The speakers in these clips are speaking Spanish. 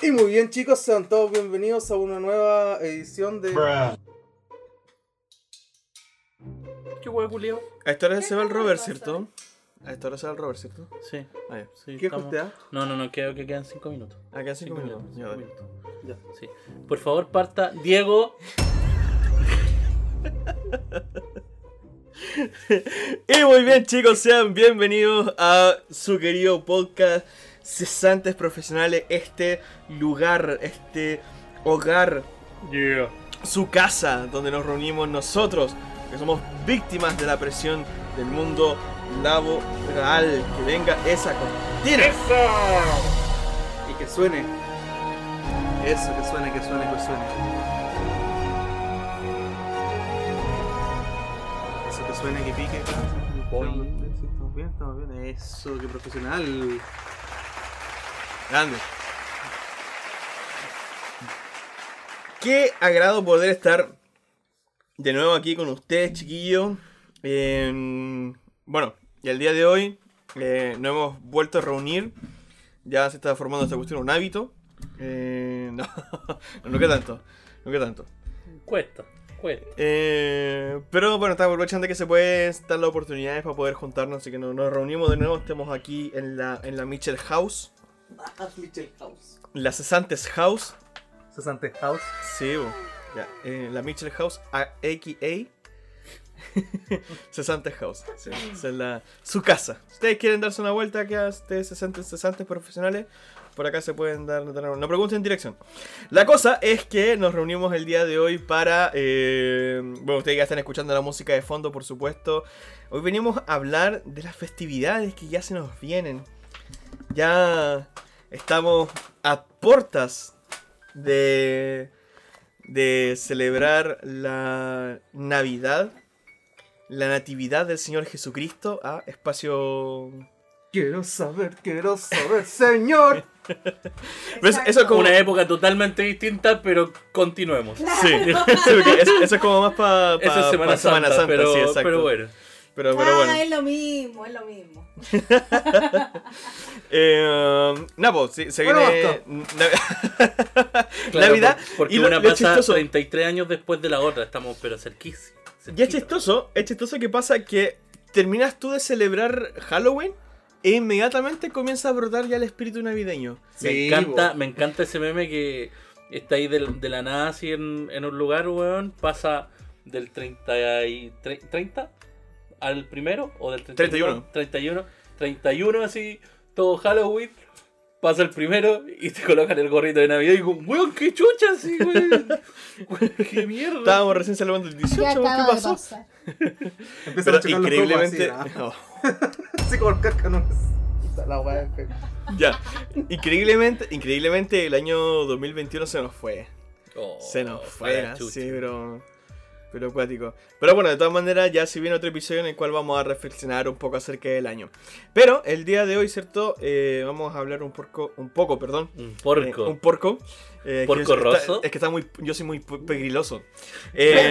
Y muy bien chicos, sean todos bienvenidos a una nueva edición de... ¿Qué huevo culiao? A esta hora se va el Robert, ¿cierto? A esta hora se va el Robert, ¿cierto? Sí, Ah, ya. sí. ¿Qué estamos- costea? No, no, no, creo que quedan 5 minutos. Ah, quedan cinco minutos. Ya, cinco minutos. Ya. Sí. Por favor, parta. Diego. Y muy bien chicos, sean bienvenidos a su querido podcast Cesantes Profesionales, este lugar, este hogar, Yeah. su casa donde nos reunimos nosotros, que somos víctimas de la presión del mundo laboral. Que venga esa cortina. Y que suene. Eso, que suene, que suene, que suene. Eso que suene, que pique. Estamos bien, estamos bien. Eso, que profesional. Grande. Qué agrado poder estar de nuevo aquí con ustedes, chiquillos. En- Bueno, y el día de hoy eh, nos hemos vuelto a reunir. Ya se está formando esta cuestión un hábito. Eh, no, no que tanto. No que tanto. Cuesta, cuesta. Eh, pero bueno, estamos aprovechando que se puede dar las oportunidades para poder juntarnos. Así que nos, nos reunimos de nuevo. Estamos aquí en la, en la Mitchell House. Mitchell House. La Cesantes House. Cesante House. Sí, bo. ya. eh, la Mitchell House, a- a.k.a. Cesantes House. Sí, esa es la, su casa. Si ustedes quieren darse una vuelta aquí a ustedes cesantes, cesantes profesionales, por acá se pueden dar, dar- no pregunten dirección. La cosa es que nos reunimos el día de hoy para... eh, bueno, ustedes ya están escuchando la música de fondo, por supuesto. Hoy venimos a hablar de las festividades que ya se nos vienen. Ya estamos a portas de, de celebrar la Navidad, la Natividad del Señor Jesucristo a espacio... Quiero saber, quiero saber, señor. ¿Ves? Eso es como... Una época totalmente distinta, pero continuemos. Sí, sí, eso, eso es como más para Eso es Semana, Santa, pero, sí, exacto. pero bueno. Pero, pero ah, bueno. es lo mismo, es lo mismo. Eh, no, pues, sí, se Bueno, viene... Nav- Claro, Navidad. por- Porque y lo- una lo pasa chistoso- 33 años después de la otra. Estamos, pero cerquísimos. Y es chistoso, es chistoso que pasa que terminas tú de celebrar Halloween e inmediatamente comienza a brotar ya el espíritu navideño. Me Sí, encanta, bo. me encanta ese meme que está ahí del- de, la nada así en, en un lugar, weón. Pasa del 30, y, tre- 30 al primero o del 31. 31. 31 así, todo Halloween. Pasa el primero y te colocan el gorrito de Navidad y digo, weón, qué chucha así, weón. Qué mierda. Estábamos recién celebrando el 18, Ya ¿qué pasó? Pero a increíblemente... así, no. Así como el cascanueces. La weá es que- ya. Increíblemente, increíblemente el año 2021 se nos fue. Oh, Se nos fue, sí, pero. Pero acuático. Pero bueno, de todas maneras, ya se viene otro episodio en el cual vamos a reflexionar un poco acerca del año. Pero el día de hoy, ¿cierto? Eh, vamos a hablar un poco, un poco, perdón. Un eh, porco. un porco. Eh, ¿Porco es- roso? está- es que está muy. Yo soy muy pe- pegriloso. Eh,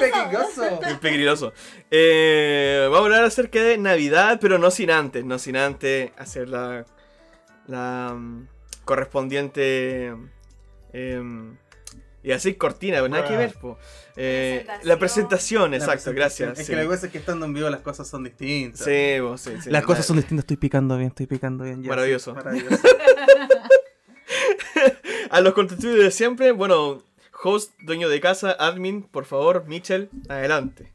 Peligroso. muy pegriloso. Eh, vamos a hablar acerca de Navidad, pero no sin antes. No sin antes hacer la. La. mm, correspondiente. em, y así cortina, pero nada que ver, po. Eh, Presentación. la presentación, La exacto, presentación. gracias. Es sí. que la cosa es que estando en vivo las cosas son distintas. Sí, po, sí, sí, Las no, cosas son distintas, estoy picando bien, estoy picando bien. ya, Maravilloso. sí, maravilloso. A los contenidos de siempre, bueno, host, dueño de casa, admin, por favor, Mitchell, adelante.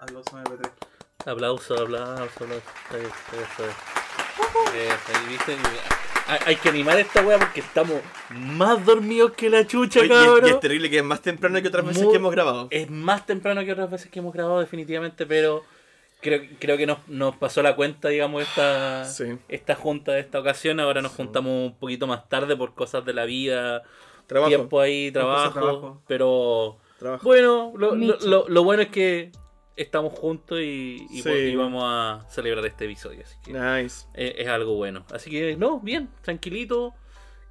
MP3. Aplauso, aplauso, aplauso. Está bien, está bien, está bien. Eh, ahí, ¿viste? Hay, hay que animar esta wea porque estamos más dormidos que la chucha, Oye, y, es, y cabrón. es terrible que es más temprano que otras veces Muy- que hemos grabado. Es más temprano que otras veces que hemos grabado, definitivamente, pero creo, creo que nos, nos pasó la cuenta, digamos, esta, Sí. esta junta de esta ocasión. Ahora nos juntamos un poquito más tarde por cosas de la vida, Trabajo. tiempo ahí, trabajo. trabajo. Pero Trabajo. bueno, lo, lo- lo bueno es que estamos juntos y, y, Sí. y vamos a celebrar este episodio. Así que Nice. es, es algo bueno. Así que, no, bien, tranquilito,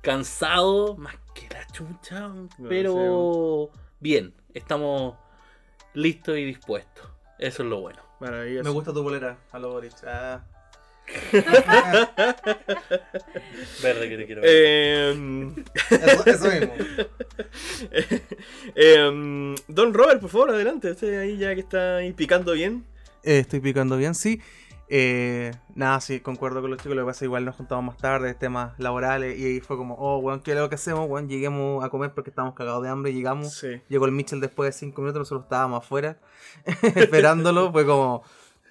cansado, más que la chucha, pero bien, estamos listos y dispuestos. Eso es lo bueno. Maravilloso. Me gusta tu bolera, aló Boris. Ah, Verde que te quiero ver. Eh, Eso, eso mismo. eh, Don Robert, por favor, adelante. Usted ahí ya que está ahí picando bien. Eh, estoy picando bien, sí. Eh, nada, sí, concuerdo con los chicos. Lo que pasa igual nos juntamos más tarde, temas laborales. Y ahí fue como, oh, weón, ¿qué es lo que hacemos? Weón, lleguemos a comer porque estábamos cagados de hambre. Llegamos. Sí. Llegó el Mitchell después de cinco minutos, nosotros estábamos afuera esperándolo. Fue como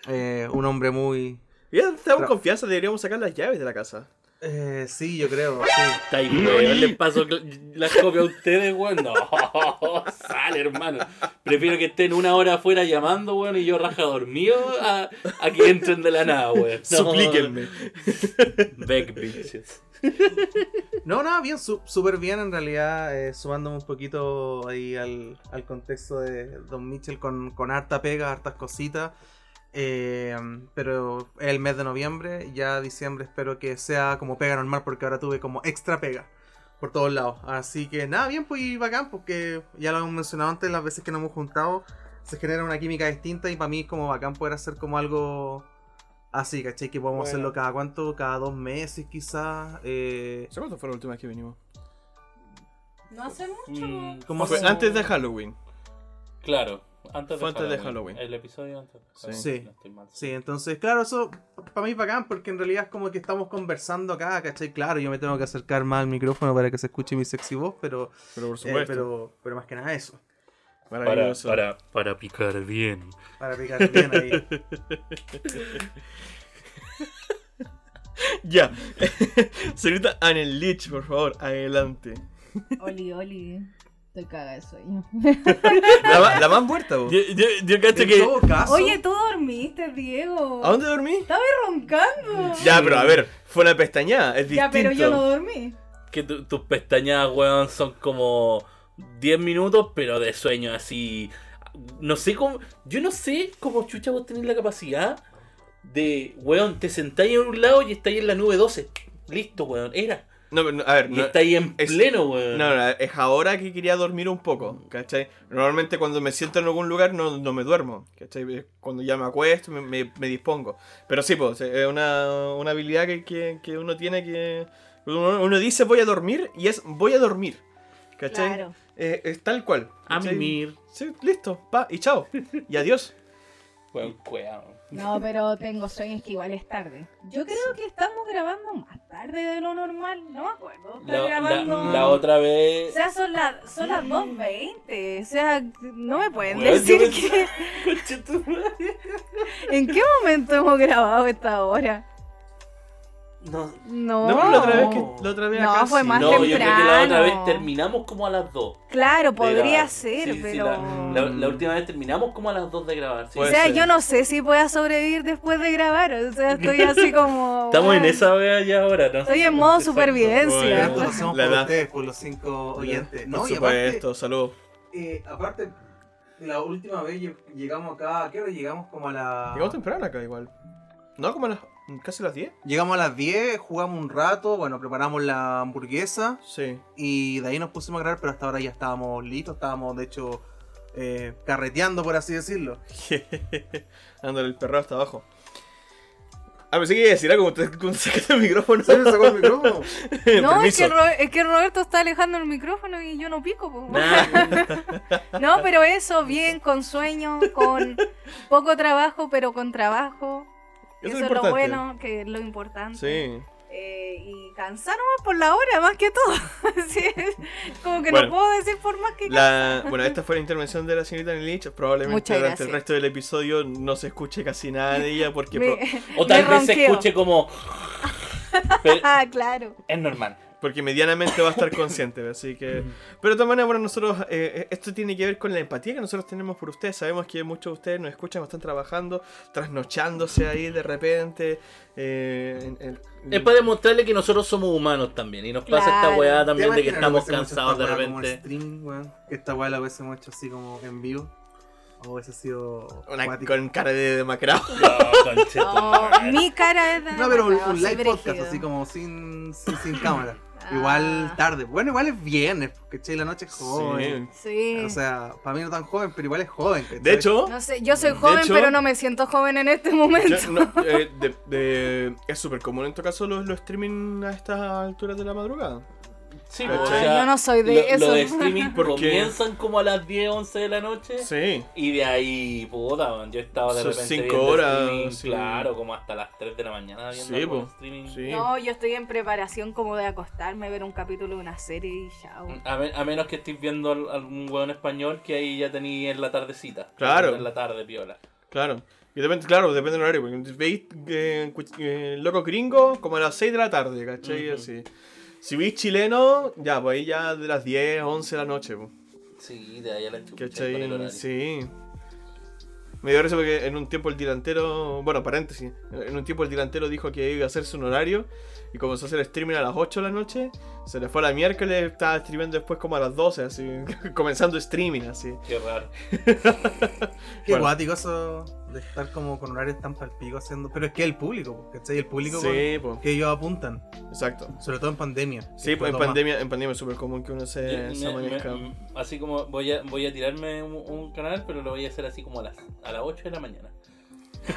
eh, un hombre muy. Ya estamos confianza, deberíamos sacar las llaves de la casa. Eh, sí, yo creo. Sí. Está ahí, weón. Les paso cl- la copia a ustedes, weón. No, sale, hermano. Prefiero que estén una hora afuera llamando, weón, y yo raja dormido a, a que entren de la nada, weón. No. Suplíquenme. Back bitches. No, nada, bien, su- súper bien en realidad, eh, sumándome un poquito ahí al, al contexto de Don Mitchell con, con harta pega, hartas cositas. Eh, pero es el mes de noviembre, ya diciembre espero que sea como pega normal porque ahora tuve como extra pega por todos lados. Así que nada, bien, pues y bacán porque ya lo hemos mencionado antes, las veces que nos hemos juntado se genera una química distinta y para mí es como bacán poder hacer como algo así, ¿cachai? Que podemos Bueno. hacerlo cada cuánto, cada dos meses quizás. Eh, ¿Sabes cuánto fue la última vez que vinimos? No hace mucho. Mm, ¿Cómo Fue se- antes de Halloween. Claro, antes Fue de, antes de Halloween. El episodio antes. de Halloween, Sí. no estoy mal. Sí, entonces, claro, eso para mí es bacán porque en realidad es como que estamos conversando acá, ¿cachai? Claro, yo me tengo que acercar más al micrófono para que se escuche mi sexy voz, pero, Pero por eh, supuesto. pero, pero más que nada eso, Para, para, para picar bien. para picar bien ahí. Ya. Señorita Anel Lich, por favor, adelante. Oli, oli. Estoy cagada de sueño. La, más muerta, vos. Yo, yo, yo cacho que. todo caso, Oye, tú dormiste, Diego. ¿A dónde dormí? Estaba roncando. Ya, pero a ver, fue una pestañada, es distinto. Ya, pero yo no dormí. que tu- tus pestañas, weón, son como 10 minutos, pero de sueño así. No sé cómo. Yo no sé cómo chucha vos tenés la capacidad de, weón, te sentáis en un lado y estáis en la nube 12. Listo, weón, era. No, pero no, a ver, Y no, estáis en es- pleno, weón. no, no, es ahora que quería dormir un poco, ¿cachai? Normalmente cuando me siento en algún lugar no, no me duermo, ¿cachai? Cuando ya me acuesto me, me- me dispongo. Pero sí, pues, es una, una habilidad que, que- que uno tiene que... Uno, uno dice voy a dormir y es voy a dormir, ¿cachai? Claro. Eh, es tal cual. A ¿cachai? mimir. Sí, listo, pa, y chao. Y adiós. Weón, cueado. No, pero tengo sueños que igual es tarde. Yo creo que estamos grabando más tarde de lo normal. No me acuerdo. La, grabando. la otra O vez. sea, son, las son las 2.20. O sea, no me pueden decir que. ¿En qué momento hemos grabado esta hora? No, No. No, la otra vez, que, la otra vez No, acá fue sí. más no, yo creo que la otra temprano. vez terminamos como a las 2. Claro, podría grabar. ser, Sí, sí, pero. la, la- la última vez terminamos como a las 2 de grabar. sí. O sea, ser. yo no sé si pueda sobrevivir después de grabar. O sea, estoy así como. Estamos en bueno, esa vez ya ahora, ¿no? Estoy en modo Exacto. supervivencia. esto hacemos La por edad. ustedes, por los cinco oyentes. Por No, y aparte, supuesto, saludos. eh, aparte, la última vez lle- llegamos acá, ¿a qué hora llegamos? Como a la... Llegamos temprano acá igual. No, como a las casi las 10. Llegamos a las 10, jugamos un rato, bueno, preparamos la hamburguesa Sí. y de ahí nos pusimos a grabar, pero hasta ahora ya estábamos listos, estábamos de hecho eh, carreteando, por así decirlo. Dándole el perro hasta abajo. Ah, pensé que iba a decir algo como te sacaste el micrófono. ¿Se me sacó el micrófono? No, es que, es que Roberto está alejando el micrófono y yo no pico. Nah, No, pero eso, bien, con sueño, con poco trabajo, pero con trabajo. Eso Eso, es lo importante. bueno, que es lo importante. Sí. Eh, y cansar nomás por la hora, más que todo. Sí, como que Bueno. no puedo decir por más que La, bueno, esta fue la intervención de la señorita Nelich. Probablemente durante el resto del episodio no se escuche casi nada de ella porque Me- pro- o tal vez se escuche como. Pero Ah, claro. es normal. Porque medianamente va a estar consciente. Así que. Pero de todas maneras, bueno, nosotros. eh, esto tiene que ver con la empatía que nosotros tenemos por ustedes. Sabemos que muchos de ustedes nos escuchan, están trabajando, trasnochándose ahí de repente. eh, en- en- Es para demostrarle que nosotros somos humanos también. Y nos pasa esta Claro. weá también ¿Te de que estamos cansados de esta repente. stream, esta weá la hubiésemos hecho así como en vivo. O hubiese sido. una- con cara de demacrado. No, tu Oh, mi cara es de No, pero un, un live podcast así como sin, sin, sin cámara. Igual Ah. tarde. Bueno, igual es viernes, ¿cachai? La noche es joven. Sí. O sea, para mí no tan joven, pero igual es joven, ¿cachai? De hecho, No sé, yo soy joven, hecho- pero no me siento joven en este momento. yo- no, eh, de- de- es súper común en todo caso los, los streaming a estas alturas de la madrugada. Sí, o sea, yo no soy de lo, eso. Lo de streaming Porque- comienzan como a las 10, 11 de la noche. Sí. Y de ahí, puta, man, yo estaba de Son repente cinco viendo horas, streaming, sí. claro, como hasta las 3 de la mañana viendo Sí, po. streaming. Sí. No, yo estoy en preparación como de acostarme, ver un capítulo de una serie y chao. A, me- a menos que estéis viendo al- algún hueón español que ahí ya tenéis en la tardecita. Claro. En la tarde, piola. Claro. Y depende, claro, depende del horario. Porque veis eh, eh, loco gringo como a las 6 de la tarde, ¿cachai? Ujú. Así. Si veis chileno, ya, pues ahí ya de las 10, 11 de la noche, pues. Sí, de ahí a la chucha. Sí. Me dio risa porque en un tiempo el delantero, bueno, paréntesis, en un tiempo el delantero dijo que iba a hacerse un horario y comenzó a hacer streaming a las 8 de la noche, se le fue a la miércoles, estaba streamando después como a las 12, así, comenzando streaming, así. Qué raro. Qué Bueno. guático eso de estar como con horarios tan palpico haciendo. Pero es que el público, ¿cachai? El público Sí, con- que ellos apuntan, exacto. sobre todo en pandemia. Sí, pues en más. pandemia, en pandemia es súper común que uno se, me- me- así como voy a, voy a tirarme un, un canal, pero lo voy a hacer así como a las, a las 8 de la mañana.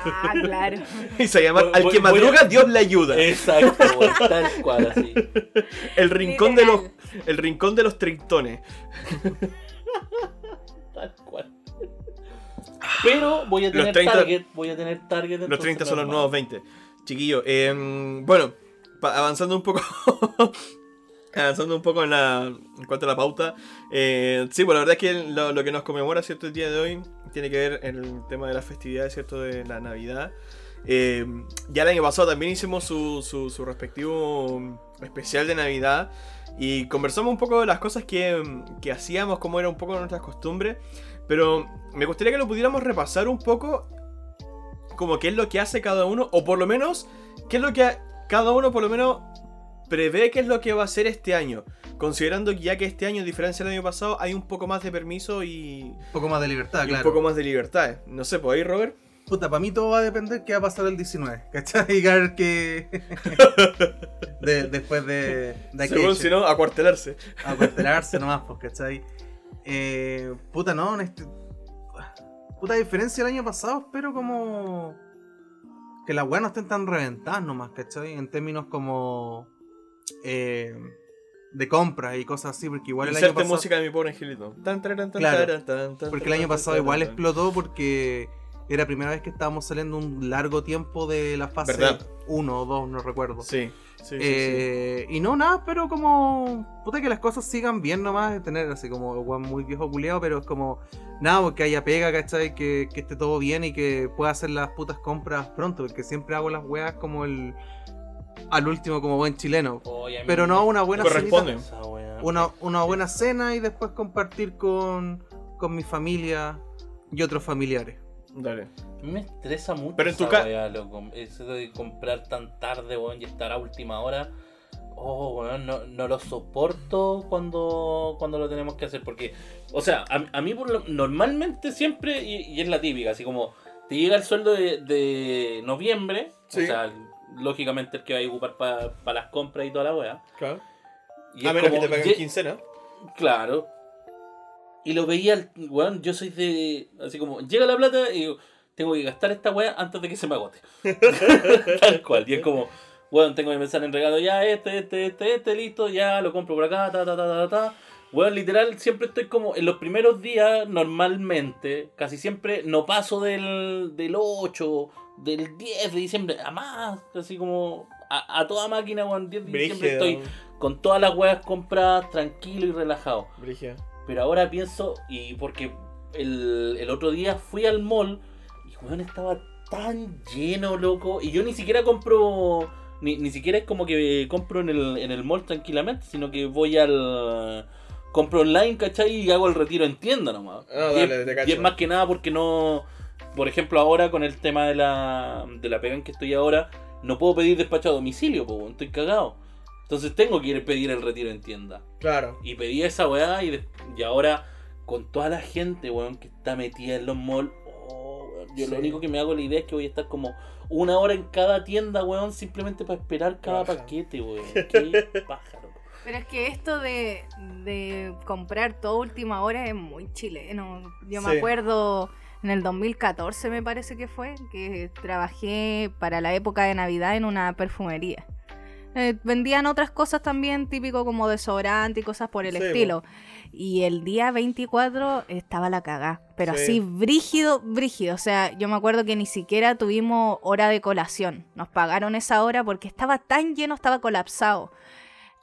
Ah, claro. Y se llama Voy- Al voy- que a- madruga, Dios le ayuda. Exacto, tal cual así. El rincón de los, el rincón de los trintones. Tal cual. Pero voy a tener 30 target, voy a tener target. Los entonces 30 son los nuevos 20. Chiquillo, eh, bueno, avanzando un poco. avanzando un poco en, la, en cuanto a la pauta. eh, sí, pues la verdad es que lo, lo que nos conmemora, ¿cierto? El día de hoy tiene que ver el tema de las festividades, ¿cierto? De la Navidad. Eh, ya el año pasado también hicimos su, su, su respectivo especial de Navidad. Y conversamos un poco de las cosas que, que hacíamos, cómo era un poco nuestras costumbres. Pero me gustaría que lo pudiéramos repasar un poco como qué es lo que hace cada uno, o por lo menos, qué es lo que cada uno por lo menos prevé qué es lo que va a hacer este año. Considerando que ya que este año, a diferencia del año pasado, hay un poco más de permiso y, Un poco más de libertad, y claro. un poco más de libertad. No sé, ¿por ahí, Robert? Puta, para mí todo va a depender qué va a pasar el 19, ¿cachai? Y qué. de- después de, de Según si no, acuartelarse. a cuartelarse nomás, pues, ¿cachai? Eh, puta, no, en este. Puta, diferencia del año pasado, espero como. Que las weas no estén tan reventadas nomás, ¿cachai? En términos como. eh, de compras y cosas así, porque igual el año pasado. música de mi pobre angelito. Tan, taran, tan, Claro, taran, tan, tan, Porque el año pasado igual explotó porque era la primera vez que estábamos saliendo un largo tiempo de la fase ¿Verdad? 1 o 2, no recuerdo. Sí, sí, sí, sí. Eh, Y no, nada, pero como. Puta que las cosas sigan bien nomás. Tener así como weón muy viejo culeado, pero es como. Nada, porque haya pega, ¿cachai? Que, que esté todo bien y que pueda hacer las putas compras pronto. Porque siempre hago las weas como el. Al último, como buen chileno. Pero no una buena Corresponde. cenita. Una, una buena cena y después compartir con, con mi familia y otros familiares. Dale. Me estresa mucho Pero en tu esa ca- wea, loco. Eso de comprar tan tarde, weón, y estar a última hora. Oh, weón, no, no lo soporto cuando, cuando lo tenemos que hacer. Porque, o sea, a, a mí por lo- normalmente siempre, y, y es la típica, así como te llega el sueldo de, de noviembre, Sí. o sea, lógicamente el que va a ocupar para las compras y toda la wea. Claro. Y A menos como, que te paguen quincena. Claro. Y lo veía, el- weón, yo soy de. Así como, llega la plata y digo, tengo que gastar esta weá antes de que se me agote. Tal cual. Y es como, weón, tengo que pensar en regalo ya, este, este, este, este, listo, ya lo compro por acá, ta, ta, ta, ta, ta. Weón, literal, siempre estoy como, en los primeros días, normalmente, casi siempre no paso del, del 8, del 10 de diciembre, a más, así como, a, a toda máquina, weón, 10 de diciembre estoy con todas las weas compradas, tranquilo y relajado. Brígido. Pero ahora pienso, y porque el, el otro día fui al mall y weón estaba tan lleno, loco. Y yo ni siquiera compro, ni, ni siquiera es como que compro en el, en el mall tranquilamente, sino que voy al... Compro online, ¿cachai? Y hago el retiro en tienda nomás. Ah, y, dale, es, y es más que nada porque no... Por ejemplo, ahora con el tema de la, de la pega en que estoy ahora, no puedo pedir despacho a domicilio, pues, estoy cagado. Entonces tengo que ir a pedir el retiro en tienda. Claro. Y pedí esa weá y, y ahora con toda la gente, weón, que está metida en los malls, oh, weón, yo Sí. lo único que me hago la idea es que voy a estar como una hora en cada tienda, weón, simplemente para esperar cada Baja. paquete, weón. Qué paja, loco. Pero es que esto de, de comprar todo última hora es muy chileno. Yo me acuerdo en el 2014 me parece que fue, que trabajé para la época de Navidad en una perfumería. Eh, vendían otras cosas también, típico como desodorante y cosas por el Sí, estilo. Y el día 24 estaba la cagá, pero Sí. así brígido, brígido. O sea, yo me acuerdo que ni siquiera tuvimos hora de colación. Nos pagaron esa hora porque estaba tan lleno, estaba colapsado.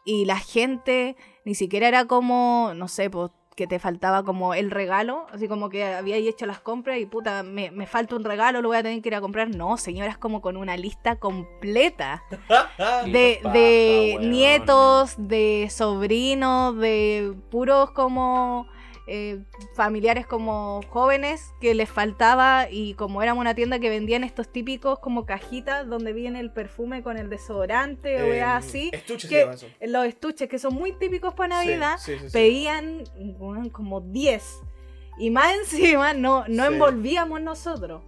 Y la gente ni siquiera era como, no sé, pues que te faltaba como el regalo, así como que había hecho las compras y puta, me, me falta un regalo, lo voy a tener que ir a comprar. No, señoras, como con una lista completa de, de nietos, de sobrinos, de puros como eh, familiares como jóvenes que les faltaba y como éramos una tienda que vendían estos típicos como cajitas donde viene el perfume con el desodorante o Eh, weá así. Estuche se que- eso. Los estuches que son muy típicos para Navidad Sí, sí, pedían como 10 y más encima no, no envolvíamos nosotros.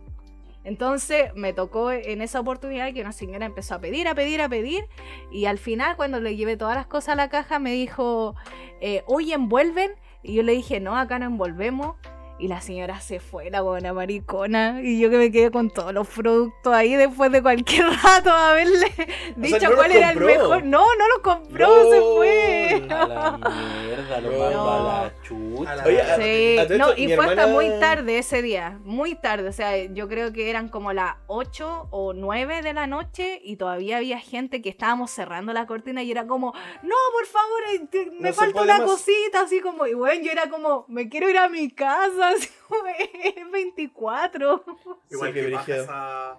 Entonces me tocó en esa oportunidad que una señora empezó a pedir, a pedir, a pedir. Y al final, cuando le llevé todas las cosas a la caja, me dijo, eh, oye, ¿envuelven? Y yo le dije, no, acá no envolvemos. Y la señora se fue, la buena maricona. Y yo que me quedé con todos los productos ahí después de cualquier rato a haberle dicho no los cuál era el compró. mejor. No, no los compró, No. se fue. A la mierda, lo No. a la chucha. A la- Oye, a- Sí, a todo no, y fue hasta hermana- muy tarde ese día, muy tarde, o sea, yo creo que eran como las 8 o 9 de la noche y todavía había gente que estábamos cerrando la cortina y era como, no, por favor, eh, te- me No falta una más". cosita, así como, y bueno, yo era como, me quiero ir a mi casa, es 24. Igual Sí, que baja brígido. esa,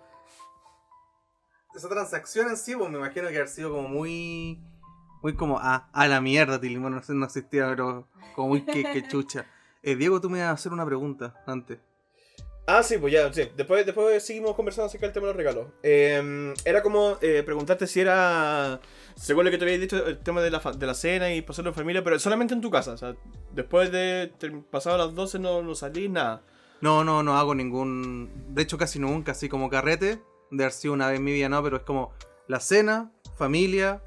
esa transacción en sí, pues me imagino que haber sido como muy. Muy como, ah, a la mierda, Tilimón no, no existía, pero como muy que, que chucha. Eh, Diego, tú me ibas a hacer una pregunta antes. Ah, sí, pues ya, sí. Después, después seguimos conversando acerca del tema de los regalos. Eh, era como eh, preguntarte si era, según lo que te había dicho, el tema de la, fa- de la cena y pasarlo en familia, pero solamente en tu casa. O sea, después de ter- pasado las 12 no, no salís, nada. No, no, no hago ningún. De hecho, casi nunca, así como carrete. De haber sido una vez en mi vida, no, pero es como la cena, familia,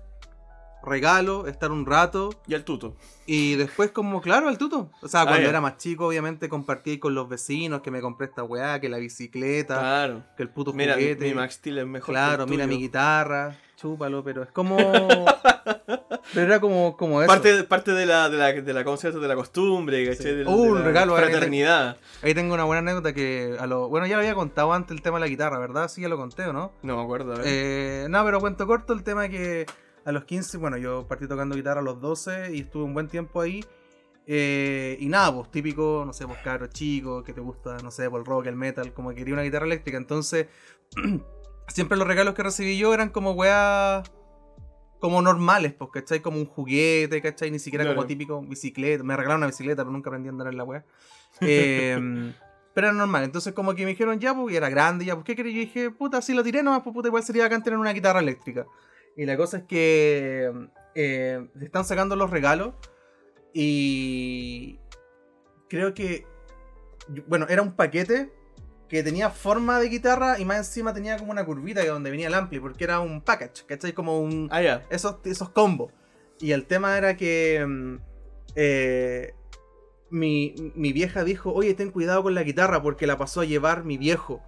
regalo, estar un rato. Y al tuto. Y después, como, claro, al tuto. O sea, Ah, cuando ya. era más chico, obviamente compartí con los vecinos que me compré esta weá, que la bicicleta, Claro. que el puto Mira, mi, juguete. mi Max Steel es mejor. claro, que el mira mi guitarra, chúpalo, pero es como. pero era como, como eso. Parte, parte de la, de la, de la, la costumbre. Sí. De, Uh, de un la regalo, que Fraternidad. Ahí tengo una buena anécdota que a lo. Bueno, ya lo había contado antes el tema de la guitarra, ¿verdad? Sí, ya lo conté, ¿o no? No me acuerdo. Eh, no, pero cuento corto el tema que a los 15, bueno, yo partí tocando guitarra a los 12 y estuve un buen tiempo ahí. Eh, y nada, pues típico, no sé, pues caro chico, que te gusta, no sé, pues el rock, el metal, como que quería una guitarra eléctrica. Entonces, siempre los regalos que recibí yo eran como weas como normales, pues, ¿cachai? Como un juguete, ¿cachai? Ni siquiera Claro. como típico bicicleta. Me regalaron una bicicleta, pero nunca aprendí a andar en la wea. Eh, pero era normal. Entonces, como que me dijeron ya, pues, y era grande, ya, pues, ¿qué quería? Yo dije, puta, así lo tiré nomás, pues, puta, igual sería bacán tener una guitarra eléctrica. Y la cosa es que eh, están sacando los regalos y creo que, bueno, era un paquete que tenía forma de guitarra y más encima tenía como una curvita de donde venía el ampli, porque era un package, ¿cachai? Como un, ah, ya. esos, esos combos. Y el tema era que mm, eh, mi, mi vieja dijo, oye, ten cuidado con la guitarra porque la pasó a llevar mi viejo.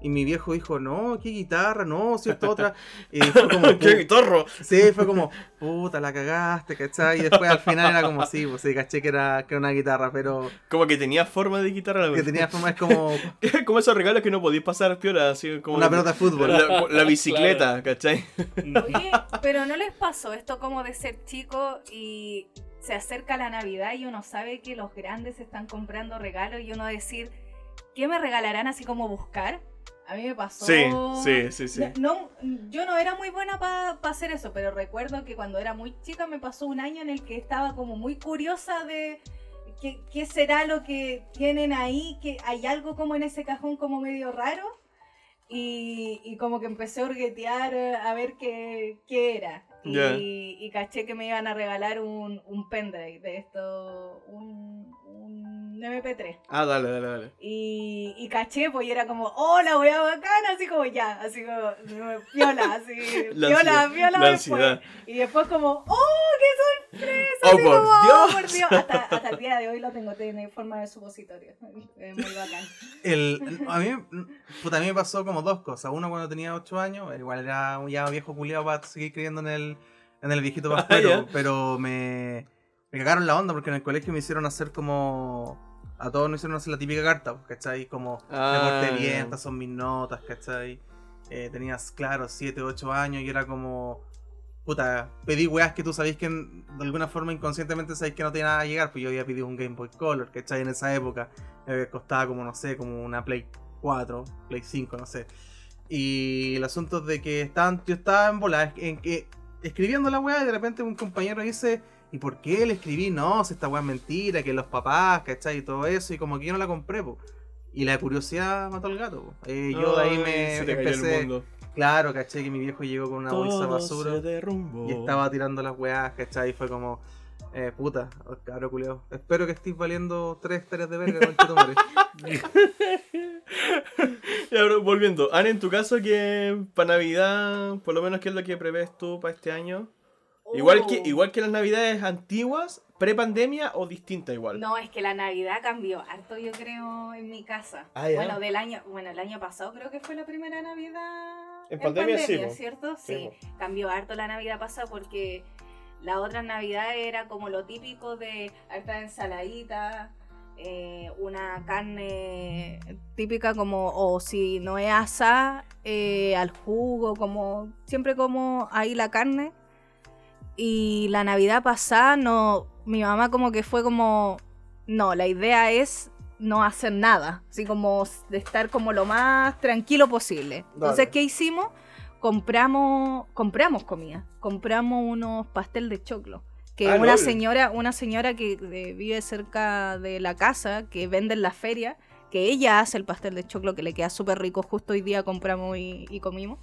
Y mi viejo dijo, no, ¿qué guitarra? No, si esta otra. Y fue como, ¡Qué guitarro! sí, fue como, puta, la cagaste, ¿cachai? Y después al final era como, sí, pues sí, caché que era, que era una guitarra, pero Como que tenía forma de guitarra. que tenía forma, es como como esos regalos que no podías pasar piola, así como una pelota de fútbol. La, la bicicleta, ¿cachai? Oye, pero ¿no les pasó esto como de ser chico y se acerca la Navidad y uno sabe que los grandes están comprando regalos y uno decir, ¿qué me regalarán así como buscar? A mí me pasó... Sí, sí, sí, sí. No, no, yo no era muy buena para hacer eso, pero recuerdo que cuando era muy chica me pasó un año en el que estaba como muy curiosa de qué, qué será lo que tienen ahí, que hay algo como en ese cajón como medio raro. Y, y como que empecé a hurguetear a ver qué, qué era. Y, Ya. y caché que me iban a regalar un, un pendrive de esto, un, un MP3. Ah, dale, dale, dale. Y, y caché, pues y era como, oh, la wea bacana, así como ya, así como, piola, así, La piola, ansiedad, piola la después. ansiedad. Y después como, oh, qué ¡Oh, por como, Dios! por Dios. Hasta, hasta el día de hoy lo tengo en forma de supositorio. Es muy bacán. El, a, mí, a mí me pasó como dos cosas. Uno cuando tenía 8 años, igual era un ya viejo culiado para seguir creyendo en el, en el viejito Ah, pascuero, ya. pero me, me cagaron la onda porque en el colegio me hicieron hacer como... A todos nos hicieron hacer la típica carta, ¿cachai? Como Ah, me porté bien, ya. estas son mis notas, ¿cachai? Eh, tenías, claro, 7, 8 años y era como... Puta, pedí weas que tú sabéis que de alguna forma inconscientemente sabéis que no te iban a llegar, pues yo había pedido un Game Boy Color, ¿cachai? En esa época eh, costaba como, no sé, como una Play 4, Play 5, no sé. Y el asunto de que estaban, yo estaba en bola, en que escribiendo la wea y de repente un compañero dice, ¿y por qué le escribí? No, si esta wea es mentira, que los papás, ¿cachai? Y todo eso, y como que yo no la compré, po. Y la curiosidad mató al gato, po. Eh, yo de ahí me se te cayó el empecé, mundo. claro, ¿cachai? Que mi viejo llegó con una bolsa de Todo basura y estaba tirando las weas, ¿cachai? Y fue como, eh, puta, cabro culiao. Espero que estés valiendo tres hectáreas de verga, concha tu madre. Y ahora, volviendo, Ana, en tu caso, que para Navidad, por lo menos, ¿qué es lo que prevés tú para este año? Igual, que, Oh. igual que las Navidades antiguas, pre-pandemia o distinta igual. No, es que la Navidad cambió harto, yo creo, en mi casa. Ah, ya. Bueno, del año, bueno, el año pasado creo que fue la primera Navidad. En pandemia, sí, po. ¿cierto? Sí, Sí, cambió harto la Navidad pasada porque la otra Navidad era como lo típico de harta ensaladita, eh, una carne típica como, o si no es asa, eh, al jugo, como siempre como ahí la carne. Y la Navidad pasada, no, mi mamá como que fue como, no, la idea es no hacer nada, así como de estar como lo más tranquilo posible. Entonces, Dale. ¿qué hicimos? Compramos, compramos comida, compramos unos pastel de choclo. Que Ah, una señora, una señora que eh, vive cerca de la casa, que vende en la feria, que ella hace el pastel de choclo que le queda súper rico. Justo hoy día compramos y- y comimos.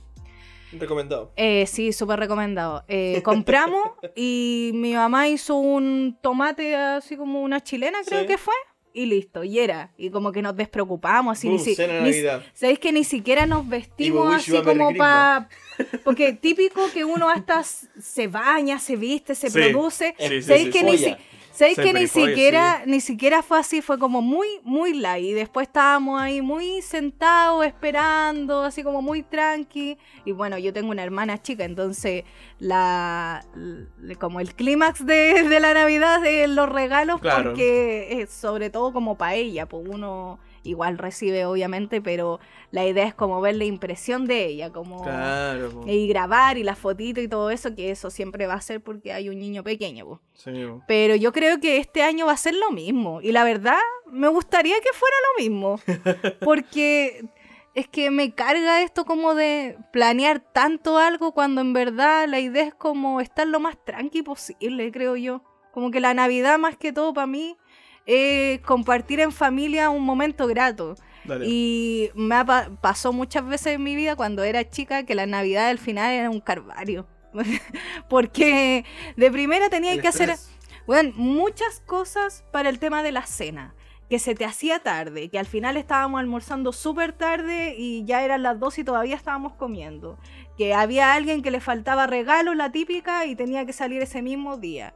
Recomendado. Eh, sí, súper recomendado. Eh, compramos y mi mamá hizo un tomate así como una chilena, creo Sí. que fue. Y listo, y era. Y como que nos despreocupamos, así ni Boom, cena ni- Navidad. ¿Sabéis que ni siquiera nos vestimos así como para... Porque típico que uno hasta se baña, se viste, se Sí. produce. Sí, sí, ¿Sabéis sí, que, sí. ni, Folla. ¿Sabéis que ni siquiera, ni siquiera fue así? Fue como muy, muy light. Y después estábamos ahí muy sentados, esperando, así como muy tranqui. Y bueno, yo tengo una hermana chica, entonces la, como el clímax de, de la Navidad de los regalos, Claro. porque es sobre todo como para ella, pues uno igual recibe obviamente, pero la idea es como ver la impresión de ella, como Claro. po. y grabar y la fotito y todo eso, que eso siempre va a ser porque hay un niño pequeño. pues. Sí, po. Pero yo creo que este año va a ser lo mismo. Y la verdad, me gustaría que fuera lo mismo. Porque es que me carga esto como de planear tanto algo cuando en verdad la idea es como estar lo más tranqui posible, creo yo. Como que la Navidad más que todo para mí es compartir en familia un momento grato. Dale. Y me ha pa- pasó muchas veces en mi vida cuando era chica que la Navidad al final era un carvario. Porque de primera tenía El que hacer bueno, muchas cosas para el tema de la cena. Que se te hacía tarde, que al final estábamos almorzando súper tarde y ya eran las 2 y todavía estábamos comiendo. Que había alguien que le faltaba regalo, la típica, y tenía que salir ese mismo día.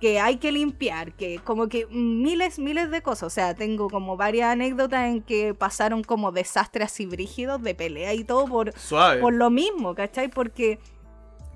Que hay que limpiar, que como que miles, miles de cosas. O sea, tengo como varias anécdotas en que pasaron como desastres así brígidos de pelea y todo por, Suave. por lo mismo, ¿cachai? Porque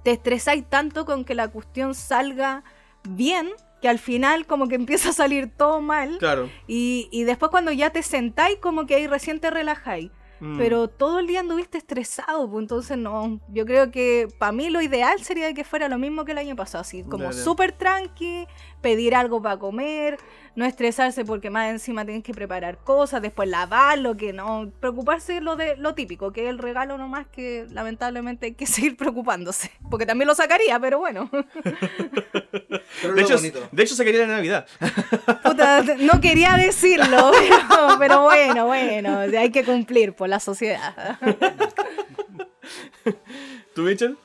te estresáis tanto con que la cuestión salga bien que al final como que empieza a salir todo mal Claro. y, y después cuando ya te sentáis como que ahí recién te relajáis. Mm. Pero todo el día anduviste estresado, pues entonces no. Yo creo que para mí lo ideal sería que fuera lo mismo que el año pasado, así como súper tranqui, pedir algo para comer, no estresarse porque más encima tienes que preparar cosas, después lavarlo, que no. Preocuparse de lo, de, lo típico, que es el regalo nomás que lamentablemente hay que seguir preocupándose. Porque también lo sacaría, pero bueno. Pero De hecho, de hecho, se quería la Navidad. Puta, no quería decirlo, pero, pero bueno, bueno, hay que cumplir por la sociedad. ¿Tú, Mitchell?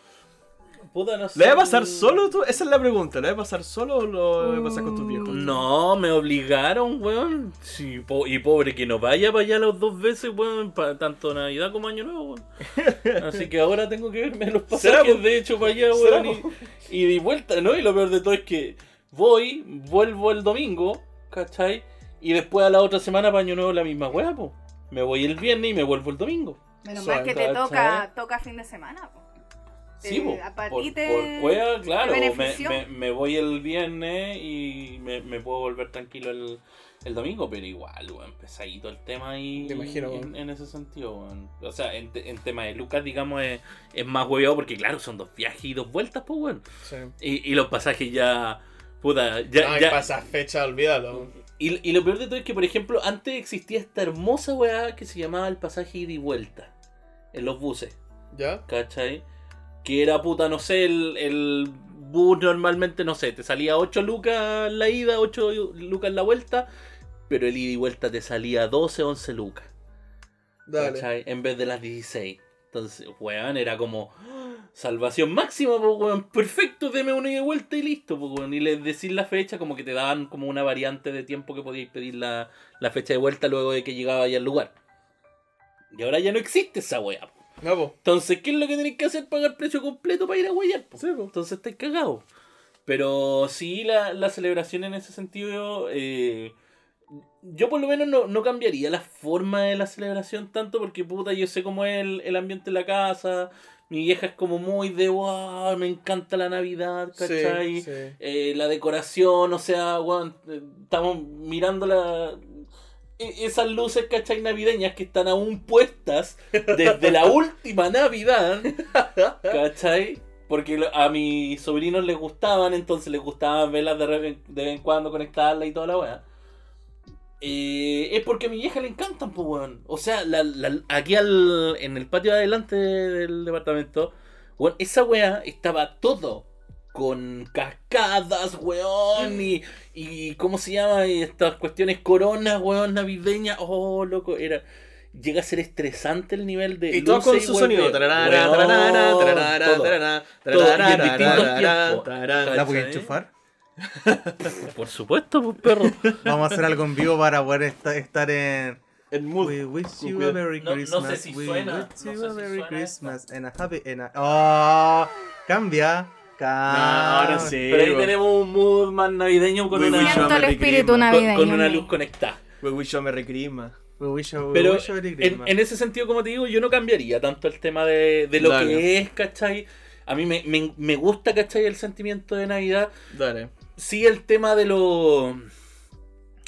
Puta, no sé. ¿Le va a pasar solo tú? Esa es la pregunta. ¿Le va a pasar solo o lo va a pasar con tus viejos? No, me obligaron, weón. Sí, po- y pobre que no vaya para allá las dos veces, weón, para tanto Navidad como Año Nuevo, weón. Así que ahora tengo que verme los ¿Será, pasajes, de hecho, para allá, ¿Será, weón. Y, y de vuelta, ¿no? Y lo peor de todo es que voy, vuelvo el domingo, ¿cachai? Y después a la otra semana para Año Nuevo la misma weá, po. Me voy el viernes y me vuelvo el domingo. Menos mal que te toca, toca fin de semana. po. Sí. Eh, a por, te- por cueva, claro. te Me, benefició. me- me voy el viernes y me, me puedo volver tranquilo el, el domingo, pero igual, weón, pesadito el tema ahí. Me imagino, en, ese sentido, weón. O sea, en, te- en tema de Lucas, digamos, es, es más hueveado porque, claro, son dos viajes y dos vueltas, pues, weón. Sí. Y, y los pasajes ya. Puta, ya. Ay, ya- pasa fecha, olvídalo. y, y lo peor de todo es que, por ejemplo, antes existía esta hermosa weá que se llamaba el pasaje ida y vuelta en los buses. ¿Ya? ¿cachai? Que era puta, no sé, el, el bus normalmente, no sé, te salía 8 lucas la ida, 8 lucas la vuelta, pero el ida y vuelta te salía 12, 11 lucas, Dale. ¿cachai? En vez de las 16. Entonces, weón, era como ¡ah! salvación máxima, pues, weón, perfecto, deme una ida y vuelta y listo, pues, weón. Y les decís la fecha, como que te daban como una variante de tiempo que podíais pedir la, la fecha de vuelta luego de que llegaba ya al lugar. Y ahora ya no existe esa weá. No, po. Entonces, ¿qué es lo que tenéis que hacer? Pagar precio completo para ir a guayar. po. Entonces estáis cagados. Pero sí, la, la celebración en ese sentido, eh, yo por lo menos no, no cambiaría la forma de la celebración tanto porque puta, yo sé cómo es el, el ambiente en la casa. Mi vieja es como muy de, wow, me encanta la Navidad, ¿cachai? Sí, sí. Eh, la decoración, o sea, weón, eh, estamos mirando la, esas luces, ¿cachai? Navideñas que están aún puestas desde la última Navidad, ¿cachai? Porque a mis sobrinos les gustaban, entonces les gustaban verlas de, vez en cuando, conectarlas y toda la weá. Eh, es porque a mi vieja le encantan, pues, weón. O sea, la- aquí al, en el patio de adelante del departamento, weón, esa weá estaba todo con cascadas, weón, y, y ¿cómo se llama? Y estas cuestiones coronas, weón, navideñas. Oh, loco, era... Llega a ser estresante el nivel de Y todo con su sonido. ¿La voy a enchufar? Por supuesto, pues, perro. Vamos a hacer algo en vivo para poder esta- estar en. En mood. We wish Tú you a Merry No- no sé Christmas. si we suena, wish no you sé a si Merry suena Christmas and a happy. And a... ¡Oh! Cambia. No, Cambia. ahora sí. Pero ahí tenemos un mood más navideño con We una, Siento el espíritu Christmas. con, navideño. con una luz conectada. We wish you a Merry Christmas. We wish you, we Pero wish you a Merry en, Christmas. en ese sentido, como te digo, yo no cambiaría tanto el tema de, de lo Dale. que es, ¿cachai? A mí me, me, me gusta, ¿cachai? El sentimiento de Navidad. Dale. Sí, el tema de lo.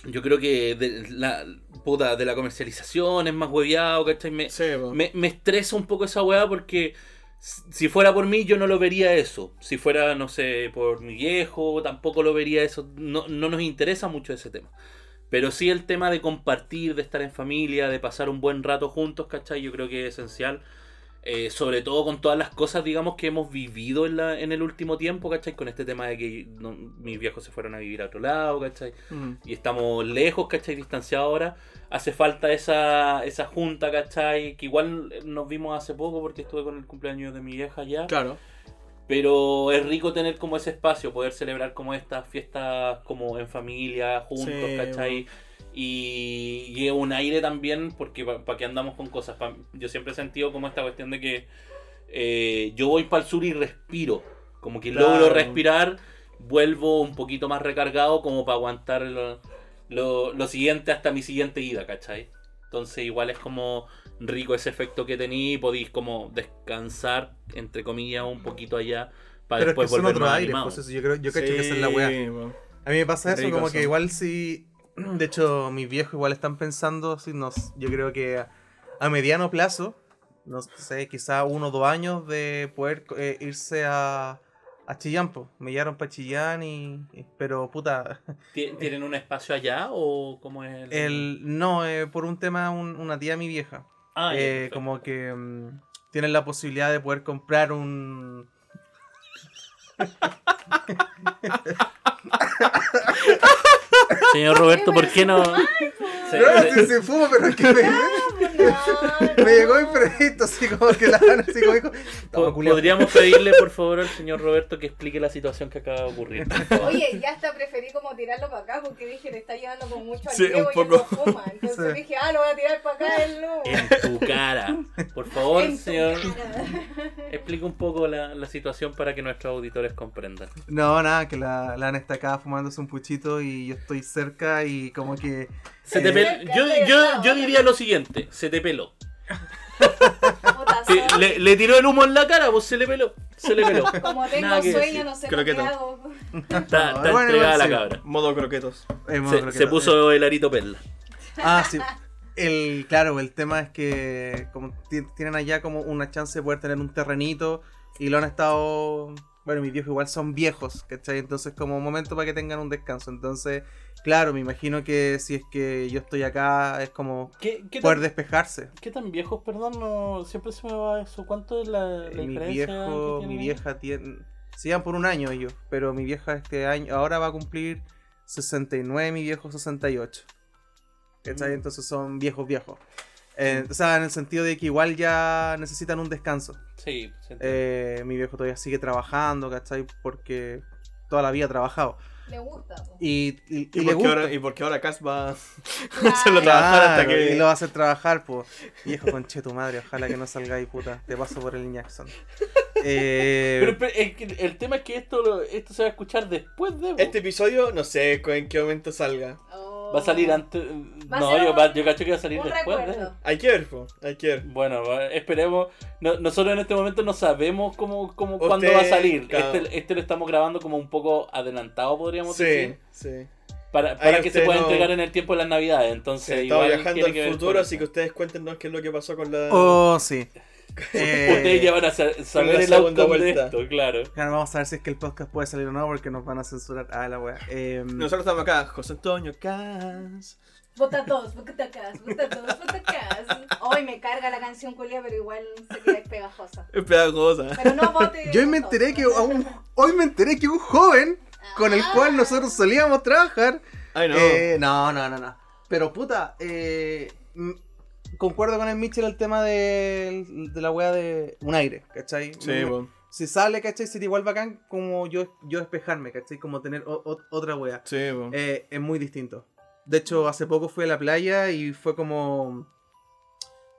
Yo creo que de la, puta, de la comercialización es más hueviado, ¿cachai? Me, Sí, me, me estresa un poco esa weá porque si fuera por mí yo no lo vería eso. Si fuera, no sé, por mi viejo, tampoco lo vería eso. No, no nos interesa mucho ese tema. Pero sí el tema de compartir, de estar en familia, de pasar un buen rato juntos, ¿cachai? Yo creo que es esencial. Eh, sobre todo con todas las cosas, digamos, que hemos vivido en, la, en el último tiempo, ¿cachai? Con este tema de que no- mis viejos se fueron a vivir a otro lado, ¿cachai? Y estamos lejos, ¿cachai? Distanciados ahora. Hace falta esa, esa junta, ¿cachai? Que igual nos vimos hace poco porque estuve con el cumpleaños de mi vieja ya. Claro. Pero es rico tener como ese espacio, poder celebrar como estas fiestas como en familia, juntos, Sí, ¿cachai? Y, y un aire también, porque para que andamos con cosas. Pa- yo siempre he sentido como esta cuestión de que eh, yo voy para el sur y respiro. Como que Claro. logro respirar, vuelvo un poquito más recargado como para aguantar lo, lo- lo siguiente hasta mi siguiente ida, ¿cachai? Entonces igual es como rico ese efecto que tení, podéis como descansar, entre comillas, un poquito allá para Pero es que después son volver pues eso yo creo, yo cacho que esa es la Sí, weá. A mí me pasa eso, Rico como eso. que igual si. De hecho, mis viejos igual están pensando, si nos, yo creo que a, a mediano plazo, no sé, quizá uno o dos años de poder eh, irse a, a Chillán, po. Me llevaron para Chillán y, y- Pero puta, ¿Tie- ¿Tienen un espacio allá o cómo es el...? el, no, eh, por un tema, un- una tía mi vieja. Ah, eh, como que mm, tienen la posibilidad de poder comprar un... Señor Roberto, ¿por qué no...? No, sí, sí, fumo, pero es que me-. Me llegó imprevisto, así como que la van así como dijo. Po- Podríamos pedirle, por favor, al señor Roberto que explique la situación que acaba de ocurrir. Oye, ya hasta preferí como tirarlo para acá porque dije le está llevando con mucho al Sí, un y él poco. no fuma. Entonces Sí. dije, ah, lo voy a tirar para acá el no. En tu cara. Por favor, En señor, explique un poco la, la situación para que nuestros auditores comprendan. No, nada, que la, la Ana está acá fumándose un puchito y yo estoy cerca y como que. Se te Eh, pel- yo, yo, yo diría lo siguiente, se te peló. Sí, le, le tiró el humo en la cara, pues se le peló. Se le peló. Como tengo Nada sueño, decir. no sé Creo lo que que no. hago. Está, está Bueno, entregada la sí. cabra. Modo croquetos. eh, Se, puso el arito perla. Ah, sí. El, claro, el tema es que como ti- tienen allá como una chance de poder tener un terrenito y lo han estado... Bueno, mis viejos igual son viejos, ¿cachai? Entonces como un momento para que tengan un descanso. Entonces, claro, me imagino que si es que yo estoy acá es como ¿Qué, qué, poder tan, despejarse. qué tan viejos, perdón? No, siempre se me va eso. ¿Cuánto es la, la Eh, mi viejo, mi vieja tiene... Se llevan por un año ellos, pero mi vieja este año, ahora va a cumplir 69, mi viejo 68. ¿Cachai? Mm. Entonces son viejos viejos. Eh, o sea, en el sentido de que igual ya necesitan un descanso. Sí. Eh, mi viejo todavía sigue trabajando, ¿cachai? Porque toda la vida ha trabajado. Le gusta. po. Y, y, y ¿Y, le por qué gusta. ahora, y porque ahora Cas va a Claro. hacerlo trabajar hasta que. Y lo va a hacer trabajar, pues. Viejo conche tu madre, ojalá que no salgáis, puta. Te paso por el Jackson. Eh, Pero, pero es que el tema es que esto, lo- esto se va a escuchar después de. Este episodio, no sé en qué momento salga. Oh. Va a salir antes. Va a no, yo, un- va- yo cacho que va a salir después. Hay que ver, hay que ver. Bueno, esperemos. No- nosotros en este momento no sabemos cómo, cómo Usted, cuándo va a salir. claro. Este, este lo estamos grabando como un poco adelantado, podríamos Sí, decir. sí. Para, para Ahí que se pueda no- entregar en el tiempo de las navidades. Sí, Entonces, igual viajando al futuro, así que ustedes cuéntenos qué es lo que pasó con la. oh, sí. Eh, Ustedes ya van a sa- saber la el segunda outcome de vuelta. esto, claro. Claro, vamos a ver si es que el podcast puede salir o no, porque nos van a censurar. Ah, la wea. Eh, Nosotros estamos acá, José Antonio Cas. Vota todos, vota cas, vota todos, vota cas. Hoy me carga la canción culia, pero igual se queda pegajosa. Es pegajosa. Pero no vote. yo hoy me enteré que un- hoy me enteré que un joven con el cual nosotros solíamos trabajar. Ay, no. eh, no, no, no, no. Pero puta, eh, concuerdo con el Mitchell el tema de, de la wea de un aire, ¿cachai? sí, po. Si sale, ¿cachai? Sería igual bacán como yo, yo despejarme, ¿cachai? Como tener o- o- otra wea. Sí, po. Eh, es muy distinto. De hecho, hace poco fui a la playa y fue como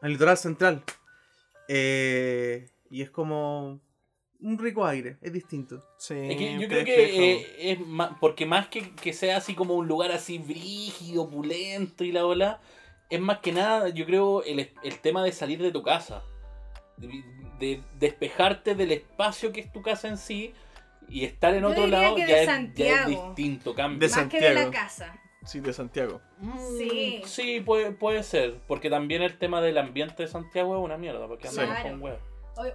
al litoral central. Eh, y es como un rico aire, es distinto. Sí, Es que yo creo que eh, es más, porque más que, que sea así como un lugar así brígido, opulento y la ola, es más que nada, yo creo, el, el tema de salir de tu casa. De, de despejarte del espacio que es tu casa en sí y estar en Yo otro lado ya, es, ya es Santiago. distinto, cambia. De Más que de la Santiago. casa. Sí, de Santiago. Sí. Mm, Sí, puede, puede ser. Porque también el tema del ambiente de Santiago es una mierda. Porque andamos Claro. con huevos.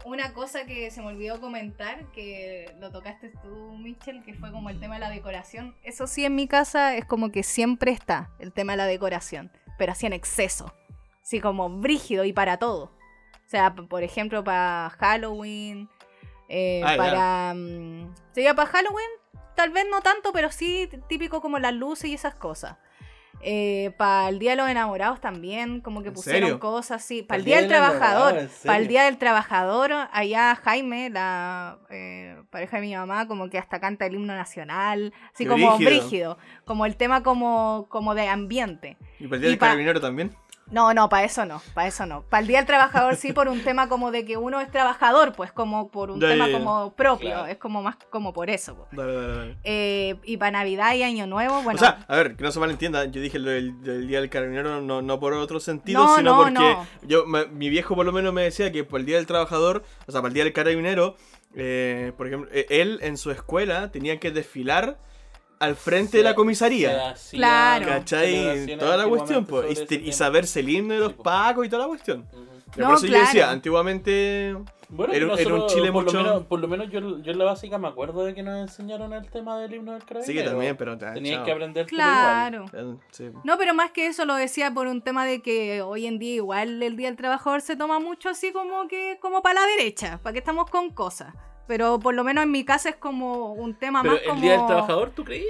Una cosa que se me olvidó comentar, que lo tocaste tú, Michel, que fue como el tema de la decoración. Eso sí, en mi casa es como que siempre está el tema de la decoración, pero así en exceso. Así como brígido y para todo. O sea, por ejemplo, para Halloween, eh, Ah, para... sería para Halloween, tal vez no tanto, pero sí típico como las luces y esas cosas. Para el Día de los Enamorados también, como que ¿En pusieron serio? cosas así. Para el Día del Trabajador, Enamorados, ¿en para el? Día del Trabajador, allá Jaime, la eh, pareja de mi mamá, como que hasta canta el himno nacional, así Qué como brígido. brígido, como el tema como, como de ambiente. ¿Y para el día Y del pa- carabinero también? No, no, para eso no, para eso no. Para el Día del Trabajador sí por un tema como de que uno es trabajador, pues como por un tema como propio, Claro. es como más como por eso. pues. Dale, dale, dale. Eh, y para Navidad y Año Nuevo, bueno, O sea, a ver, que no se malentienda, yo dije lo del, del día del carabinero no, no por otro sentido, No, sino no, porque no. yo me- mi viejo por lo menos me decía que por el día del trabajador, o sea, para el día del carabinero, eh, por ejemplo, eh, él en su escuela tenía que desfilar al frente de la comisaría. Hacía Claro. ¿Cachai? Toda la cuestión, pues. Y, y saberse el himno de los Sí, pacos y toda la cuestión. Y No, por eso yo claro. decía, antiguamente. Bueno, Era un- era un nosotros, Chile por mucho- Lo menos, por lo menos yo, yo en la básica me acuerdo de que nos enseñaron el tema del himno del carabinero. Sí, que también, pero. Tenías chao. que aprender claro. Eh, sí. No, pero más que eso lo decía por un tema de que hoy en día igual el Día del Trabajador se toma mucho así como que como para la derecha, para que estamos con cosas. Pero por lo menos en mi casa es como un tema Pero más el como... Día del Trabajador, ¿tú creí?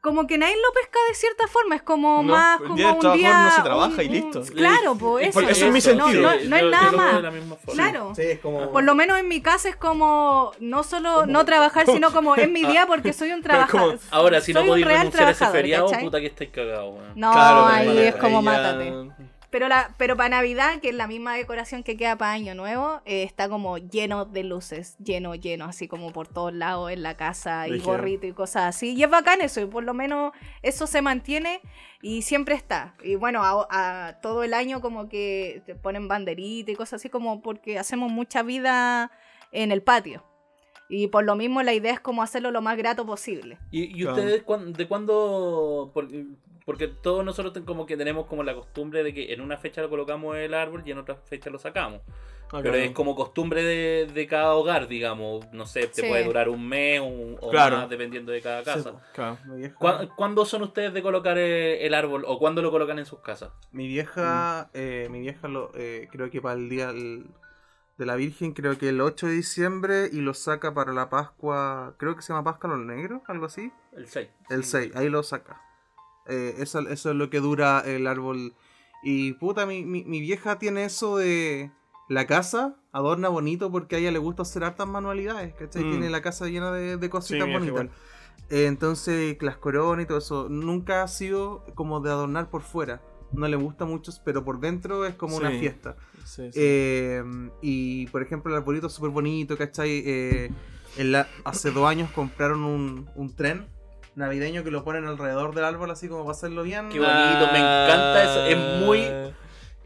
como que nadie lo pesca de cierta forma, es como No, más el como día del un trabajador día... no se trabaja un- y listo. Claro, pues eso. Es mi No, sentido. No, no es nada más. Claro. Sí, es como. Por lo menos en mi casa es como no solo no trabajar, sino como es mi día porque soy un Pero es como- trabajador. Ahora, si no soy un podéis renunciar a ese feriado, ¿cachai? puta que estáis cagados. No, Claro, ahí es como ya- mátate. Pero la, pero para Navidad, que es la misma decoración que queda para Año Nuevo, eh, está como lleno de luces, lleno, lleno, así como por todos lados en la casa y gorrito y cosas así. Y es bacán eso, y por lo menos eso se mantiene y siempre está. Y bueno, a, a todo el año como que te ponen banderita y cosas así como porque hacemos mucha vida en el patio. Y por lo mismo la idea es como hacerlo lo más grato posible. ¿Y, y Claro. ustedes cuán- de cuándo? por- porque todos nosotros ten- como que tenemos como la costumbre de que en una fecha lo colocamos el árbol y en otra fecha lo sacamos. Ah, Pero claro. es como costumbre de, de cada hogar, digamos. No sé, te Sí. puede durar un mes o, o Claro. más dependiendo de cada Sí, casa. Claro. Mi vieja, ¿Cuá- ¿Cuándo son ustedes de colocar eh, el árbol o cuándo lo colocan en sus casas? mi vieja, eh, mi vieja lo, eh, creo que para el día el- de la Virgen, creo que el 8 de diciembre y lo saca para la Pascua, creo que se llama Pascua los Negros, algo así. El 6. El 6, ahí lo saca. Eh, eso, eso es lo que dura el árbol. Y puta, mi, mi, mi vieja tiene eso de la casa, adorna bonito porque a ella le gusta hacer hartas manualidades, ¿cachai? Mm. Tiene la casa llena de, de cositas bonitas. Eh, entonces, las coronas y todo eso, nunca ha sido como de adornar por fuera. No le gusta mucho, pero por dentro es como una fiesta. Sí. Eh, y por ejemplo, el arbolito es súper bonito, ¿cachai? Eh, en la- hace dos años compraron un, un tren navideño que lo ponen alrededor del árbol, así como para hacerlo bien. Qué bonito, me encanta eso. Es muy,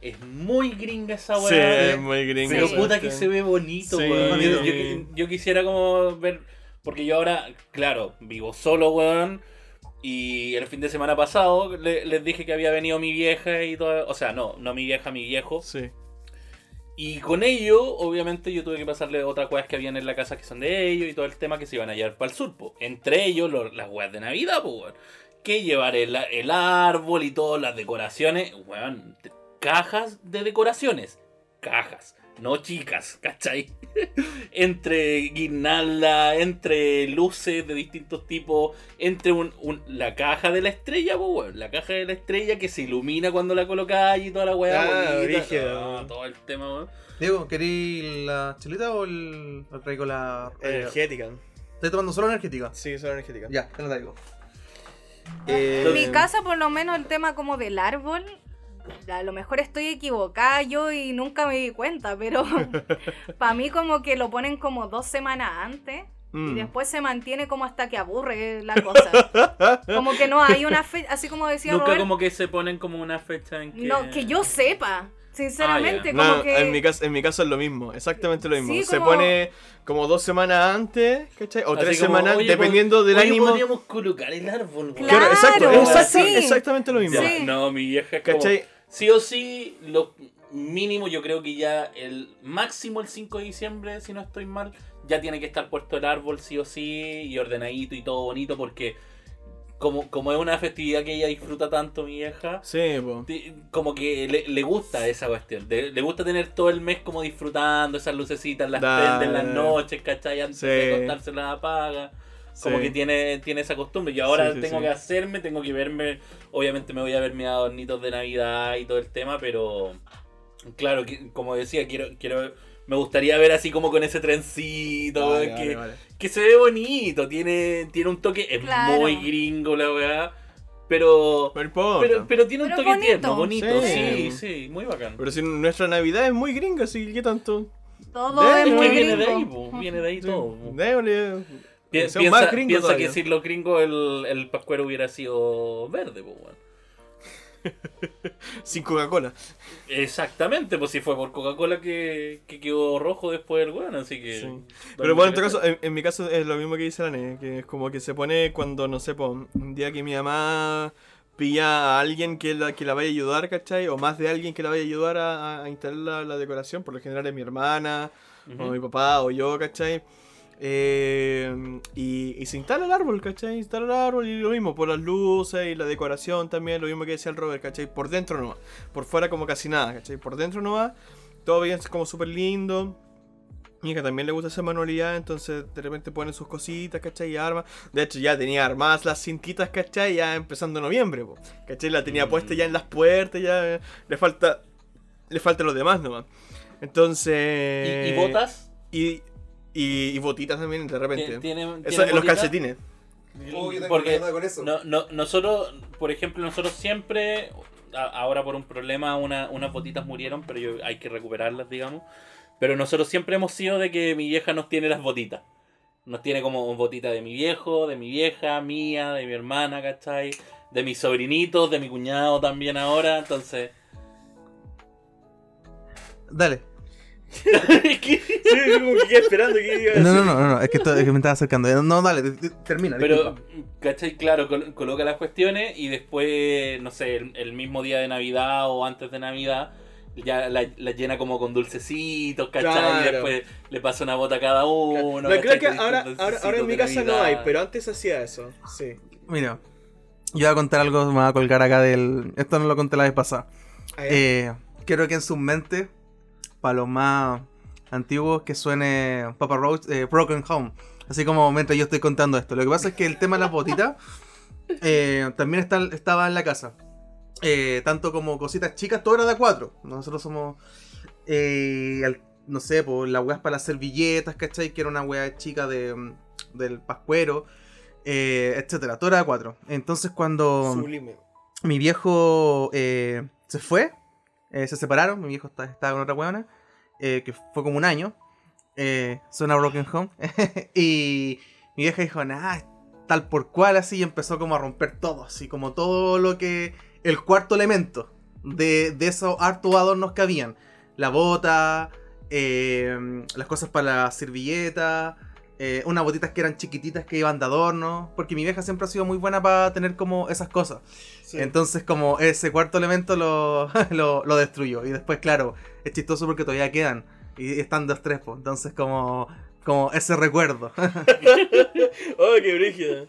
es muy gringa esa Sí, weá. es muy gringo. Pero sí. puta que se ve bonito, Sí. weón. Yo, yo- Sí. yo quisiera como ver. Porque yo ahora, claro, vivo solo, weón. Y el fin de semana pasado le- les dije que había venido mi vieja y todo. O sea, no, no mi vieja, mi viejo. Sí. Y con ello, obviamente, yo tuve que pasarle otras weas que habían en la casa que son de ellos y todo el tema que se iban a llevar para el sur, po. Entre ellos, lo- las weas de Navidad, po, weón. Que llevar el, el árbol y todas las decoraciones, weón. Cajas de decoraciones. Cajas. No chicas, ¿cachai? entre guirnalda, entre luces de distintos tipos, entre un, un- la caja de la estrella, po, weón. La caja de la estrella que se ilumina cuando la colocáis y toda la weá. Ah, bonita. Ah, todo el tema, weón. Diego, ¿queréis la chelita o el, o traigo la. eh, Energética. ¿Estoy tomando solo energética? Sí, son energética. Ya, te la traigo. Eh, En mi casa, por lo menos, el tema como del árbol, a lo mejor estoy equivocada yo y nunca me di cuenta, pero para mí como que lo ponen como dos semanas antes mm. y después se mantiene como hasta que aburre la cosa. Como que no hay una fecha, así como decía Nunca Robert, como que se ponen como una fecha en que... no, que yo sepa, sinceramente, Ah, como No, que... en, mi caso, en mi caso es lo mismo, exactamente lo mismo. Sí, Se como- pone como dos semanas antes, ¿cachai? O Así tres como, semanas, oye, dependiendo del oye, ánimo. podríamos colocar el árbol, weón. Claro, exacto, exacto, sí. exactamente lo mismo. Sí. No, mi vieja es como... ¿Cachai? Sí o sí, lo mínimo yo creo que ya el máximo el 5 de diciembre, si no estoy mal, ya tiene que estar puesto el árbol sí o sí y ordenadito y todo bonito porque como, como es una festividad que ella disfruta tanto mi vieja, Sí, po. como que le, le gusta esa cuestión, de- le gusta tener todo el mes como disfrutando esas lucecitas, las prende en las noches, ¿cachai? Antes Sí. de acostarse las apaga. Como que tiene, tiene esa costumbre. Yo ahora Sí, sí, tengo sí. que hacerme, tengo que verme. Obviamente me voy a ver mis adornitos de Navidad y todo el tema, pero. Claro, que- como decía, quiero, quiero. Me gustaría ver así como con ese trencito, Vale, que, vale, vale. que se ve bonito, tiene, tiene un toque, es Claro. muy gringo la weá, pero, pero, pero tiene un Pero toque bonito. tierno, bonito, sí, Sí. sí, muy bacán. Pero si nuestra Navidad es muy gringa, así que ¿qué tanto? Todo De- es muy que viene de ahí, gringo. po, viene de ahí Sí. todo. po. Déjale. Pi- piensa más gringo piensa que sin los gringos el, el pascuero hubiera sido verde, pues, weón. Sin Coca-Cola. Exactamente, pues si fue por Coca-Cola que, que quedó rojo después el weón, así que. Sí. Pero bueno, en tu caso, en, en mi caso es lo mismo que dice la Ne, que es como que se pone cuando, no sé, po, un día que mi mamá pilla a alguien que la, que la vaya a ayudar, ¿cachai? O más de alguien que la vaya a ayudar a, a instalar la, la decoración, por lo general es mi hermana, o mi papá, o yo, ¿cachai? Eh, y, y se instala el árbol, ¿cachai? Se instala el árbol y lo mismo, por las luces y la decoración también, lo mismo que decía el Robert, ¿cachai? Por dentro no Por fuera como casi nada, ¿cachai? Por dentro no va. Todo bien, como súper lindo. Mi hija también le gusta hacer manualidad, entonces de repente pone sus cositas, ¿cachai? Y arma. De hecho, ya tenía armadas las cintitas, ¿cachai? Ya empezando noviembre, po, ¿cachai? La tenía puesta ya en las puertas, ya eh, le falta. Le falta los demás nomás. Entonces. ¿Y, y botas? Y, y, y botitas también, de repente. ¿Tiene, Eso, los botitas? calcetines. Oh, Porque problema con eso. no, no, nosotros, por ejemplo, nosotros siempre, a- ahora por un problema, una- unas botitas murieron, pero yo, hay que recuperarlas, digamos. Pero nosotros siempre hemos sido de que mi vieja nos tiene las botitas. Nos tiene como botita de mi viejo, de mi vieja, mía, de mi hermana, ¿cachai? De mis sobrinitos, de mi cuñado también ahora, entonces... Dale. ¿Qué? Sí, como que quedé esperando que iba a No, no, no, no, es que, esto- es que me estaba acercando. No, dale, te- te- termina. Pero, disculpa. ¿cachai? Claro, col- coloca las cuestiones y después, no sé, el, el mismo día de Navidad o antes de Navidad, ya la, la llena como con dulcecitos, ¿cachai? Claro. Y después le pasa una bota a cada uno. Creo que ahora, ahora, ahora en mi casa no hay, pero antes hacía eso. Sí. Mira, yo voy a contar algo, me voy a colgar acá del. Esto no lo conté la vez pasada. Ah. Eh, quiero que en sus mentes, para los más antiguos, que suene Papa Roach, eh, Broken Home. Así como mientras yo estoy contando esto. Lo que pasa es que el tema de las botitas eh, también está, estaba en la casa. Eh, tanto como cositas chicas, todo era de cuatro. Nosotros somos. al- no sé, pues las weas para las servilletas, ¿cachai? Que era una wea chica de, del pascuero, etcétera. Todo era de cuatro. Entonces cuando Sublime. mi viejo eh, se fue, eh, se separaron, mi viejo estaba con otra weona, eh, que fue como un año, eh, suena Broken Home, y mi vieja dijo, nada, tal por cual así, y empezó como a romper todo, así como todo lo que, el cuarto elemento de, de esos hartos adornos que habían, la bota, eh, las cosas para la servilleta, eh, unas botitas que eran chiquititas que iban de adorno, porque mi vieja siempre ha sido muy buena para tener como esas cosas. Sí. Entonces, como ese cuarto elemento lo, lo, lo destruyó. Y después, claro, es chistoso porque todavía quedan. Y están dos tres, pues. Entonces, como, como ese recuerdo. oh, qué brígida.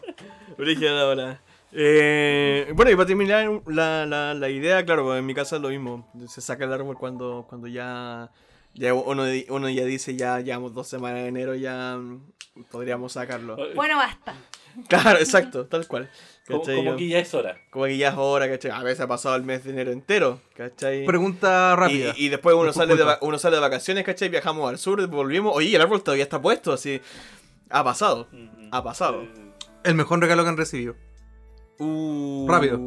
Brígida la hora. Eh, bueno, y para terminar la, la, la idea, claro, pues en mi casa es lo mismo. Se saca el árbol cuando, cuando ya, ya uno, ya dice, ya llevamos dos semanas de enero, ya mm, podríamos sacarlo. Bueno, basta. Claro, exacto, tal cual. Como, ¿Cachai? como que ya es hora. Como que ya es hora, ¿cachai? A veces ha pasado el mes de enero entero, ¿cachai? Pregunta rápida. Y, y después uno sale, de, uno sale de vacaciones, ¿cachai? Viajamos al sur, volvimos. Oye, el árbol todavía está puesto, así. Ha pasado. Ha pasado. El mejor regalo que han recibido. Uh, Rápido.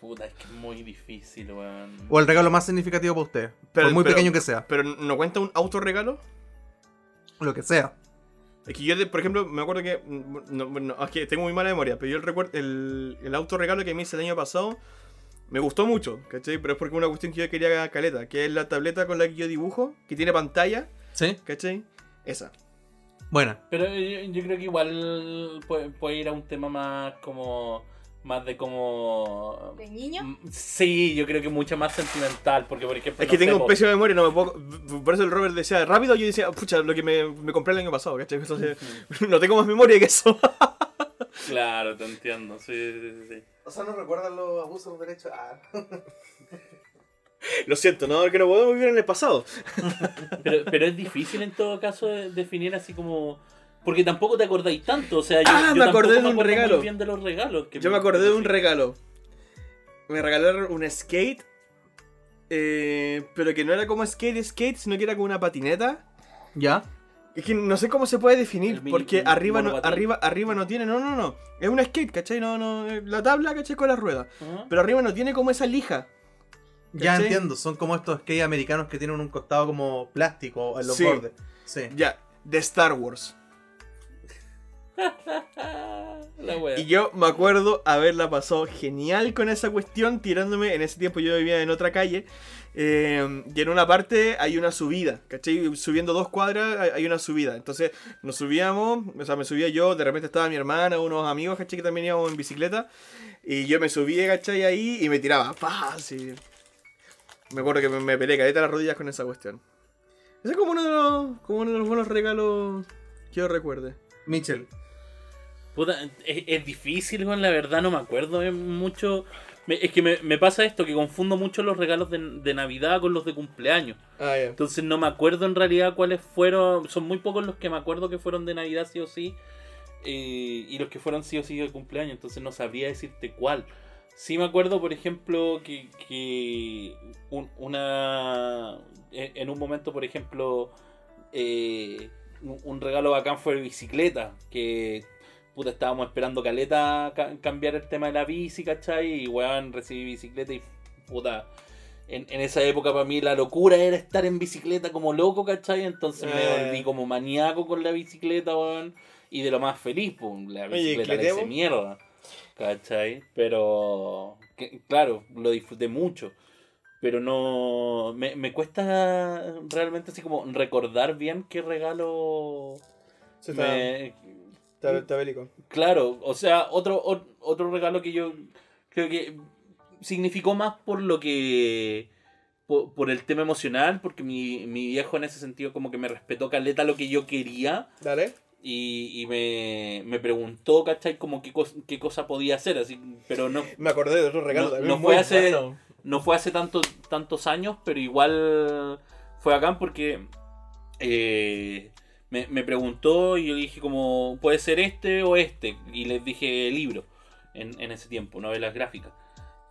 Puta, es que es muy difícil, weón. O el regalo más significativo para usted. Pero- por muy pero- pequeño que sea. Pero ¿no cuenta un autorregalo? Lo que sea. Es que yo, por ejemplo, me acuerdo que. No, no, es que tengo muy mala memoria, pero yo el, recuerdo, el, el autorregalo que me hice el año pasado me gustó mucho, ¿cachai? Pero es porque una cuestión que yo quería caleta, que es la tableta con la que yo dibujo, que tiene pantalla, ¿Sí? ¿cachai? Esa. Buena. Pero yo, yo creo que igual puede, puede ir a un tema más como. Más de como. ¿De niño? Sí, yo creo que mucho más sentimental. Porque, por ejemplo. Es que tengo un pésima memoria, no me puedo. Por eso el Robert decía rápido, yo decía, pucha, lo que me, me compré el año pasado, ¿cachai? Entonces, no tengo más memoria que eso. Claro, te entiendo. Sí, sí, sí, sí. O sea, no recuerdan los abusos de derechos. Ah. Lo siento, no, que no podemos vivir en el pasado. Pero, pero es difícil en todo caso de- definir así como. Porque tampoco te acordáis tanto. O sea, yo, Ah, yo me acordé de me un muy regalo. bien de los regalos. que Yo me acordé de un regalo. Me regalaron un skate, eh, pero que no era como skate, skate, sino que era como una patineta. ¿Ya? Es que no sé cómo se puede definir, mini- porque arriba no, arriba, arriba no tiene, no, no, no. Es un skate, ¿cachai? No, no, eh, la tabla, ¿cachai? Con la rueda. Ajá. Pero arriba no tiene como esa lija. Ya entiendo. Son como estos skate americanos que tienen un costado como plástico en los Sí. bordes. Sí. Ya, de Star Wars. La wea. Y yo me acuerdo haberla pasado genial con esa cuestión, tirándome. En ese tiempo yo vivía en otra calle. eh, y en una parte hay una subida, ¿cachai? Subiendo dos cuadras hay- una subida. Entonces nos subíamos, o sea, me subía yo, de repente estaba mi hermana, unos amigos, ¿cachai? Que también íbamos en bicicleta. Y yo me subía, ¿cachai? Ahí y me tiraba. ¡Pah! Así. Me acuerdo que me, me peleé caleta las rodillas con esa cuestión. Ese es como uno de los, como uno de los buenos regalos que yo recuerde. Mitchell. Puta, es, es difícil, weón, la verdad no me acuerdo eh, mucho. es que me, pasa esto, que confundo mucho los regalos de, Navidad con los de cumpleaños. Ah, Entonces no me acuerdo en realidad cuáles fueron. Son muy pocos los que me acuerdo que fueron de Navidad sí o sí. Eh, y los que fueron sí o sí de cumpleaños. Entonces no sabría decirte cuál. Sí me acuerdo, por ejemplo, que, que una... En un momento, por ejemplo, eh, un regalo bacán fue bicicleta. Que puta, estábamos esperando caleta cambiar el tema de la bici, ¿cachai? Y weón, recibí bicicleta y puta. En, esa época para mí la locura era estar en bicicleta como loco, ¿cachai? Entonces me eh. volví como maníaco con la bicicleta, weón. Y de lo más feliz, pues, la bicicleta le hice mierda. ¿Cachai? Pero, claro, lo disfruté mucho. Pero no. Me, me cuesta realmente así como recordar bien qué regalo. me, Claro, o sea, otro, otro regalo que yo creo que significó más por lo que. Por, el tema emocional, porque mi, viejo en ese sentido como que me respetó caleta lo que yo quería. Dale. Y, me, me, preguntó, ¿cachai? Como qué, qué cosa podía hacer, así, pero no... Me acordé de otro regalo no, fue hace, no fue hace tanto, tantos años, pero igual fue acá porque eh, me, preguntó y yo dije como, puede ser este o este. Y les dije libro en, ese tiempo, novelas gráficas.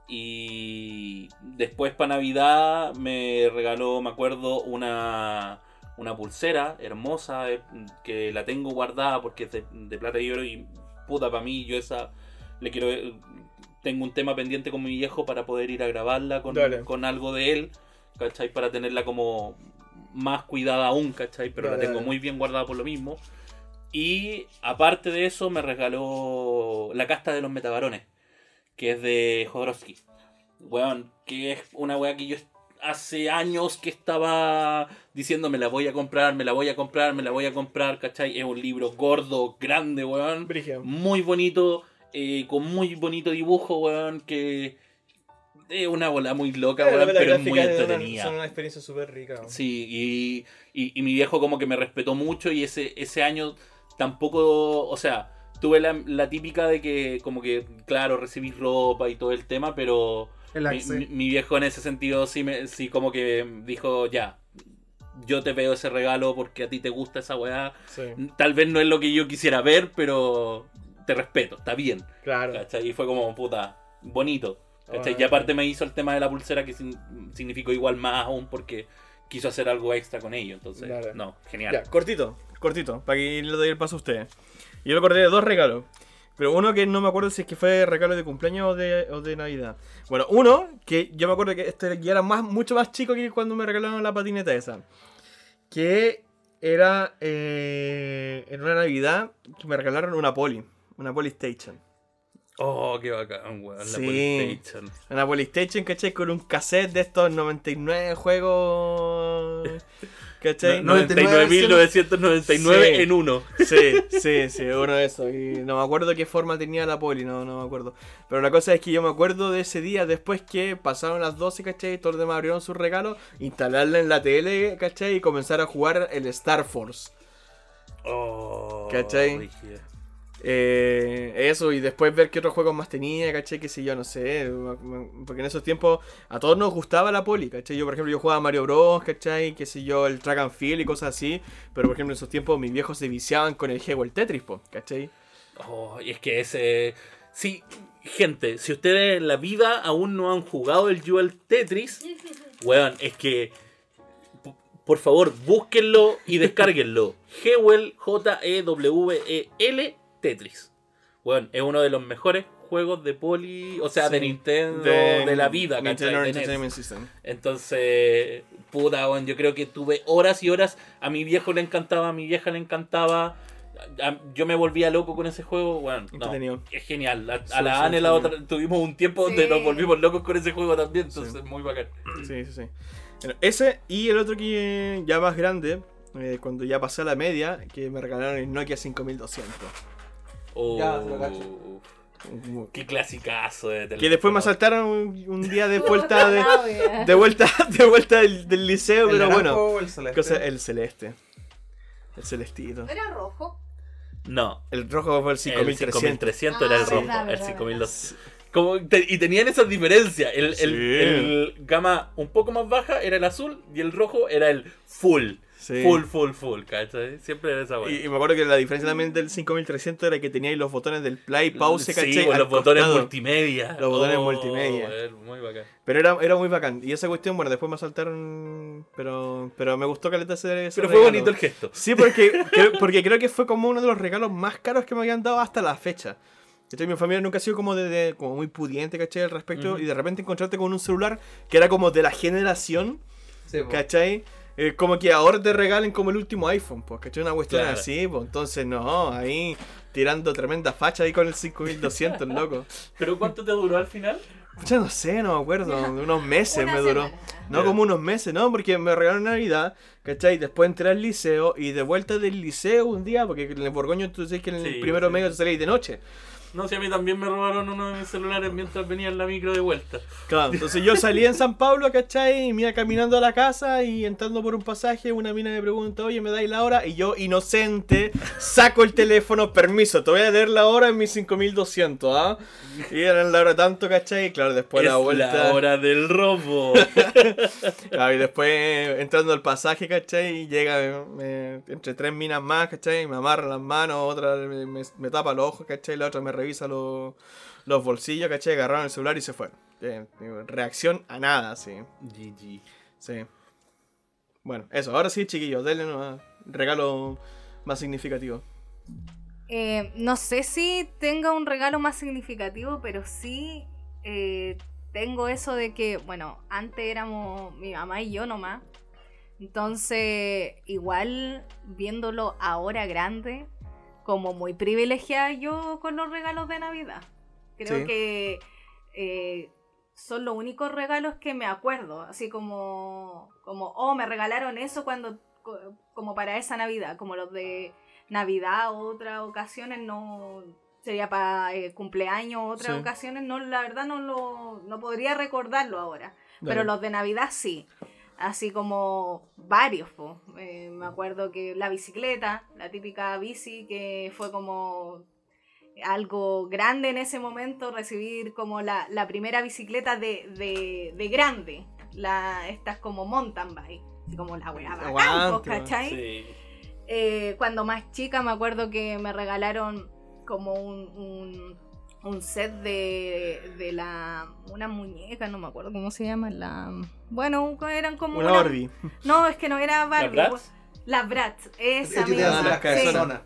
Y después para Navidad me regaló, me acuerdo, una, una pulsera hermosa eh, que la tengo guardada porque es de, plata y oro y puta para mí yo esa le quiero tengo un tema pendiente con mi viejo para poder ir a grabarla con, con algo de él, ¿cachai? Para tenerla como más cuidada aún, ¿cachai? Pero la tengo muy bien guardada por lo mismo. Y aparte de eso, me regaló la casta de los metabarones, que es de Jodorowsky. Weón, que es una weá que yo hace años que estaba diciendo me la voy a comprar, me la voy a comprar, me la voy a comprar, ¿cachai? Es un libro gordo, grande, weón. Muy bonito, eh, con muy bonito dibujo, weón, que es una bola muy loca, pero es muy entretenida. Son una experiencia súper rica. Sí, y, mi viejo como que me respetó mucho y ese, ese año tampoco, o sea, tuve la, típica de que como que, claro, recibí ropa y todo el tema, pero mi, viejo en ese sentido sí, me, sí como que dijo, ya, yo te veo ese regalo porque a ti te gusta esa weá. Tal vez no es lo que yo quisiera ver, pero te respeto, está bien. Claro. Y fue como, puta, bonito. Y aparte me hizo el tema de la pulsera que significó igual más aún porque quiso hacer algo extra con ello. Entonces, no, genial. Ya, cortito, cortito, para que le doy el paso a ustedes. Yo le acordé de dos regalos. Pero uno que no me acuerdo si es que fue regalo de cumpleaños o de, o de Navidad. Bueno, uno que yo me acuerdo que este ya era más, mucho más chico que cuando me regalaron la patineta esa. Que era eh, en una Navidad que me regalaron una Poli, una Polystation. Oh, qué bacán, weón. La Polystation. Una Polystation, ¿cachai? Con un cassette de estos 99 juegos. ¿Cachai? 99.999 en uno. Sí, sí, sí, uno de esos. Y no me acuerdo qué forma tenía la poli, no, no me acuerdo. Pero la cosa es que yo me acuerdo de ese día después que pasaron las 12, ¿cachai? Todos los demás abrieron su regalo, instalarla en la tele, ¿cachai? Y comenzar a jugar el Star Force. Oh, ¿Cachai? Eh, eso, y después ver qué otros juegos más tenía, ¿cachai? Que si yo, no sé. Porque en esos tiempos a todos nos gustaba la poli, ¿cachai? Yo, por ejemplo, yo jugaba Mario Bros, ¿cachai? Que si yo, el track and field y cosas así. Pero, por ejemplo, en esos tiempos mis viejos se viciaban con el juego el Tetris, ¿cachai? Oh, y es que ese. Sí, gente, si ustedes en la vida aún no han jugado el Jewel Tetris, weón, es que. Por favor, búsquenlo y descárguenlo. Jewel, J-E-W-E-L Tetris. Bueno, es uno de los mejores juegos de poli, o sea, de Nintendo, de, la vida, Nintendo Entonces, puta, bueno, yo creo que tuve horas y horas. A mi viejo le encantaba, a mi vieja le encantaba. yo me volvía loco con ese juego, bueno, es genial. A, la Anne la otra tuvimos un tiempo donde nos volvimos locos con ese juego también, entonces muy bacán. Sí, sí, sí. ese y el otro que ya más grande, eh, cuando ya pasé a la media, que me regalaron el Nokia 5200. Oh, ya, Qué clasicazo de Que después me asaltaron un, día de vuelta de, de vuelta de vuelta del, liceo, pero bueno. El celeste? el celeste. El celestito. ¿Era rojo? No. El rojo fue el 5300. El 5300 era el ah, rojo. el 5200. Como te- y tenían esas diferencias. El, el gama un poco más baja era el azul y el rojo era el full. Sí. Full, full, full, ¿cachai? Siempre era esa Y, weá. y me acuerdo que la diferencia también del 5300 era que tenía los botones del play, pause, Sí, ¿cachai? con Al los botones costado. multimedia. Los botones Oh, multimedia. weón, Muy bacán. Pero era, era muy bacán. Y esa cuestión, bueno, después me saltaron. Pero, pero me gustó caleta ese, ese Pero fue regalo. bonito el gesto. Sí, porque, creo, porque creo que fue como uno de los regalos más caros que me habían dado hasta la fecha. ¿Cachai? Mi familia nunca ha sido como, de, de- como muy pudiente, ¿cachai? Al respecto. Ujú. Y de repente encontrarte con un celular que era como de la generación, Sí. ¿cachai? Eh, como que ahora te regalen como el último iPhone, pues, ¿cachai? Una cuestión Claro. así, pues. Entonces, no, ahí tirando tremenda facha ahí con el 5200, loco. ¿Pero cuánto te duró al final? Ya no sé, no me acuerdo. Unos meses Una me duró. semana. No, como unos meses, ¿no? Porque me regalaron Navidad, ¿cachai? Después entré al liceo y de vuelta del liceo un día, porque en el Borgoño tú sabes que en el Sí, primero sí. medio te salís de noche. No sé, a mí también me robaron uno de mis celulares mientras venía en la micro de vuelta. Claro, entonces yo salí en San Pablo, ¿cachai? Y me iba caminando a la casa y entrando por un pasaje, una mina me pregunta, oye, ¿me dais la hora? Y yo, inocente, saco el teléfono, permiso, te voy a leer la hora en mi 5200, ¿ah? Y eran la hora tanto, ¿cachai? Y claro, después es la vuelta. la hora del robo. Claro, y después entrando al pasaje, ¿cachai? Y llega me- entre tres minas más, ¿cachai? Me amarra las manos, otra me, me- me tapa los ojos, ¿cachai? La otra me revisa los, los bolsillos, ¿cachai? Agarraron el celular y se fueron. Eh, reacción a nada, sí. GG. Sí. Bueno, eso, ahora sí, chiquillos, denle un regalo más significativo. Eh, no sé si tenga un regalo más significativo, pero sí eh, tengo eso de que, bueno, antes éramos mi mamá y yo nomás. Entonces, igual viéndolo ahora grande, como muy privilegiada yo con los regalos de Navidad. Creo Sí. que eh, son los únicos regalos que me acuerdo, así como, como, oh, me regalaron eso cuando, co- como para esa Navidad, como los de Navidad otras ocasiones, no sería para cumpleaños o otras Sí. ocasiones, no, la verdad no lo, no podría recordarlo ahora, pero los de Navidad sí. Así como varios. Eh, me acuerdo que la bicicleta, la típica bici, que fue como algo grande en ese momento, recibir como la, la primera bicicleta de, de, de grande, la, estas como mountain bike, así como la weá bacán, ¿cachai? Sí. Eh, cuando más chica me acuerdo que me regalaron como un, un, un set de, de la una muñeca, no me acuerdo cómo se llama, la bueno, eran como Una Barbie. No, es que no era Barbie. Bratz? Las Bratz, esa misma. las las sí. cabezonas.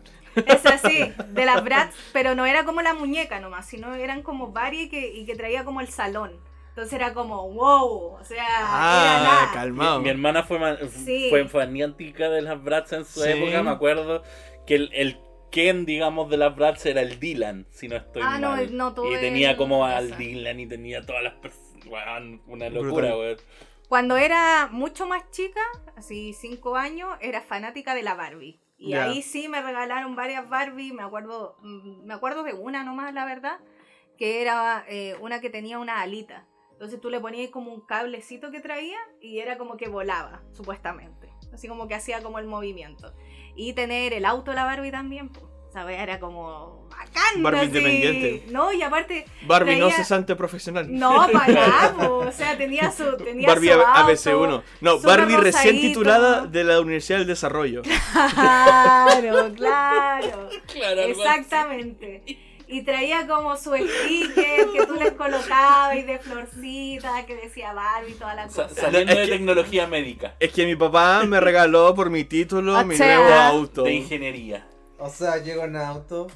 Esa sí, de las Bratz, pero no era como la muñeca nomás, sino eran como varias y que, y que traía como el salón. Entonces era como, wow, o sea, Ah, calmado. mi hermana fue, Sí. fue fanática de las Bratz en su Sí. época. Me acuerdo que el, el Ken, digamos, de las Bratz era el Dylan, si no estoy Ah, no, mal. no tuve y tenía como al esa. Dylan y tenía todas las personas. Una locura, weón. Cuando era mucho más chica, así cinco años, era fanática de la Barbie. Y ahí sí me regalaron varias Barbie, me acuerdo, mm, me acuerdo de una nomás, la verdad, que era eh, una que tenía una alita. Entonces tú le ponías como un cablecito que traía y era como que volaba, supuestamente. Así como que hacía como el movimiento. Y tener el auto de la Barbie también, pues. ¿Sabes? Era como bacán. Barbie así. independiente. No, y aparte, Barbie no traía- cesante profesional. no, para nada, o sea, tenía su. Tenía Barbie su auto, ABC1. No, Barbie recién rosadito. titulada de la Universidad del Desarrollo. Claro, claro. Claro, Exactamente. Y traía como su sticker que tú les colocabas y de florcitas que decía Barbie y toda la cosa. saliendo Es de que- tecnología médica, Es que mi papá me regaló por mi título O mi sea, nuevo auto. de ingeniería. O sea, llego en auto.